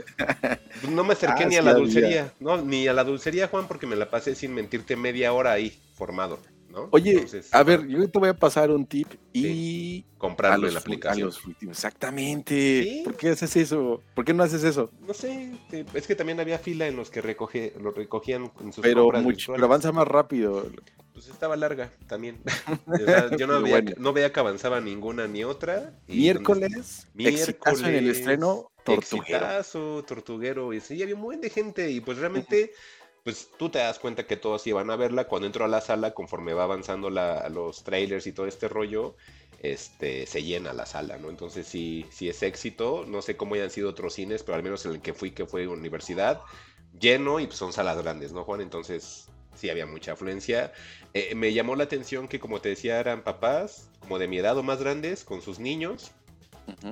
No me acerqué ah, ni a la dulcería, no, ni a la dulcería, Juan, porque me la pasé sin mentirte media hora ahí, formado. Oye, a ver, yo te voy a pasar un tip y comprarlo en la aplicación. exactamente. ¿Por qué haces eso? ¿Por qué no haces eso? No sé, es que también había fila en los que recoge, lo recogían en sus pero mucho, pero avanza más rápido. Pues estaba larga también. yo no veía, que avanzaba ninguna ni otra. miércoles, miércoles en el estreno, tortuguero. tortuguero. Y sí, había un buen de gente y pues realmente pues tú te das cuenta que todos iban a verla. Cuando entro a la sala, conforme va avanzando los trailers y todo este rollo, este, se llena la sala, ¿no? Entonces sí, sí es éxito. No sé cómo hayan sido otros cines, pero al menos en el que fui, que fue universidad, lleno y pues son salas grandes, ¿no, Juan? Entonces sí había mucha afluencia. Eh, me llamó la atención que, como te decía, eran papás como de mi edad o más grandes con sus niños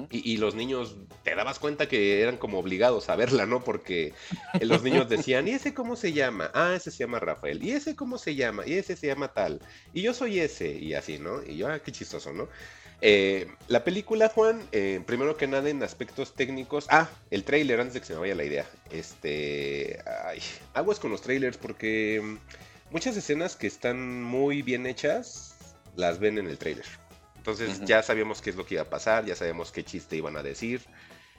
y, los niños, te dabas cuenta que eran como obligados a verla, ¿no? Porque los niños decían, ¿y ese cómo se llama? Ah, ese se llama Rafael. ¿Y ese cómo se llama? Y ese se llama tal. Y yo soy ese. Y así, ¿no? Y yo, ah, qué chistoso, ¿no? Eh, la película, Juan, eh, primero que nada en aspectos técnicos. Ah, el trailer, antes de que se me vaya la idea. Este. Ay, aguas con los trailers porque muchas escenas que están muy bien hechas las ven en el trailer. Entonces ya sabíamos qué es lo que iba a pasar, ya sabemos qué chiste iban a decir.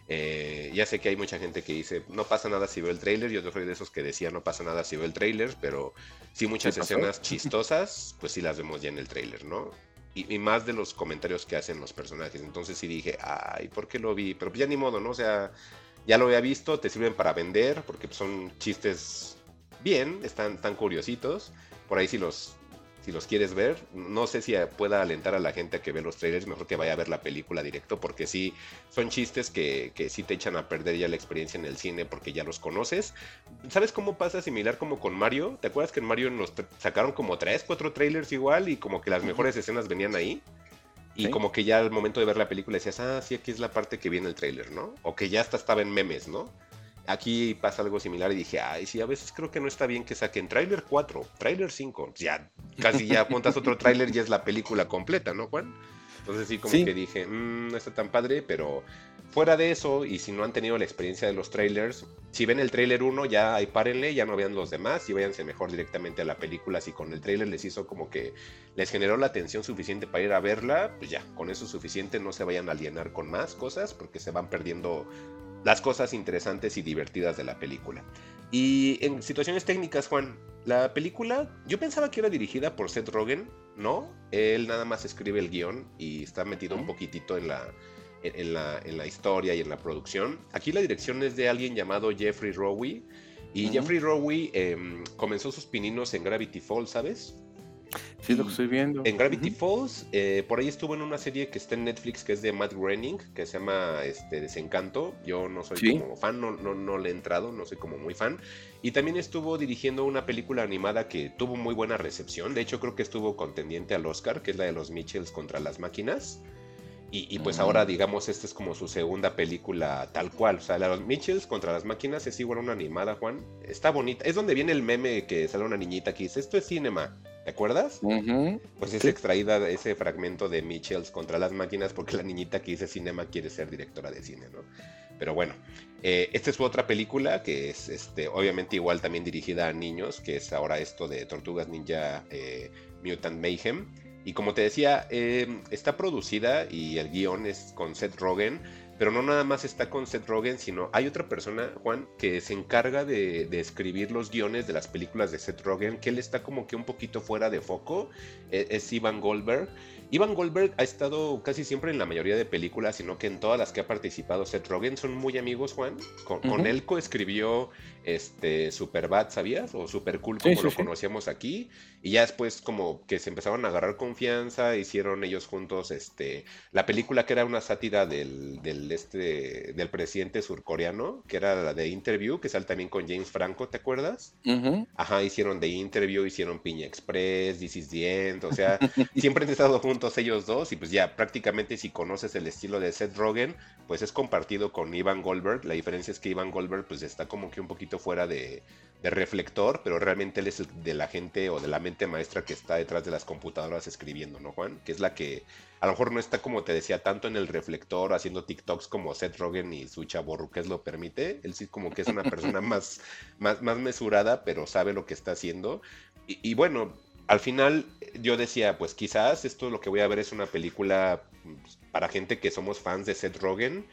Eh, ya sé que hay mucha gente que dice, no pasa nada si veo el trailer, yo soy de esos que decía, no pasa nada si veo el trailer, pero sí muchas escenas chistosas, pues sí las vemos ya en el trailer, ¿no? Y, más de los comentarios que hacen los personajes. Entonces sí dije, ay, ¿por qué lo vi? Pero pues ya ni modo, ¿no? O sea, ya lo había visto, te sirven para vender, porque son chistes bien, están tan curiositos. Por ahí sí los si los quieres ver. No sé si pueda alentar a la gente a que ve los trailers, mejor que vaya a ver la película directo, porque sí, son chistes que, que sí te echan a perder ya la experiencia en el cine porque ya los conoces. ¿Sabes cómo pasa similar como con Mario? ¿Te acuerdas que en Mario nos sacaron como tres, cuatro trailers igual y como que las mejores escenas venían ahí? Y como que ya al momento de ver la película decías, ah, sí, aquí es la parte que viene el trailer, ¿no? O que ya hasta estaba en memes, ¿no? Aquí pasa algo similar y dije, ay, sí, a veces creo que no está bien que saquen trailer 4, trailer 5, ya casi ya montas otro trailer y es la película completa, ¿no, Juan? Entonces sí, como que dije, mmm, no está tan padre, pero fuera de eso, y si no han tenido la experiencia de los trailers, si ven el trailer 1, ya ahí párenle, ya no vean los demás y váyanse mejor directamente a la película. Si con el trailer les hizo como que les generó la atención suficiente para ir a verla, pues ya, con eso es suficiente, no se vayan a alienar con más cosas porque se van perdiendo las cosas interesantes y divertidas de la película. Y en situaciones técnicas, Juan, la película yo pensaba que era dirigida por Seth Rogen, ¿no? Él nada más escribe el guion y está metido un poquitito en la, en, la, en la historia y en la producción. Aquí la dirección es de alguien llamado Jeffrey Rowe. Y Jeffrey Rowe em, comenzó sus pininos en Gravity Falls, ¿sabes? Sí, lo que estoy viendo. En Gravity Falls, eh, por ahí estuvo en una serie que está en Netflix que es de Matt Groening, que se llama este, Desencanto. Yo no soy como fan, no, no, no le he entrado, no soy como muy fan. Y también estuvo dirigiendo una película animada que tuvo muy buena recepción. De hecho, creo que estuvo contendiente al Oscar, que es la de los Mitchells contra las máquinas. Y, pues ahora, digamos, esta es como su segunda película tal cual. O sea, la de los Mitchells contra las máquinas es igual una animada, Juan. Está bonita. Es donde viene el meme que sale una niñita que dice, esto es cinema. ¿Te acuerdas? Pues es extraída ese fragmento de Mitchells contra las máquinas porque la niñita que dice cinema quiere ser directora de cine, ¿no? Pero bueno, eh, esta es otra película que es este, obviamente igual también dirigida a niños, que es ahora esto de Tortugas Ninja eh, Mutant Mayhem. Y como te decía, eh, está producida y el guion es con Seth Rogen pero no nada más está con Seth Rogen, sino hay otra persona, Juan, que se encarga de, escribir los guiones de las películas de Seth Rogen, que él está como que un poquito fuera de foco, e, es, Ivan Goldberg. Ivan Goldberg ha estado casi siempre en la mayoría de películas, sino que en todas las que ha participado Seth Rogen son muy amigos, Juan. Con, él coescribió este, Superbad, ¿sabías? O Super Cool, como lo conocíamos aquí. Y ya después como que se empezaron a agarrar confianza, hicieron ellos juntos este, la película que era una sátira del, del, este, del presidente surcoreano, que era la de Interview, que sale también con James Franco, ¿te acuerdas? Ajá, hicieron The Interview, hicieron Piña Express, This is the End, o sea, siempre han estado juntos ellos dos y pues ya prácticamente si conoces el estilo de Seth Rogen, pues es compartido con Ivan Goldberg. La diferencia es que Ivan Goldberg pues está como que un poquito fuera de, reflector, pero realmente él es de la gente o de la mente maestra que está detrás de las computadoras escribiendo, ¿no, Juan? Que es la que a lo mejor no está, como te decía, tanto en el reflector haciendo TikToks como Seth Rogen y su que lo permite. Él sí como que es una persona más, más, más mesurada, pero sabe lo que está haciendo. Y, bueno, al final yo decía, pues quizás esto lo que voy a ver es una película pues, para gente que somos fans de Seth Rogen.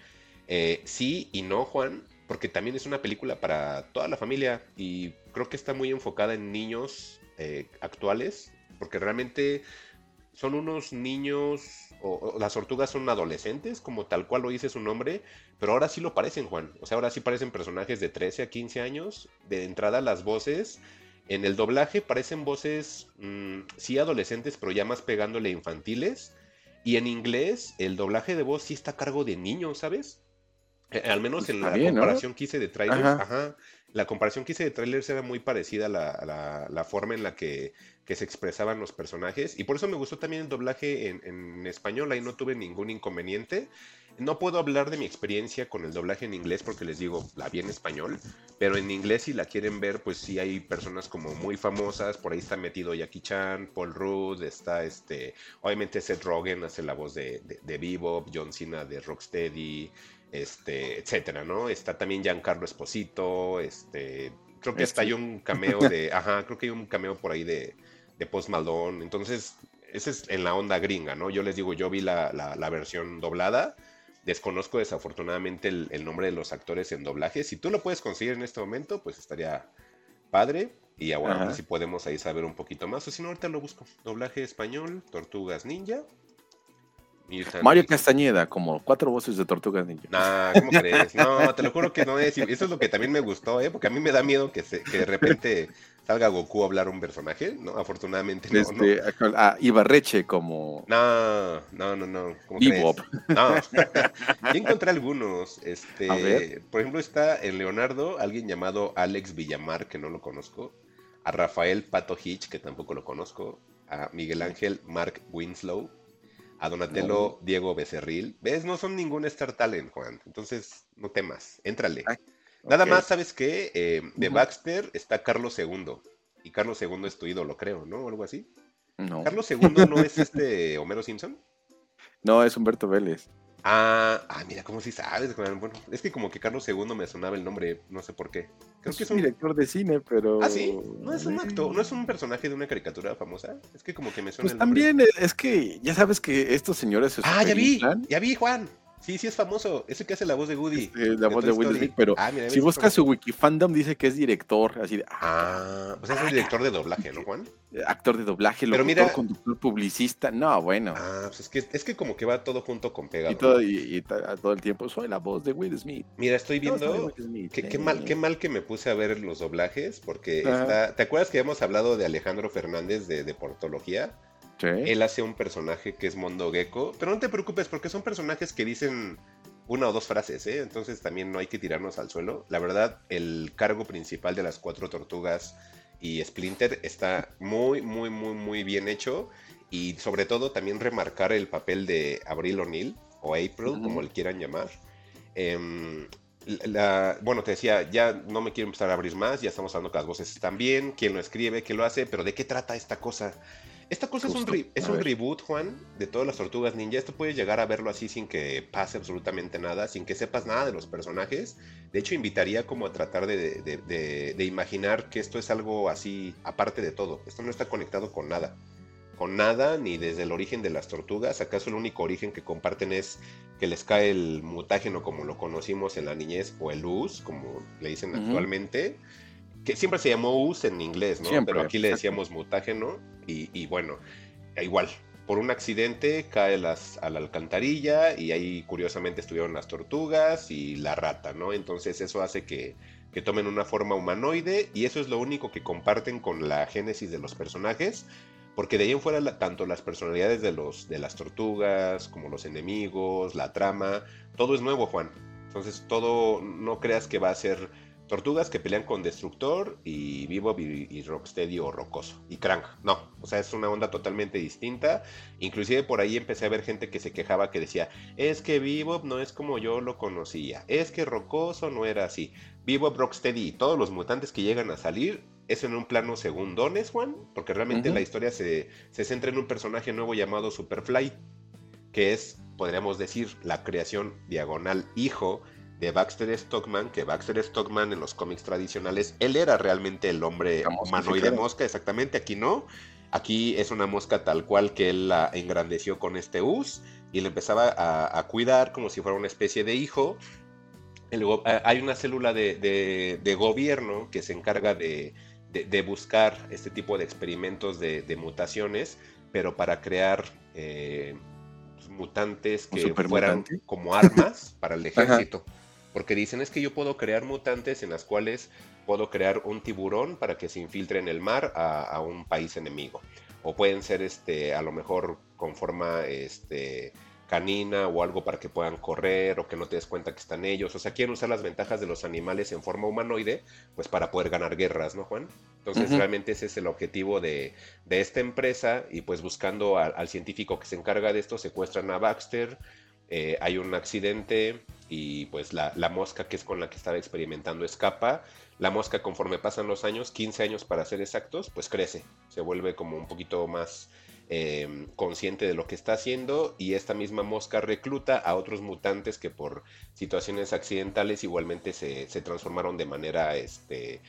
Eh, sí y no, Juan, porque también es una película para toda la familia y creo que está muy enfocada en niños eh, actuales, porque realmente son unos niños, o, las tortugas son adolescentes, como tal cual lo dice su nombre, pero ahora sí lo parecen, Juan. O sea, ahora sí parecen personajes de 13 a 15 años. De entrada las voces, en el doblaje parecen voces, mm, sí adolescentes, pero ya más pegándole infantiles. Y en inglés, el doblaje de voz sí está a cargo de niños, ¿sabes? Eh, al menos pues en la comparación que hice de trailers, ajá. la comparación que hice de trailers era muy parecida a la, la, forma en la que, que, se expresaban los personajes. Y por eso me gustó también el doblaje en, en, español, ahí no tuve ningún inconveniente. No puedo hablar de mi experiencia con el doblaje en inglés porque les digo, la vi en español, pero en inglés si la quieren ver, pues sí hay personas como muy famosas, por ahí está metido Jackie Chan, Paul Rudd, está este, obviamente Seth Rogen hace la voz de, de, de Bebop, John Cena de Rocksteady, este, etcétera, ¿no? Está también Giancarlo Esposito, este, creo que hasta hay un cameo de, ajá, creo que hay un cameo por ahí de, de Post Malone, entonces, ese es en la onda gringa, ¿no? Yo les digo, yo vi la, la, versión doblada, desconozco desafortunadamente el, nombre de los actores en doblaje, si tú lo puedes conseguir en este momento, pues estaría padre, y ahora si podemos ahí saber un poquito más, o si no, ahorita lo busco, doblaje español, Tortugas Ninja, Mario Castañeda, como cuatro voces de Tortugas Ninja. No, ¿cómo crees? No, te lo juro que no es. Eso es lo que también me gustó, ¿eh? Porque a mí me da miedo que, de repente salga Goku a hablar un personaje, ¿no? Afortunadamente no. Este, A Ibarreche como... No, no, no, no. ¿Cómo Crees? No. Yo encontré algunos. Este, Por ejemplo, está en Leonardo alguien llamado Alex Villamar, que no lo conozco. A Rafael Pato Hitch, que tampoco lo conozco. A Miguel Ángel Mark Winslow a Donatello Diego Becerril. ¿Ves? No son ningún Star Talent, Juan. Entonces, no temas. Éntrale. Nada más, ¿sabes qué? Eh, de. Baxter está Carlos II. Y Carlos II es tu ídolo, creo, ¿no? O algo así. No. Carlos II no es este Homero Simpson. No, es Humberto Vélez. Ah, ah, mira, ¿cómo si sabes? Juan? Bueno, es que como que Carlos II me sonaba el nombre, no sé por qué. Creo Es que es un director de cine, pero. Ah, sí, no es un Eh, acto, no es un personaje de una caricatura famosa. Es que como que me suena Pues el nombre. también eh, es que ya sabes que estos señores se Ah, ya vi, ya vi, Juan. Sí, sí es famoso. Ese que hace la voz de Woody. este, la voz de Story. Smith, pero Ah, mira, si buscas su wikifandom dice que es director, así de ah, Ah, pues es el director de doblaje, ¿no, Juan? actor de doblaje, locutor, mira- conductor, publicista. No, bueno. Ah, pues es que, es que como que va todo junto con pegado. y todo, y, todo el tiempo soy la voz de Will Smith. Mira, estoy viendo Qué, qué eh. mal, qué mal que me puse a ver los doblajes, porque Ajá. está. ¿Te acuerdas que habíamos hablado de Alejandro Fernández de, de Portología? Sí. Él hace un personaje que es Mondo Gecko, pero no te preocupes, porque son personajes que dicen una o dos frases, ¿eh? Entonces también no hay que tirarnos al suelo. La verdad, el cargo principal de las cuatro tortugas y Splinter está muy, muy, muy, muy bien hecho. Y sobre todo también remarcar el papel de Abril O'Neill, o April, como le quieran llamar. Em, la- bueno, te decía, ya no me quiero empezar a abrir más, ya estamos hablando que las voces están bien, quién lo escribe, quién lo hace, pero ¿de qué trata esta cosa? Esta cosa es un, re- es un reboot, Juan, de todas las tortugas ninja. Esto puedes llegar a verlo así sin que pase absolutamente nada, sin que sepas nada de los personajes. De hecho, invitaría como a tratar de, de- de- de imaginar que esto es algo así aparte de todo. Esto no está conectado con nada. Con nada, ni desde el origen de las tortugas. ¿Acaso el único origen que comparten es que les cae el mutágeno como lo conocimos en la niñez o el US, como le dicen actualmente? Que siempre se llamó US en inglés, ¿no? Siempre, Pero aquí le decíamos mutágeno y, y bueno, igual. Por un accidente cae las, a la alcantarilla y ahí curiosamente estuvieron las tortugas y la rata, ¿no? Entonces eso hace que, que tomen una forma humanoide y eso es lo único que comparten con la génesis de los personajes. Porque de ahí en fuera, la- tanto las personalidades de, los, de las tortugas, como los enemigos, la trama, todo es nuevo, Juan. Entonces, todo, no creas que va a ser tortugas que pelean con Destructor y Vivo y, y Rocksteady o Rocoso y Crank. No, o sea, es una onda totalmente distinta. Inclusive por ahí empecé a ver gente que se quejaba que decía, es que Bebop no es como yo lo conocía, es que Rocoso no era así. Bebop, Rocksteady y todos los mutantes que llegan a salir es en un plano segundones, Juan, porque realmente la historia se, se centra en un personaje nuevo llamado Superfly, que es, podríamos decir, la creación diagonal hijo de Baxter Stockman, que Baxter Stockman en los cómics tradicionales, él era realmente el hombre sí, humanoide mosca, exactamente, aquí no. Aquí es una mosca tal cual que él la engrandeció con este us y le empezaba a, a cuidar como si fuera una especie de hijo. El a- hay una célula de, de- de gobierno que se encarga de, de- de buscar este tipo de experimentos de, de mutaciones, pero para crear eh, pues, mutantes ¿Un que fueran como armas para el Ajá. Porque dicen es que yo puedo crear mutantes en las cuales puedo crear un tiburón para que se infiltre en el mar a, a un país enemigo. O pueden ser este, a lo mejor con forma este, canina o algo para que puedan correr o que no te des cuenta que están ellos. O sea, quieren usar las ventajas de los animales en forma humanoide, pues para poder ganar guerras, ¿no, Juan? Entonces, realmente ese es el objetivo de, de esta empresa y pues buscando al científico que se encarga de esto, secuestran a Baxter, eh, hay un accidente y pues la, mosca que es con la que estaba experimentando escapa. La mosca conforme pasan los años, 15 años para ser exactos, pues crece, se vuelve como un poquito más eh, consciente de lo que está haciendo y esta misma mosca recluta a otros mutantes que por situaciones accidentales igualmente se, se transformaron de manera este,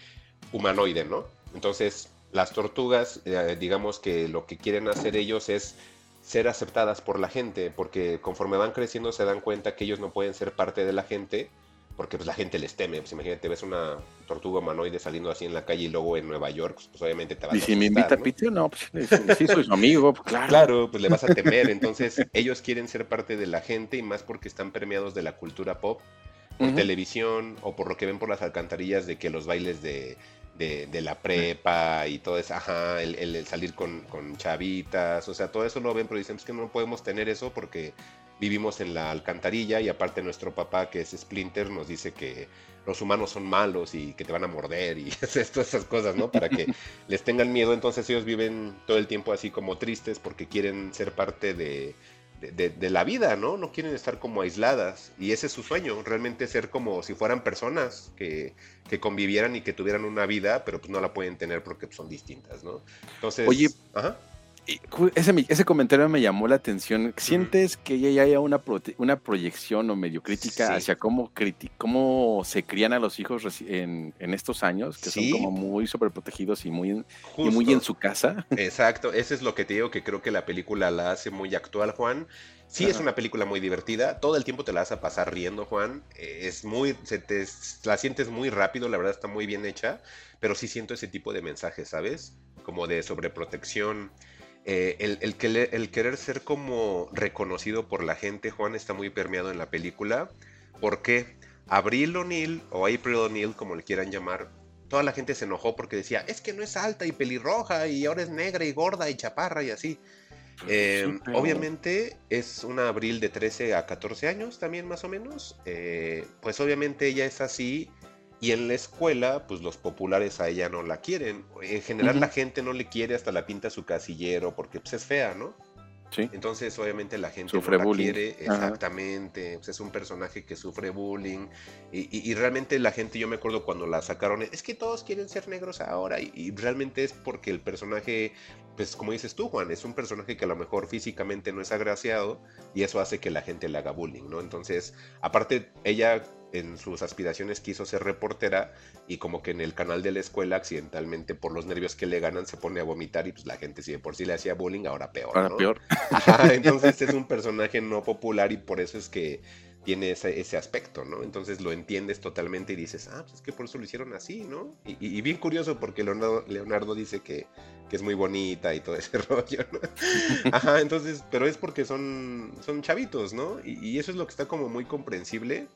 humanoide, ¿no? Entonces, las tortugas, eh, digamos que lo que quieren hacer ellos es ser aceptadas por la gente, porque conforme van creciendo se dan cuenta que ellos no pueden ser parte de la gente, porque pues la gente les teme. Pues imagínate, ves una tortuga humanoide saliendo así en la calle y luego en Nueva York, pues, pues, obviamente te vas Y a si me invita a ¿no? pizza, no, pues sí, soy su amigo, pues, claro. Claro, pues le vas a temer. Entonces, ellos quieren ser parte de la gente y más porque están permeados de la cultura pop, por televisión o por lo que ven por las alcantarillas de que los bailes de, de, de la prepa y todo eso, ajá, el, el- salir con, con chavitas, o sea, todo eso lo ven, pero dicen "Es que no podemos tener eso porque vivimos en la alcantarilla y aparte nuestro papá, que es Splinter, nos dice que los humanos son malos y que te van a morder y todas esas cosas, ¿no? Para que les tengan miedo, entonces ellos viven todo el tiempo así como tristes porque quieren ser parte de, de, de, la vida, ¿no? No quieren estar como aisladas. Y ese es su sueño, realmente ser como si fueran personas que, que convivieran y que tuvieran una vida, pero pues no la pueden tener porque son distintas, ¿no? Entonces, Oye, ajá. Ese, ese, comentario me llamó la atención. ¿Sientes que ya haya una, una proyección o medio crítica hacia cómo, cómo se crían a los hijos en, en estos años, que son como muy sobreprotegidos y muy, y muy en su casa? Exacto, eso es lo que te digo que creo que la película la hace muy actual, Juan. Sí, es una película muy divertida. Todo el tiempo te la vas a pasar riendo, Juan. Eh, es muy. Se te, la sientes muy rápido, la verdad está muy bien hecha. Pero sí siento ese tipo de mensajes, ¿sabes? Como de sobreprotección. Eh, el, el, el, querer ser como reconocido por la gente, Juan, está muy permeado en la película. ¿Por qué? Abril O'Neill o April O'Neill, como le quieran llamar, toda la gente se enojó porque decía, es que no es alta y pelirroja y ahora es negra y gorda y chaparra y así. Eh, obviamente es una Abril de 13 a 14 años también más o menos. Eh, pues obviamente ella es así y en la escuela, pues los populares a ella no la quieren. En general la gente no le quiere, hasta la pinta su casillero porque pues, es fea, ¿no? Sí. Entonces, obviamente, la gente sufre no la quiere. Exactamente. Pues, es un personaje que sufre bullying. Y, y, realmente la gente, yo me acuerdo cuando la sacaron, es que todos quieren ser negros ahora. Y, y, realmente es porque el personaje, pues como dices tú, Juan, es un personaje que a lo mejor físicamente no es agraciado. Y eso hace que la gente le haga bullying, ¿no? Entonces, aparte, ella en sus aspiraciones quiso ser reportera y como que en el canal de la escuela accidentalmente por los nervios que le ganan se pone a vomitar y pues la gente si de por sí le hacía bullying ahora peor. Ahora peor. entonces es un personaje no popular y por eso es que tiene ese, aspecto, ¿no? Entonces lo entiendes totalmente y dices, ah, pues es que por eso lo hicieron así, ¿no? Y, bien curioso porque Leonardo, dice que, que, es muy bonita y todo ese rollo, ¿no? Ajá, entonces, pero es porque son, son chavitos, ¿no? Y, eso es lo que está como muy comprensible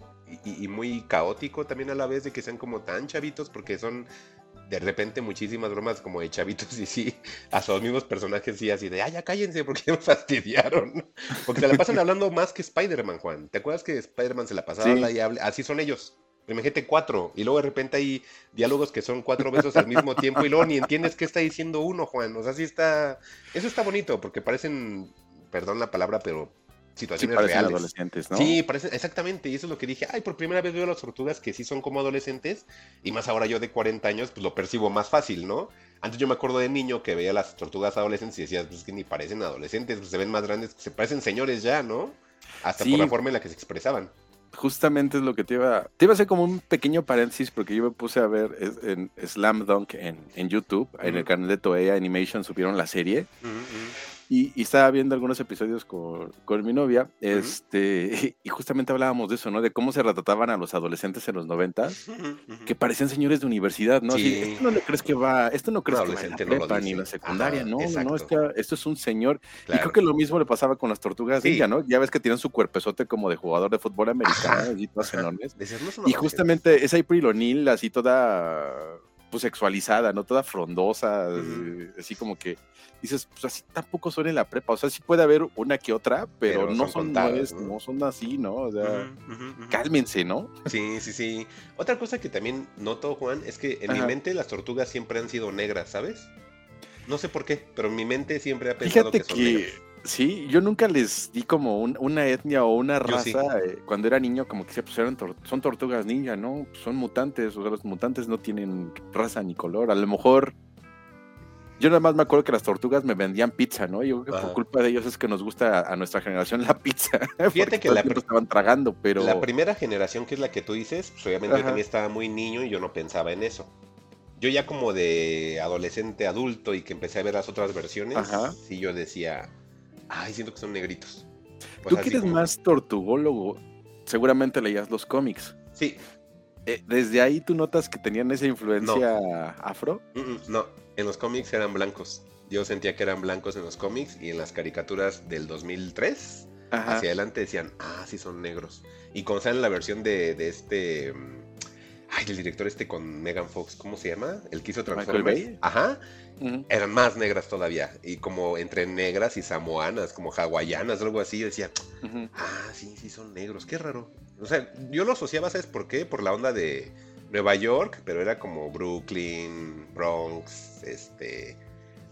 y, muy caótico también a la vez de que sean como tan chavitos porque son de repente muchísimas bromas como de chavitos y sí, a sus mismos personajes sí así de, ay, ya cállense porque me fastidiaron. Porque se la pasan hablando más que Spider-Man, Juan. ¿Te acuerdas que Spider-Man se la pasaba sí. y hable? Así son ellos. Imagínate cuatro, y luego de repente hay diálogos que son cuatro besos al mismo tiempo, y luego ni entiendes qué está diciendo uno, Juan. O sea, sí está. Eso está bonito, porque parecen, perdón la palabra, pero situaciones sí, reales. adolescentes, ¿no? Sí, parece, exactamente, y eso es lo que dije, ay, por primera vez veo las tortugas que sí son como adolescentes, y más ahora yo de 40 años, pues lo percibo más fácil, ¿no? Antes yo me acuerdo de niño que veía las tortugas adolescentes y decías, pues que ni parecen adolescentes, pues se ven más grandes, se parecen señores ya, ¿no? Hasta sí. por la forma en la que se expresaban. Justamente es lo que te iba, te iba a hacer como un pequeño paréntesis porque yo me puse a ver en Slam Dunk en, en YouTube, uh -huh. en el canal de Toei Animation subieron la serie. Uh -huh. Y, y, estaba viendo algunos episodios con, con mi novia, uh -huh. este, y justamente hablábamos de eso, ¿no? De cómo se retrataban a los adolescentes en los 90, uh -huh. que parecían señores de universidad, ¿no? Sí. Así, esto no le crees que va, esto no crees que va en la prepa no ni la secundaria, Ajá, no, exacto. no, es que esto es un señor. Claro. Y creo que lo mismo le pasaba con las tortugas sí. ninja, ¿no? Ya ves que tienen su cuerpezote como de jugador de fútbol americano, y todas enormes. Y justamente esa April O'Neil, así toda pues sexualizada, ¿no? Toda frondosa, así como que dices, pues así tampoco son en la prepa, o sea, sí puede haber una que otra, pero, pero no son, son contadas, ¿no? no son así, ¿no? O sea, uh -huh, cálmense, ¿no? Sí, sí, sí. Otra cosa que también noto, Juan, es que en Ajá. mi mente las tortugas siempre han sido negras, ¿sabes? No sé por qué, pero en mi mente siempre ha pensado Fíjate que son que... negras. Sí, yo nunca les di como un, una etnia o una raza. Sí. Eh, cuando era niño, como que se pusieron, tor son tortugas ninja, ¿no? Son mutantes, o sea, los mutantes no tienen raza ni color. A lo mejor. Yo nada más me acuerdo que las tortugas me vendían pizza, ¿no? Yo creo que por culpa de ellos es que nos gusta a, a nuestra generación la pizza. Fíjate que la estaban tragando, pero. La primera generación, que es la que tú dices, pues obviamente Ajá. yo también estaba muy niño y yo no pensaba en eso yo ya como de adolescente adulto y que empecé a ver las otras versiones, Ajá. sí yo decía, ay, siento que son negritos. Pues Tú que eres como... más tortugólogo, seguramente leías los cómics. Sí. Eh, ¿Desde ahí tú notas que tenían esa influencia no. afro? Mm -mm, no, en los cómics eran blancos. Yo sentía que eran blancos en los cómics y en las caricaturas del 2003 Ajá. hacia adelante decían, ah, sí son negros. Y como sale la versión de, de este mm, Ay, el director este con Megan Fox, ¿cómo se llama? El que hizo Transformers. Ajá. Uh -huh. Eran más negras todavía. Y como entre negras y samoanas, como hawaianas, algo así. Yo decía, uh -huh. ah, sí, sí, son negros. Qué raro. O sea, yo lo asociaba, ¿sabes por qué? Por la onda de Nueva York, pero era como Brooklyn, Bronx, este.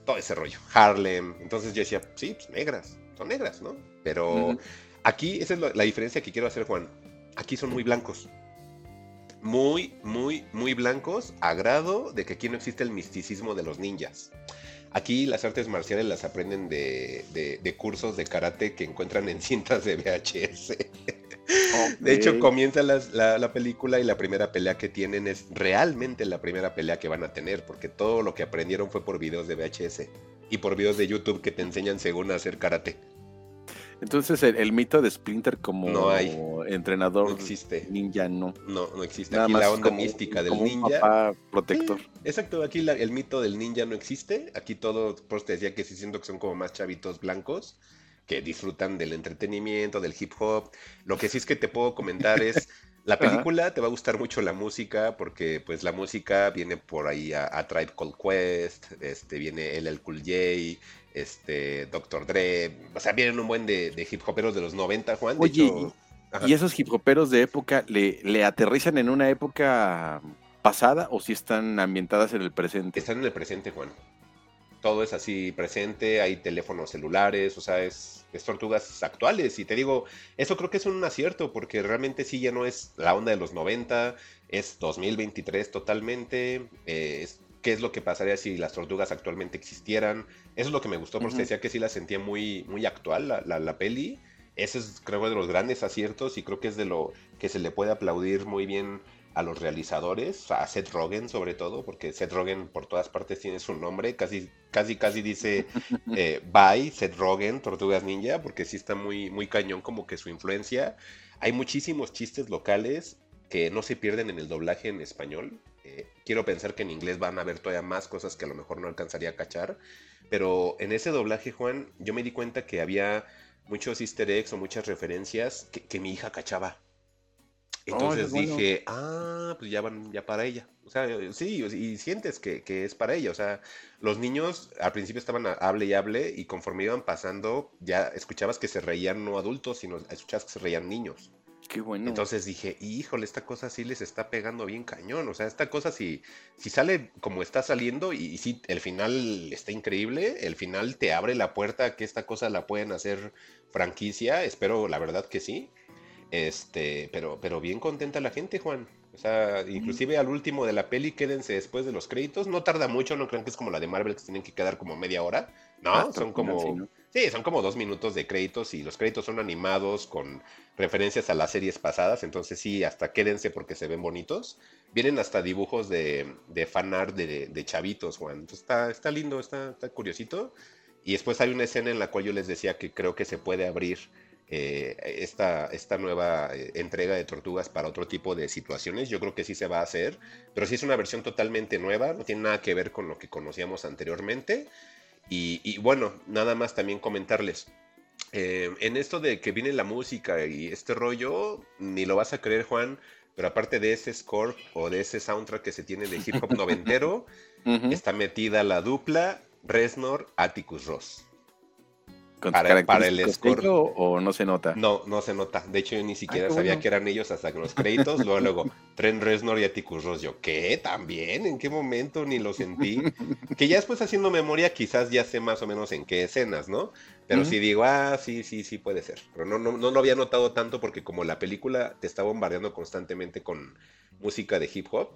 Todo ese rollo. Harlem. Entonces yo decía, sí, pues negras. son negras, ¿no? Pero aquí, esa es la diferencia que quiero hacer, Juan. Aquí son muy blancos. Muy, muy, muy blancos, a grado de que aquí no existe el misticismo de los ninjas. Aquí las artes marciales las aprenden de, cursos de karate que encuentran en cintas de VHS. De hecho, comienza la, película y la primera pelea que tienen es realmente la primera pelea que van a tener, porque todo lo que aprendieron fue por videos de VHS y por videos de YouTube que te enseñan según hacer karate. Entonces el, mito de Splinter como entrenador existe. ninja no. No, no existe. aquí la onda mística del ninja. protector. exacto, aquí el mito del ninja no existe. Aquí todo, por te decía que sí siento que son como más chavitos blancos que disfrutan del entretenimiento, del hip hop. Lo que sí es que te puedo comentar es la película te va a gustar mucho la música porque pues la música viene por ahí a, Tribe Called Quest, este viene el Cool J, este Dr. Dre, o sea, vienen un buen de, hip hoperos de los 90, Juan. Oye, ¿y esos hip hoperos de época le, le aterrizan en una época pasada o si están ambientadas en el presente? Están en el presente, Juan todo es así presente, hay teléfonos celulares, o sea, es, tortugas actuales. Y te digo, eso creo que es un acierto, porque realmente sí ya no es la onda de los 90, es 2023 totalmente. Eh, ¿Qué es lo que pasaría si las tortugas actualmente existieran? Eso es lo que me gustó, porque decía que sí la sentía muy, muy actual la, la, peli. Ese es, creo, de los grandes aciertos y creo que es de lo que se le puede aplaudir muy bien a los realizadores, a Seth Rogen sobre todo, porque Seth Rogen por todas partes tiene su nombre, casi, casi, casi dice eh, bye, Seth Rogen, Tortugas Ninja, porque sí está muy, muy cañón como que su influencia. Hay muchísimos chistes locales que no se pierden en el doblaje en español. Eh, quiero pensar que en inglés van a haber todavía más cosas que a lo mejor no alcanzaría a cachar, pero en ese doblaje, Juan, yo me di cuenta que había muchos easter eggs o muchas referencias que mi hija cachaba. Entonces dije, ah, pues ya van ya para ella. O sea, sí, y sientes que, es para ella. O sea, los niños al principio estaban a, hable y hable y conforme iban pasando, ya escuchabas que se reían no adultos, sino escuchabas que se reían niños. Qué bueno. Entonces dije, híjole, esta cosa sí les está pegando bien cañón. O sea, esta cosa si, si sale como está saliendo y, y sí, el final está increíble, el final te abre la puerta a que esta cosa la pueden hacer franquicia. Espero, la verdad que sí. Este, pero, pero bien contenta la gente, Juan. O sea, inclusive al último de la peli, quédense después de los créditos. No tarda mucho, no crean que es como la de Marvel que tienen que quedar como media hora. No, ah, son como. Sí, son como dos minutos de créditos y los créditos son animados con referencias a las series pasadas. Entonces, sí, hasta quédense porque se ven bonitos. Vienen hasta dibujos de, de fanart de, de, chavitos, Juan. Entonces, está, está lindo, está, está curiosito. Y después hay una escena en la cual yo les decía que creo que se puede abrir eh, esta, esta nueva eh, entrega de tortugas para otro tipo de situaciones. Yo creo que sí se va a hacer, pero sí es una versión totalmente nueva, no tiene nada que ver con lo que conocíamos anteriormente. Y, bueno, nada más también comentarles. Eh, en esto de que viene la música y este rollo, ni lo vas a creer, Juan, pero aparte de ese score o de ese soundtrack que se tiene de hip hop noventero, está metida la dupla Resnor Atticus Ross para, el score. O, no se nota? No, no se nota. De hecho, yo ni siquiera sabía que eran ellos hasta que los créditos. luego, luego, Tren Reznor y Atticus Ross. Yo, ¿qué? ¿También? ¿En qué momento? Ni lo sentí. que ya después haciendo memoria, quizás ya sé más o menos en qué escenas, ¿no? Pero si digo, ah, sí, sí, sí puede ser. Pero no, no, no lo había notado tanto porque como la película te está bombardeando constantemente con música de hip hop,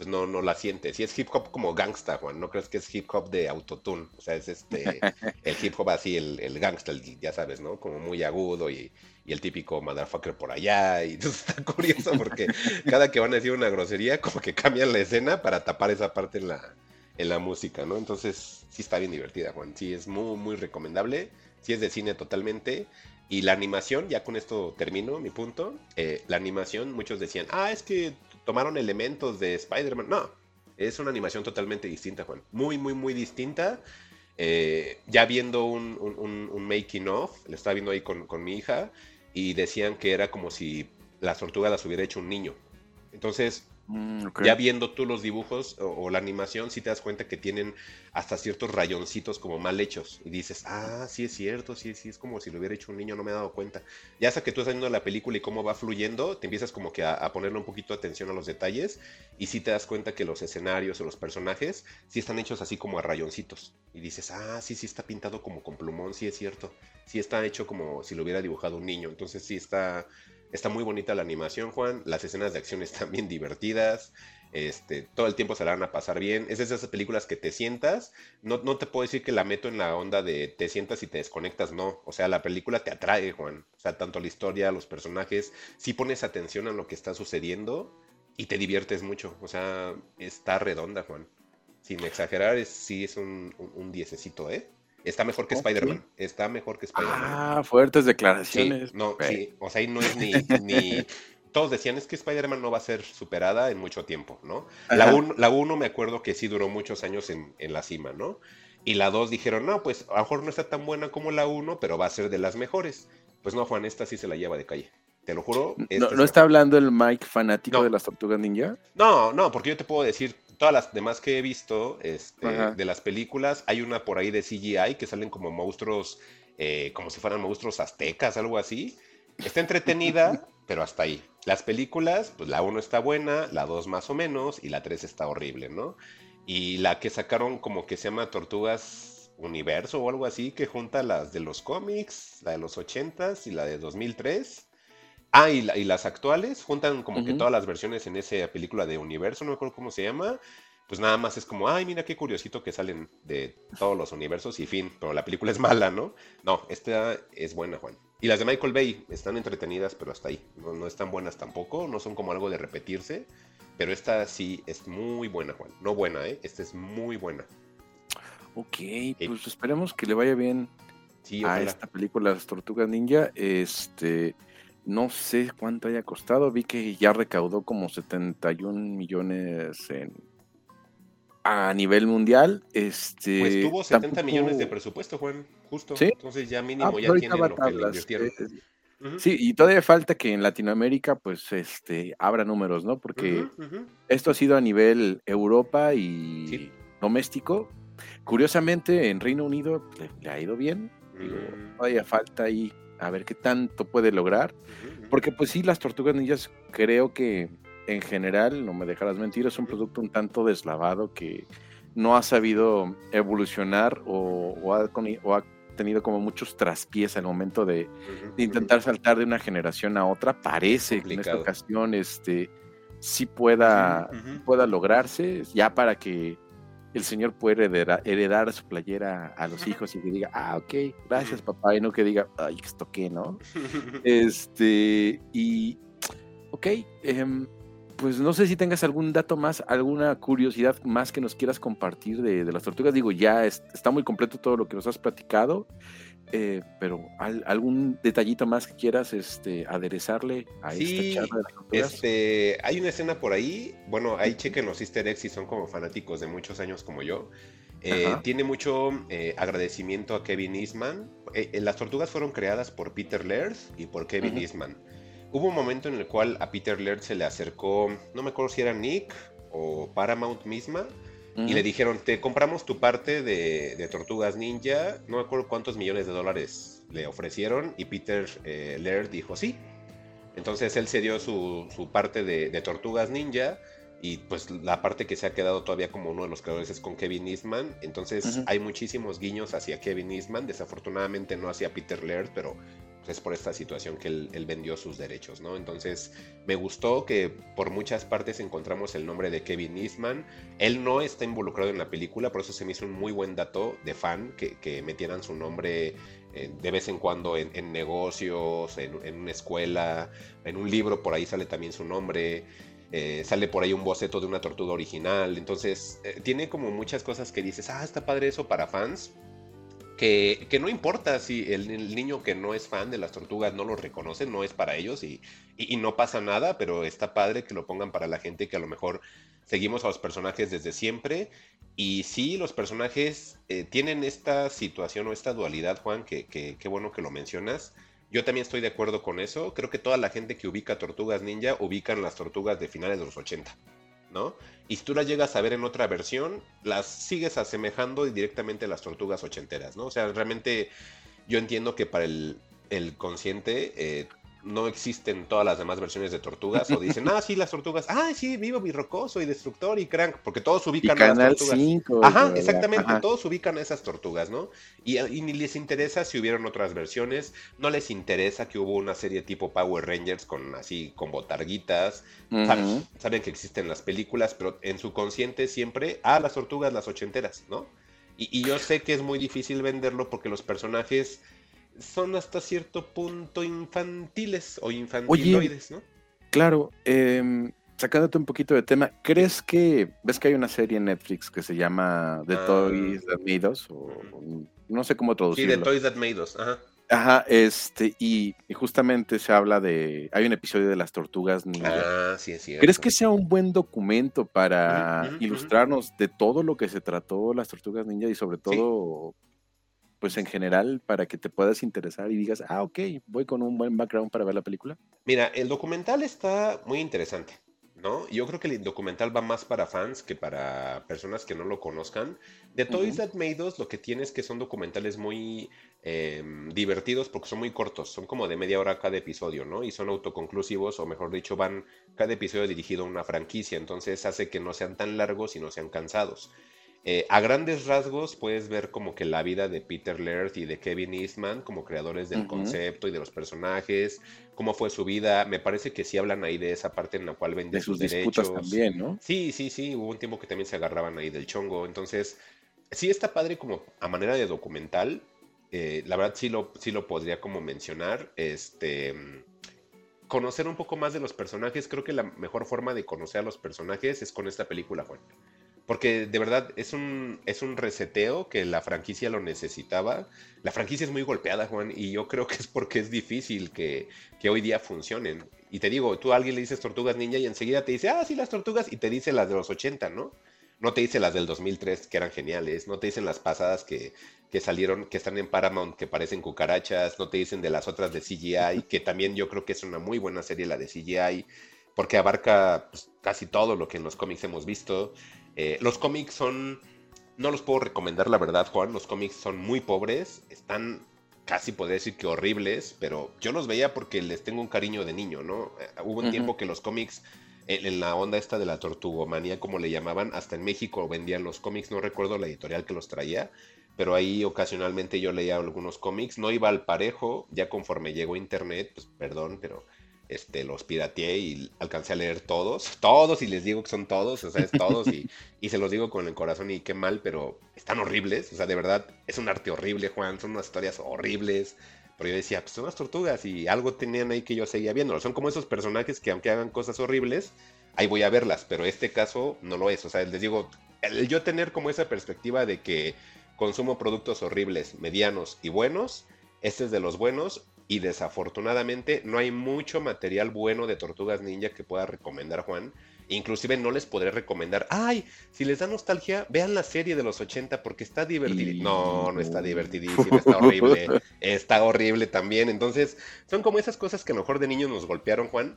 pues no, no la sientes. Y es hip hop como gangsta, Juan. No crees que es hip hop de autotune. O sea, es este el hip hop así, el, el gangsta, ya sabes, ¿no? Como muy agudo y, el típico motherfucker por allá. Y está curioso porque cada que van a decir una grosería, como que cambian la escena para tapar esa parte en la, en la música, ¿no? Entonces, sí está bien divertida, Juan. Sí, es muy, muy recomendable. Sí es de cine totalmente. Y la animación, ya con esto termino mi punto. Eh, la animación, muchos decían, ah, es que tomaron elementos de Spider-Man. No, es una animación totalmente distinta, Juan. Muy, muy, muy distinta. Eh, ya viendo un, making of, lo estaba viendo ahí con, mi hija, y decían que era como si las tortugas las hubiera hecho un niño. Entonces, Mm. Ya viendo tú los dibujos o, la animación, sí te das cuenta que tienen hasta ciertos rayoncitos como mal hechos. Y dices, ah, sí es cierto, sí, sí, es como si lo hubiera hecho un niño, no me he dado cuenta. Ya hasta que tú estás viendo la película y cómo va fluyendo, te empiezas como que a, a ponerle un poquito de atención a los detalles y sí te das cuenta que los escenarios o los personajes sí están hechos así como a rayoncitos. Y dices, ah, sí, sí está pintado como con plumón, sí es cierto. Sí está hecho como si lo hubiera dibujado un niño. Entonces sí está, está muy bonita la animación, Juan. Las escenas de acción están bien divertidas. Este, todo el tiempo se la van a pasar bien. Es de esas películas que te sientas. No, no te puedo decir que la meto en la onda de te sientas y te desconectas, no. O sea, la película te atrae, Juan. O sea, tanto la historia, los personajes. Si pones atención a lo que está sucediendo y te diviertes mucho. O sea, está redonda, Juan. Sin exagerar, es, sí es un, un, un diececito, ¿eh? Está mejor que. Spider-Man. Está mejor que Spider-Man. Ah, fuertes Sí, declaraciones. no, sí, o sea, ahí no es ni, ni... Todos decían, es que Spider-Man no va a ser superada en mucho tiempo, ¿no? La Ajá. 1 la uno me acuerdo que sí duró muchos años en, en la cima, ¿no? Y la 2 dijeron, no, pues a lo mejor no está tan buena como la 1, pero va a ser de las mejores. Pues no, Juan, esta sí se la lleva de calle. Te lo juro. esta ¿No, es no está mejor. hablando el Mike fanático No. de las tortugas ninja? No, no, porque yo te puedo decir, todas las demás que he visto este, de las películas, hay una por ahí de CGI que salen como monstruos, eh, como si fueran monstruos aztecas, algo así. Está entretenida, pero hasta ahí. Las películas, pues la 1 está buena, la 2 más o menos, y la 3 está horrible, ¿no? Y la que sacaron como que se llama Tortugas Universo o algo así, que junta las de los cómics, la de los 80s y la de 2003. Ah, y, la- y las actuales juntan como que todas las versiones en esa película de universo, no me acuerdo cómo se llama. Pues nada más es como, ay, mira qué curiosito que salen de todos los universos y fin, pero la película es mala, ¿no? No, esta es buena, Juan. Y las de Michael Bay están entretenidas, pero hasta ahí. No, no están buenas tampoco, no son como algo de repetirse, pero esta sí es muy buena, Juan. No buena, ¿eh? Esta es muy buena. Ok, pues esperemos que le vaya bien Sí, a esta película Las Tortugas Ninja. Este, no sé cuánto haya costado. Vi que ya recaudó como 71 millones en, a nivel mundial. Este, Pues tuvo 70 tampoco- millones de presupuesto, Juan, justo. ¿Sí? Entonces ya Ah, mínimo pues ya va lo que le invirtieron. eh, Sí, y todavía falta que en Latinoamérica pues este abra números, ¿no? Porque esto ha sido a nivel Europa y Sí. doméstico. Curiosamente en Reino Unido le, le ha ido bien. Digo, Mm. todavía falta ahí a ver qué tanto puede lograr. Porque pues sí, las tortugas ninjas creo que en general, no me dejarás mentir, es un producto un tanto deslavado que no ha sabido evolucionar o, o ha, coni- o ha tenido como muchos traspiés al momento de, intentar saltar de una generación a otra. Parece que en esta ocasión este, sí pueda, pueda lograrse, ya para que el señor pueda heredar, heredar su playera a los hijos y que diga, ah, ok, gracias papá, y no que diga, ay, esto qué, ¿no? Este, y, ok, em, pues no sé si tengas algún dato más, alguna curiosidad más que nos quieras compartir de, de las tortugas. Digo, ya es- está muy completo todo lo que nos has platicado, eh, pero al- algún detallito más que quieras este, aderezarle a Sí, esta charla de las tortugas. Este, hay una escena por ahí, bueno, ahí chequen los easter eggs si son como fanáticos de muchos años como yo. Eh, Ajá. tiene mucho eh, agradecimiento a Kevin Eastman. Las tortugas fueron creadas por Peter Laird y por Kevin Ujú. Eastman. Hubo un momento en el cual a Peter Laird se le acercó, no me acuerdo si era Nick o Paramount misma, y le dijeron, te compramos tu parte de, de Tortugas Ninja, no me acuerdo cuántos millones de dólares le ofrecieron, y Peter eh, Laird dijo sí. Entonces él cedió su, su parte de, de Tortugas Ninja, y pues la parte que se ha quedado todavía como uno de los creadores es con Kevin Eastman. Entonces hay muchísimos guiños hacia Kevin Eastman, desafortunadamente no hacia Peter Laird, pero es por esta situación que él, vendió sus derechos, ¿no? Entonces me gustó que por muchas partes encontramos el nombre de Kevin Eastman. Él no está involucrado en la película, por eso se me hizo un muy buen dato de fan que, metieran su nombre eh, de vez en cuando en, negocios, en, en una escuela, en un libro, por ahí sale también su nombre. eh, sale por ahí un boceto de una tortuga original. Entonces, eh, tiene como muchas cosas que dices, ah, está padre eso para fans. Que, que no importa si el, niño que no es fan de las tortugas no lo reconoce, no es para ellos y, y- no pasa nada, pero está padre que lo pongan para la gente que a lo mejor seguimos a los personajes desde siempre. Y sí, los personajes eh, tienen esta situación o esta dualidad, Juan, que, que, qué bueno que lo mencionas. Yo también estoy de acuerdo con eso. Creo que toda la gente que ubica Tortugas Ninja ubican las tortugas de finales de los 80. ¿No? Y si tú las llegas a ver en otra versión, las sigues asemejando directamente a las tortugas ochenteras, ¿no? O sea, realmente yo entiendo que para el, el consciente eh, no existen todas las demás versiones de tortugas o dicen, ah, sí, las tortugas, ah, sí, vivo Birrocoso y Destructor y Crank, porque todos ubican a las tortugas. Ajá, exactamente, todos ubican a esas tortugas, ¿no? Y, ni les interesa si hubieron otras versiones, no les interesa que hubo una serie tipo Power Rangers con así, con botarguitas, saben, que existen las películas, pero en su consciente siempre, ah, las tortugas, las ochenteras, ¿no? Y, y yo sé que es muy difícil venderlo porque los personajes son hasta cierto punto infantiles o infantiloides, ¿no? Claro, eh, sacándote un poquito de tema, ¿crees que ves que hay una serie en Netflix que se llama The ah. Toys That Made Us? O, no sé cómo traducirlo. Sí, The Toys That Made Us, ajá. Ajá, este, y, justamente se habla de. Hay un episodio de las tortugas ninja. Ah, sí, sí. ¿Crees que sea un buen documento para ilustrarnos de todo lo que se trató las tortugas ninja y sobre todo pues en general para que te puedas interesar y digas, ah, ok, voy con un buen background para ver la película? Mira, el documental está muy interesante, ¿no? Yo creo que el documental va más para fans que para personas que no lo conozcan. De Toys That Made Us, lo que tiene es que son documentales muy em, divertidos porque son muy cortos, son como de media hora cada episodio, ¿no? Y son autoconclusivos, o mejor dicho, van cada episodio dirigido a una franquicia, entonces hace que no sean tan largos y no sean cansados. Eh, a grandes rasgos puedes ver como que la vida de Peter Laird y de Kevin Eastman como creadores del concepto y de los personajes, cómo fue su vida. Me parece que sí hablan ahí de esa parte en la cual venden sus, derechos. también, ¿no? Sí, sí, sí. Hubo un tiempo que también se agarraban ahí del chongo. Entonces, sí está padre como a manera de documental. Eh, la verdad sí lo, sí lo podría como mencionar. Este conocer un poco más de los personajes. Creo que la mejor forma de conocer a los personajes es con esta película, Juan. Porque de verdad es un, es un reseteo que la franquicia lo necesitaba. La franquicia es muy golpeada, Juan, y yo creo que es porque es difícil que, hoy día funcionen. Y te digo, tú a alguien le dices tortugas ninja y enseguida te dice, ah, sí, las tortugas, y te dice las de los 80, ¿no? No te dice las del 2003, que eran geniales. No te dicen las pasadas que, salieron, que están en Paramount, que parecen cucarachas. No te dicen de las otras de CGI, que también yo creo que es una muy buena serie la de CGI, porque abarca pues, casi todo lo que en los cómics hemos visto. Eh, los cómics son, no los puedo recomendar la verdad, Juan, los cómics son muy pobres, están casi podría decir que horribles, pero yo los veía porque les tengo un cariño de niño, ¿no? Eh, hubo un tiempo que los cómics, en, la onda esta de la tortugomanía, como le llamaban, hasta en México vendían los cómics, no recuerdo la editorial que los traía, pero ahí ocasionalmente yo leía algunos cómics, no iba al parejo, ya conforme llegó internet, pues perdón, pero este, los pirateé y alcancé a leer todos, todos, y les digo que son todos, o sea, es todos, y, y, se los digo con el corazón y qué mal, pero están horribles, o sea, de verdad, es un arte horrible, Juan, son unas historias horribles, pero yo decía, pues son unas tortugas, y algo tenían ahí que yo seguía viendo, son como esos personajes que aunque hagan cosas horribles, ahí voy a verlas, pero este caso no lo es, o sea, les digo, el yo tener como esa perspectiva de que consumo productos horribles, medianos y buenos, este es de los buenos, y desafortunadamente no hay mucho material bueno de Tortugas Ninja que pueda recomendar Juan. Inclusive no les podré recomendar, ay, si les da nostalgia, vean la serie de los 80 porque está divertida. No, no está divertidísima, está horrible, está horrible también. Entonces, son como esas cosas que a lo mejor de niños nos golpearon, Juan,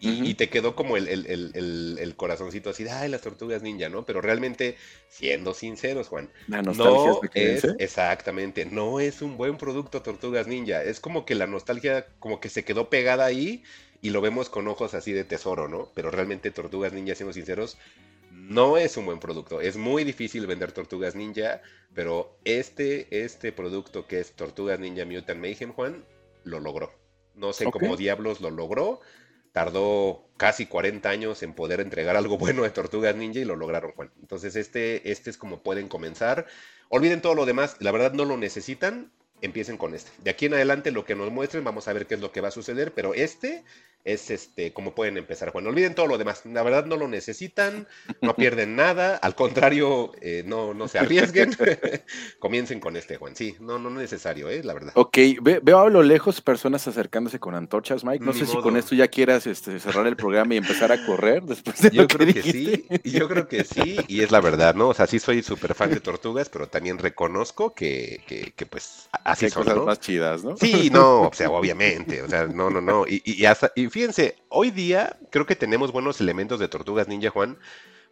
y, te quedó como el, el, corazoncito así, ay, las tortugas ninja, ¿no? Pero realmente, siendo sinceros, Juan, no es, exactamente, no es un buen producto tortugas ninja. Es como que la nostalgia, como que se quedó pegada ahí y lo vemos con ojos así de tesoro, ¿no? Pero realmente tortugas ninja, siendo sinceros, no es un buen producto. Es muy difícil vender tortugas ninja, pero este, este producto que es Tortugas Ninja Mutant Mayhem, Juan, lo logró. No sé cómo diablos lo logró tardó casi 40 años en poder entregar algo bueno de Tortugas Ninja y lo lograron, Juan. Entonces, este, este es como pueden comenzar. Olviden todo lo demás, la verdad no lo necesitan, empiecen con este. De aquí en adelante lo que nos muestren, vamos a ver qué es lo que va a suceder, pero este es este como pueden empezar. Bueno, olviden todo lo demás. La verdad no lo necesitan, no pierden nada. Al contrario, eh, no, no se arriesguen. Comiencen con este, Juan. Sí, no, no es necesario, ¿eh? la verdad. Ok, veo a lo lejos personas acercándose con antorchas, Mike. No sé si con esto ya quieras este, cerrar el programa y empezar a correr después de Yo creo que, sí, yo creo que sí, y es la verdad, ¿no? O sea, sí soy súper fan de tortugas, pero también reconozco que, que, pues así son, cosas más chidas, ¿no? Sí, no, o sea, obviamente, o sea, no, no, no. Y, y, hasta, y fíjense, hoy día creo que tenemos buenos elementos de Tortugas Ninja, Juan.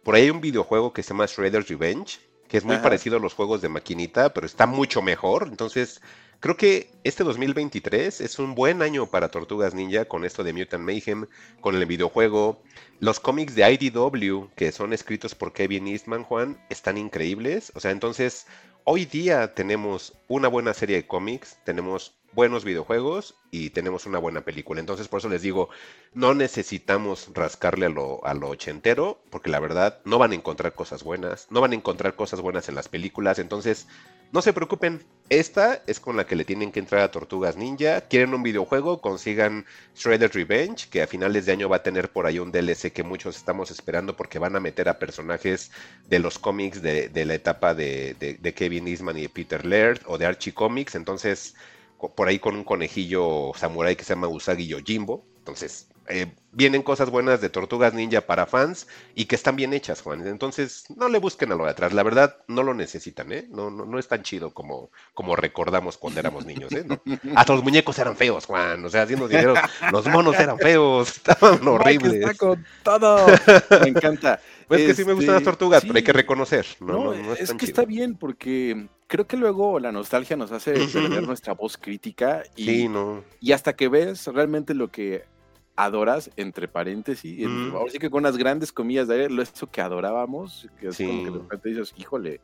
Por ahí hay un videojuego que se llama Shredder's Revenge, que es muy Ajá. parecido a los juegos de maquinita, pero está mucho mejor. Entonces, creo que este 2023 es un buen año para Tortugas Ninja con esto de Mutant Mayhem, con el videojuego. Los cómics de IDW, que son escritos por Kevin Eastman, Juan, están increíbles. O sea, entonces, hoy día tenemos una buena serie de cómics, tenemos buenos videojuegos y tenemos una buena película. Entonces, por eso les digo, no necesitamos rascarle a lo, a lo ochentero, porque la verdad no van a encontrar cosas buenas, no van a encontrar cosas buenas en las películas. Entonces, no se preocupen, esta es con la que le tienen que entrar a Tortugas Ninja. Quieren un videojuego, consigan Shredder's Revenge, que a finales de año va a tener por ahí un DLC que muchos estamos esperando porque van a meter a personajes de los cómics de, la etapa de, Kevin Eastman y de Peter Laird o de Archie Comics. Entonces, por ahí con un conejillo samurai que se llama Usagi Yojimbo. Entonces, eh, vienen cosas buenas de Tortugas Ninja para fans y que están bien hechas, Juan. Entonces, no le busquen a lo de atrás. La verdad, no lo necesitan, ¿eh? No, no, no es tan chido como, como recordamos cuando éramos niños, ¿eh? No. Hasta los muñecos eran feos, Juan. O sea, haciendo dinero, los monos eran feos, estaban Mike horribles. está con todo. Me encanta. Pues que sí me gustan las Este, tortugas, sí. pero hay que reconocer. No, No, no, no es, es tan que chido. está bien porque creo que luego la nostalgia nos hace perder nuestra voz crítica y, Sí, no. y hasta que ves realmente lo que adoras, entre paréntesis, Mm. ahora sí que con unas grandes comillas de lo eso que adorábamos, que es como que de repente dices, híjole,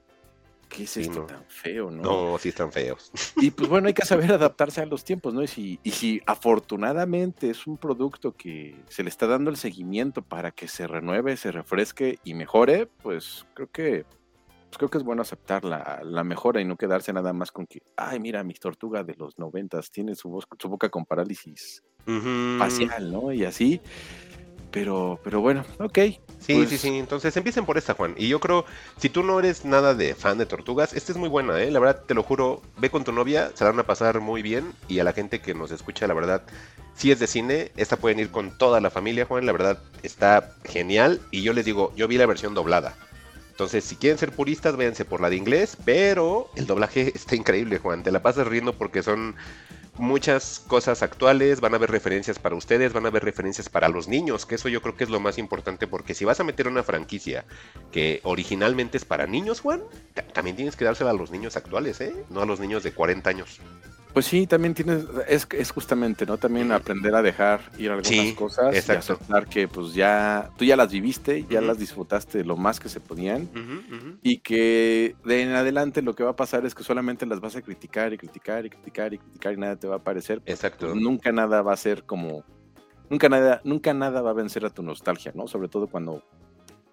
¿qué es Sí, esto no. tan feo, no? No, sí están feos. Y pues bueno, hay que saber adaptarse a los tiempos, ¿no? Y si, y si afortunadamente es un producto que se le está dando el seguimiento para que se renueve, se refresque y mejore, pues creo que pues creo que es bueno aceptar la, la mejora y no quedarse nada más con que, ay, mira, mi tortuga de los noventas tiene su, voz, su boca con parálisis Facial, ¿no? Y así. Pero, pero bueno, ok. Sí, Pues- sí, sí. Entonces empiecen por esta, Juan. Y yo creo, si tú no eres nada de fan de tortugas, esta es muy buena, ¿eh? La verdad, te lo juro, ve con tu novia, se la van a pasar muy bien. Y a la gente que nos escucha, la verdad, si es de cine, esta pueden ir con toda la familia, Juan. La verdad, está genial. Y yo les digo, yo vi la versión doblada. Entonces, si quieren ser puristas, véanse por la de inglés, pero el doblaje está increíble, Juan. Te la pasas riendo porque son muchas cosas actuales, van a haber referencias para ustedes, van a haber referencias para los niños, que eso yo creo que es lo más importante porque si vas a meter una franquicia que originalmente es para niños, Juan, ta- también tienes que dársela a los niños actuales, ¿eh? No a los niños de 40 años. Pues sí, también tienes, es, es justamente, ¿no? También aprender a dejar ir algunas Sí, cosas exacto. y aceptar que pues ya, tú ya las viviste, ya las disfrutaste lo más que se podían y que de en adelante lo que va a pasar es que solamente las vas a criticar y criticar y criticar y criticar y nada te va a parecer. Exacto. Pues nunca nada va a ser como, nunca nada, nunca nada va a vencer a tu nostalgia, ¿no? Sobre todo cuando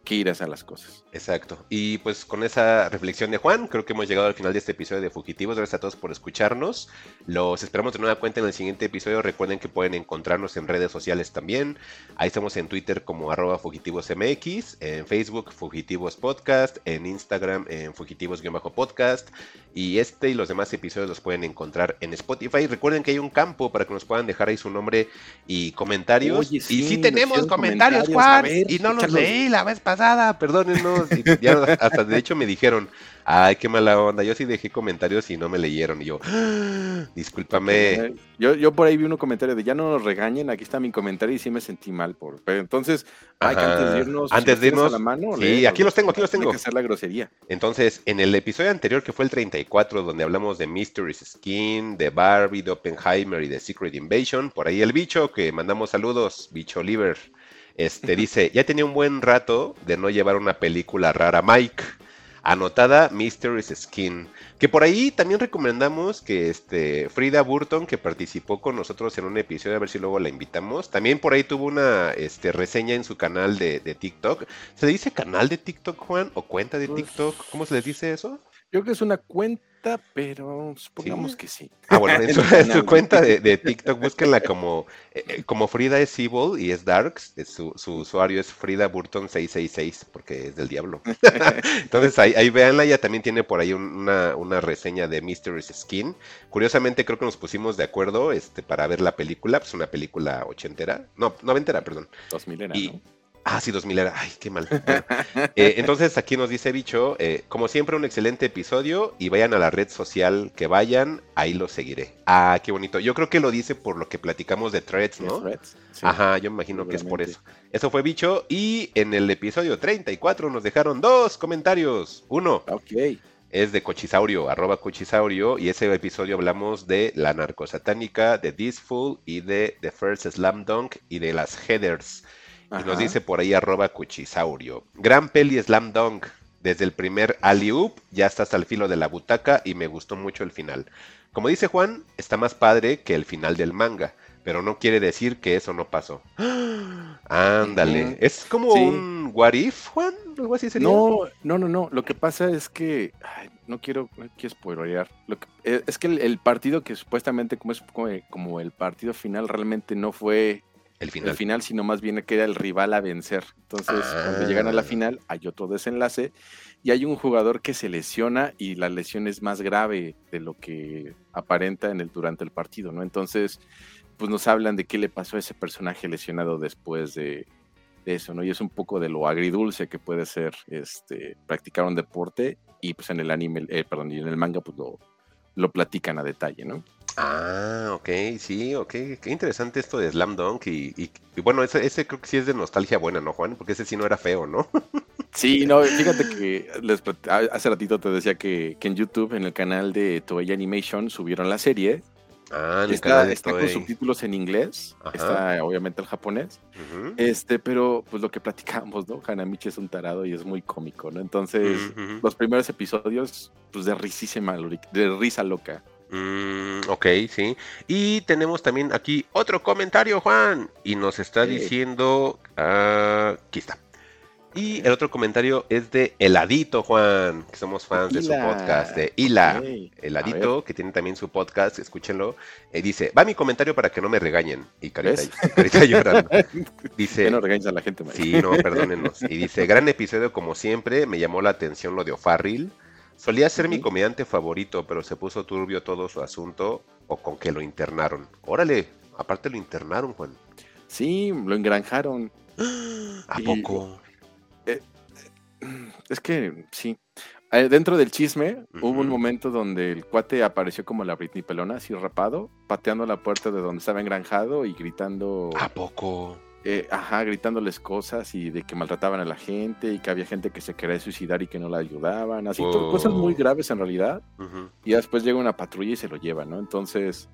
quieras a las cosas. Exacto. Y pues con esa reflexión de Juan, creo que hemos llegado al final de este episodio de Fugitivos. Gracias a todos por escucharnos. Los esperamos de nueva cuenta en el siguiente episodio. Recuerden que pueden encontrarnos en redes sociales también. Ahí estamos en Twitter como arroba fugitivosmx, en Facebook Fugitivos Podcast, en Instagram en Fugitivos-podcast. Y este y los demás episodios los pueden encontrar en Spotify. Recuerden que hay un campo para que nos puedan dejar ahí su nombre y comentarios. Oye, y sí, tenemos comentarios, Juan. ver, y no los leí la vez pasada, perdónenos. Y ya hasta de hecho me dijeron, ay, qué mala onda. Yo sí dejé comentarios y no me leyeron. Y yo, "Ah, discúlpame. Yo, yo por ahí vi un comentario de ya no nos regañen, aquí está mi comentario y sí me sentí mal por. Pero entonces, hay que antes de irnos, Antes si de tienes a irnos, la mano, sí, aquí los tengo, aquí los tengo. que hacer la grosería. Entonces, en el episodio anterior, que fue el 34, donde hablamos de Mystery's Skin, de Barbie, de Oppenheimer y de Secret Invasion, por ahí el bicho, que mandamos saludos, bicho Liver, este dice, ya tenía un buen rato de no llevar una película rara, Mike. Anotada Mystery's Skin. Que por ahí también recomendamos que este Frida Burton, que participó con nosotros en un episodio, a ver si luego la invitamos. También por ahí tuvo una este, reseña en su canal de, de TikTok. ¿Se le dice canal de TikTok, Juan? ¿O cuenta de Pues- TikTok? ¿Cómo se les dice eso? Yo creo que es una cuenta, pero supongamos que sí. Ah, bueno, en su, en cuenta de, de TikTok, búsquenla como, eh, eh, como Frida es Evil y es Darks. eh, Su, su usuario es Frida Burton 666 porque es del diablo. Entonces ahí, ahí véanla, ella también tiene por ahí un- una, una reseña de Mystery's Skin. Curiosamente creo que nos pusimos de acuerdo este, para ver la película, pues una película ochentera, no, noventera, perdón. 2000 era, Y- ¿no? Ah, sí, 2000 era. Ay, qué mal. Eh, entonces aquí nos dice Bicho, eh, como siempre un excelente episodio y vayan a la red social que vayan, ahí lo seguiré. Ah, qué bonito. Yo creo que lo dice por lo que platicamos de threads, ¿no? Ajá, yo me imagino que es por eso. Eso fue Bicho y en el episodio 34 nos dejaron dos comentarios. Uno. Ok es de Cochisaurio, arroba Cochisaurio, y ese episodio hablamos de la narcosatánica, de This Fool y de The First Slam Dunk y de las Headers. Y nos dice por ahí arroba Cochisaurio. Gran peli Slam Dunk. Desde el primer alley ya está hasta el filo de la butaca y me gustó mucho el final. Como dice Juan, está más padre que el final del manga, pero no quiere decir que eso no pasó. Ándale, es como un what if, Juan, algo así sería. No, no, no, no. Lo que pasa es que no quiero, no quiero spoilerear. Lo que, eh, es que el, partido que supuestamente como es como, el partido final realmente no fue el final. el final, sino más bien que era el rival a vencer. Entonces, cuando llegan a la ah. final, hay otro desenlace y hay un jugador que se lesiona y la lesión es más grave de lo que aparenta en el durante el partido, ¿no? Entonces, pues nos hablan de qué le pasó a ese personaje lesionado después de, eso, ¿no? Y es un poco de lo agridulce que puede ser este, practicar un deporte y pues en el anime, eh, perdón, y en el manga pues lo, lo platican a detalle, ¿no? Ah, ok, sí, ok. Qué interesante esto de Slam Dunk. Y, bueno, ese, ese, creo que sí es de nostalgia buena, ¿no, Juan? Porque ese sí no era feo, ¿no? Sí, no, fíjate que hace ratito te decía que, que, en YouTube, en el canal de Toei Animation, subieron la serie Ah, está, está con subtítulos en inglés, está obviamente el japonés, este, pero pues lo que platicamos, ¿no? Hanamichi es un tarado y es muy cómico, ¿no? Entonces, los primeros episodios, pues de risísima, de risa loca. Mm, ok, sí. Y tenemos también aquí otro comentario, Juan, y nos está diciendo, uh, aquí está. Y el otro comentario es de Heladito, Juan, que somos fans de su podcast, de Hila. Heladito, que tiene también su podcast, escúchenlo. Eh, dice, va mi comentario para que no me regañen. Y Carita, carita llorando. Dice, que no regañes a la gente, Sí, no, perdónenos. Y dice, gran episodio como siempre, me llamó la atención lo de O'Farrill. Solía ser mi comediante favorito, pero se puso turbio todo su asunto o con que lo internaron. Órale, aparte lo internaron, Juan. Sí, lo engranjaron. ¿A poco? Es que sí. Eh, dentro del chisme, hubo un momento donde el cuate apareció como la Britney Pelona, así rapado, pateando la puerta de donde estaba engranjado y gritando. ¿A poco? Eh, ajá, gritándoles cosas y de que maltrataban a la gente y que había gente que se quería suicidar y que no la ayudaban. Así, cosas muy graves en realidad. Y después llega una patrulla y se lo lleva, ¿no? Entonces,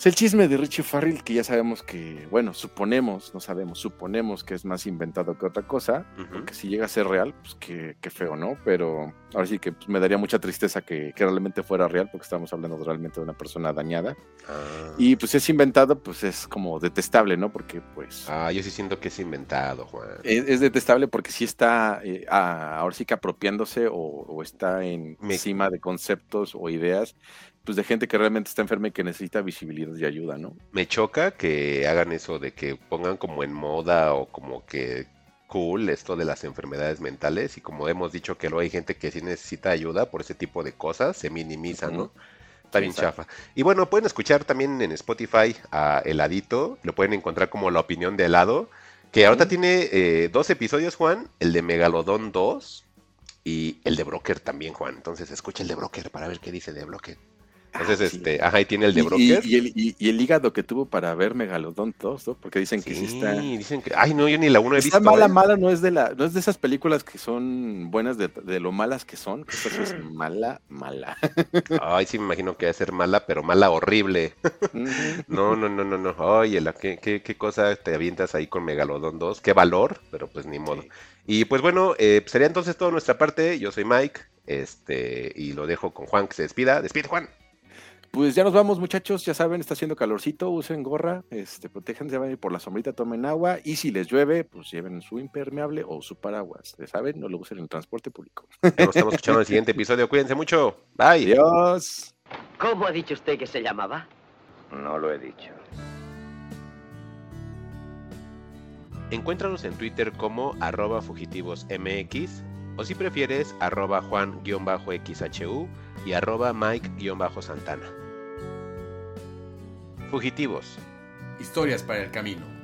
es el chisme de Richie Farrell, que ya sabemos que, bueno, suponemos, no sabemos, suponemos que es más inventado que otra cosa, porque si llega a ser real, pues qué, feo, ¿no? Pero ahora sí que pues, me daría mucha tristeza que, realmente fuera real, porque estamos hablando realmente de una persona dañada. Ah. Y pues es inventado, pues es como detestable, ¿no? Porque pues... Ah, yo sí siento que es inventado, Juan. Es, detestable porque sí está, eh, ahora sí que apropiándose o, está encima de conceptos o ideas pues de gente que realmente está enferma y que necesita visibilidad y ayuda, ¿no? Me choca que hagan eso de que pongan como en moda o como que cool esto de las enfermedades mentales y como hemos dicho que luego hay gente que sí necesita ayuda por ese tipo de cosas, se minimiza, ¿no? Está bien chafa. Y bueno, pueden escuchar también en Spotify a Heladito, lo pueden encontrar como la opinión de helado, que ahorita tiene eh, dos episodios, Juan, el de Megalodón 2 y el de Broker también, Juan. Entonces escucha el de Broker para ver qué dice de Broker. Entonces, ah, este, ajá, y tiene el de Broker. Y, el, y, el, hígado que tuvo para ver Megalodon 2, ¿no? Porque dicen que sí, está. dicen que. Ay, no, yo ni la uno he está visto. mala, ¿eh? mala, no es de la, no es de esas películas que son buenas de, de lo malas que son. Que eso es mala, mala. Ay, sí, me imagino que va a ser mala, pero mala horrible. no, no, no, no, no. Oye, la, ¿qué, qué, qué cosa te avientas ahí con Megalodon 2. Qué valor, pero pues ni modo. Y pues bueno, eh, sería entonces toda nuestra parte. Yo soy Mike. Este, y lo dejo con Juan que se despida. Despide, Juan. Pues ya nos vamos, muchachos. Ya saben, está haciendo calorcito. Usen gorra, este, protéjanse, por la sombrita, tomen agua. Y si les llueve, pues lleven su impermeable o su paraguas. Ya saben, no lo usen en el transporte público. Nos estamos escuchando en el siguiente episodio. Cuídense mucho. Bye. Adiós. ¿Cómo ha dicho usted que se llamaba? No lo he dicho. Encuéntranos en Twitter como arroba fugitivosmx o si prefieres arroba juan-xhu y arroba mike-santana. Fugitivos. Historias para el camino.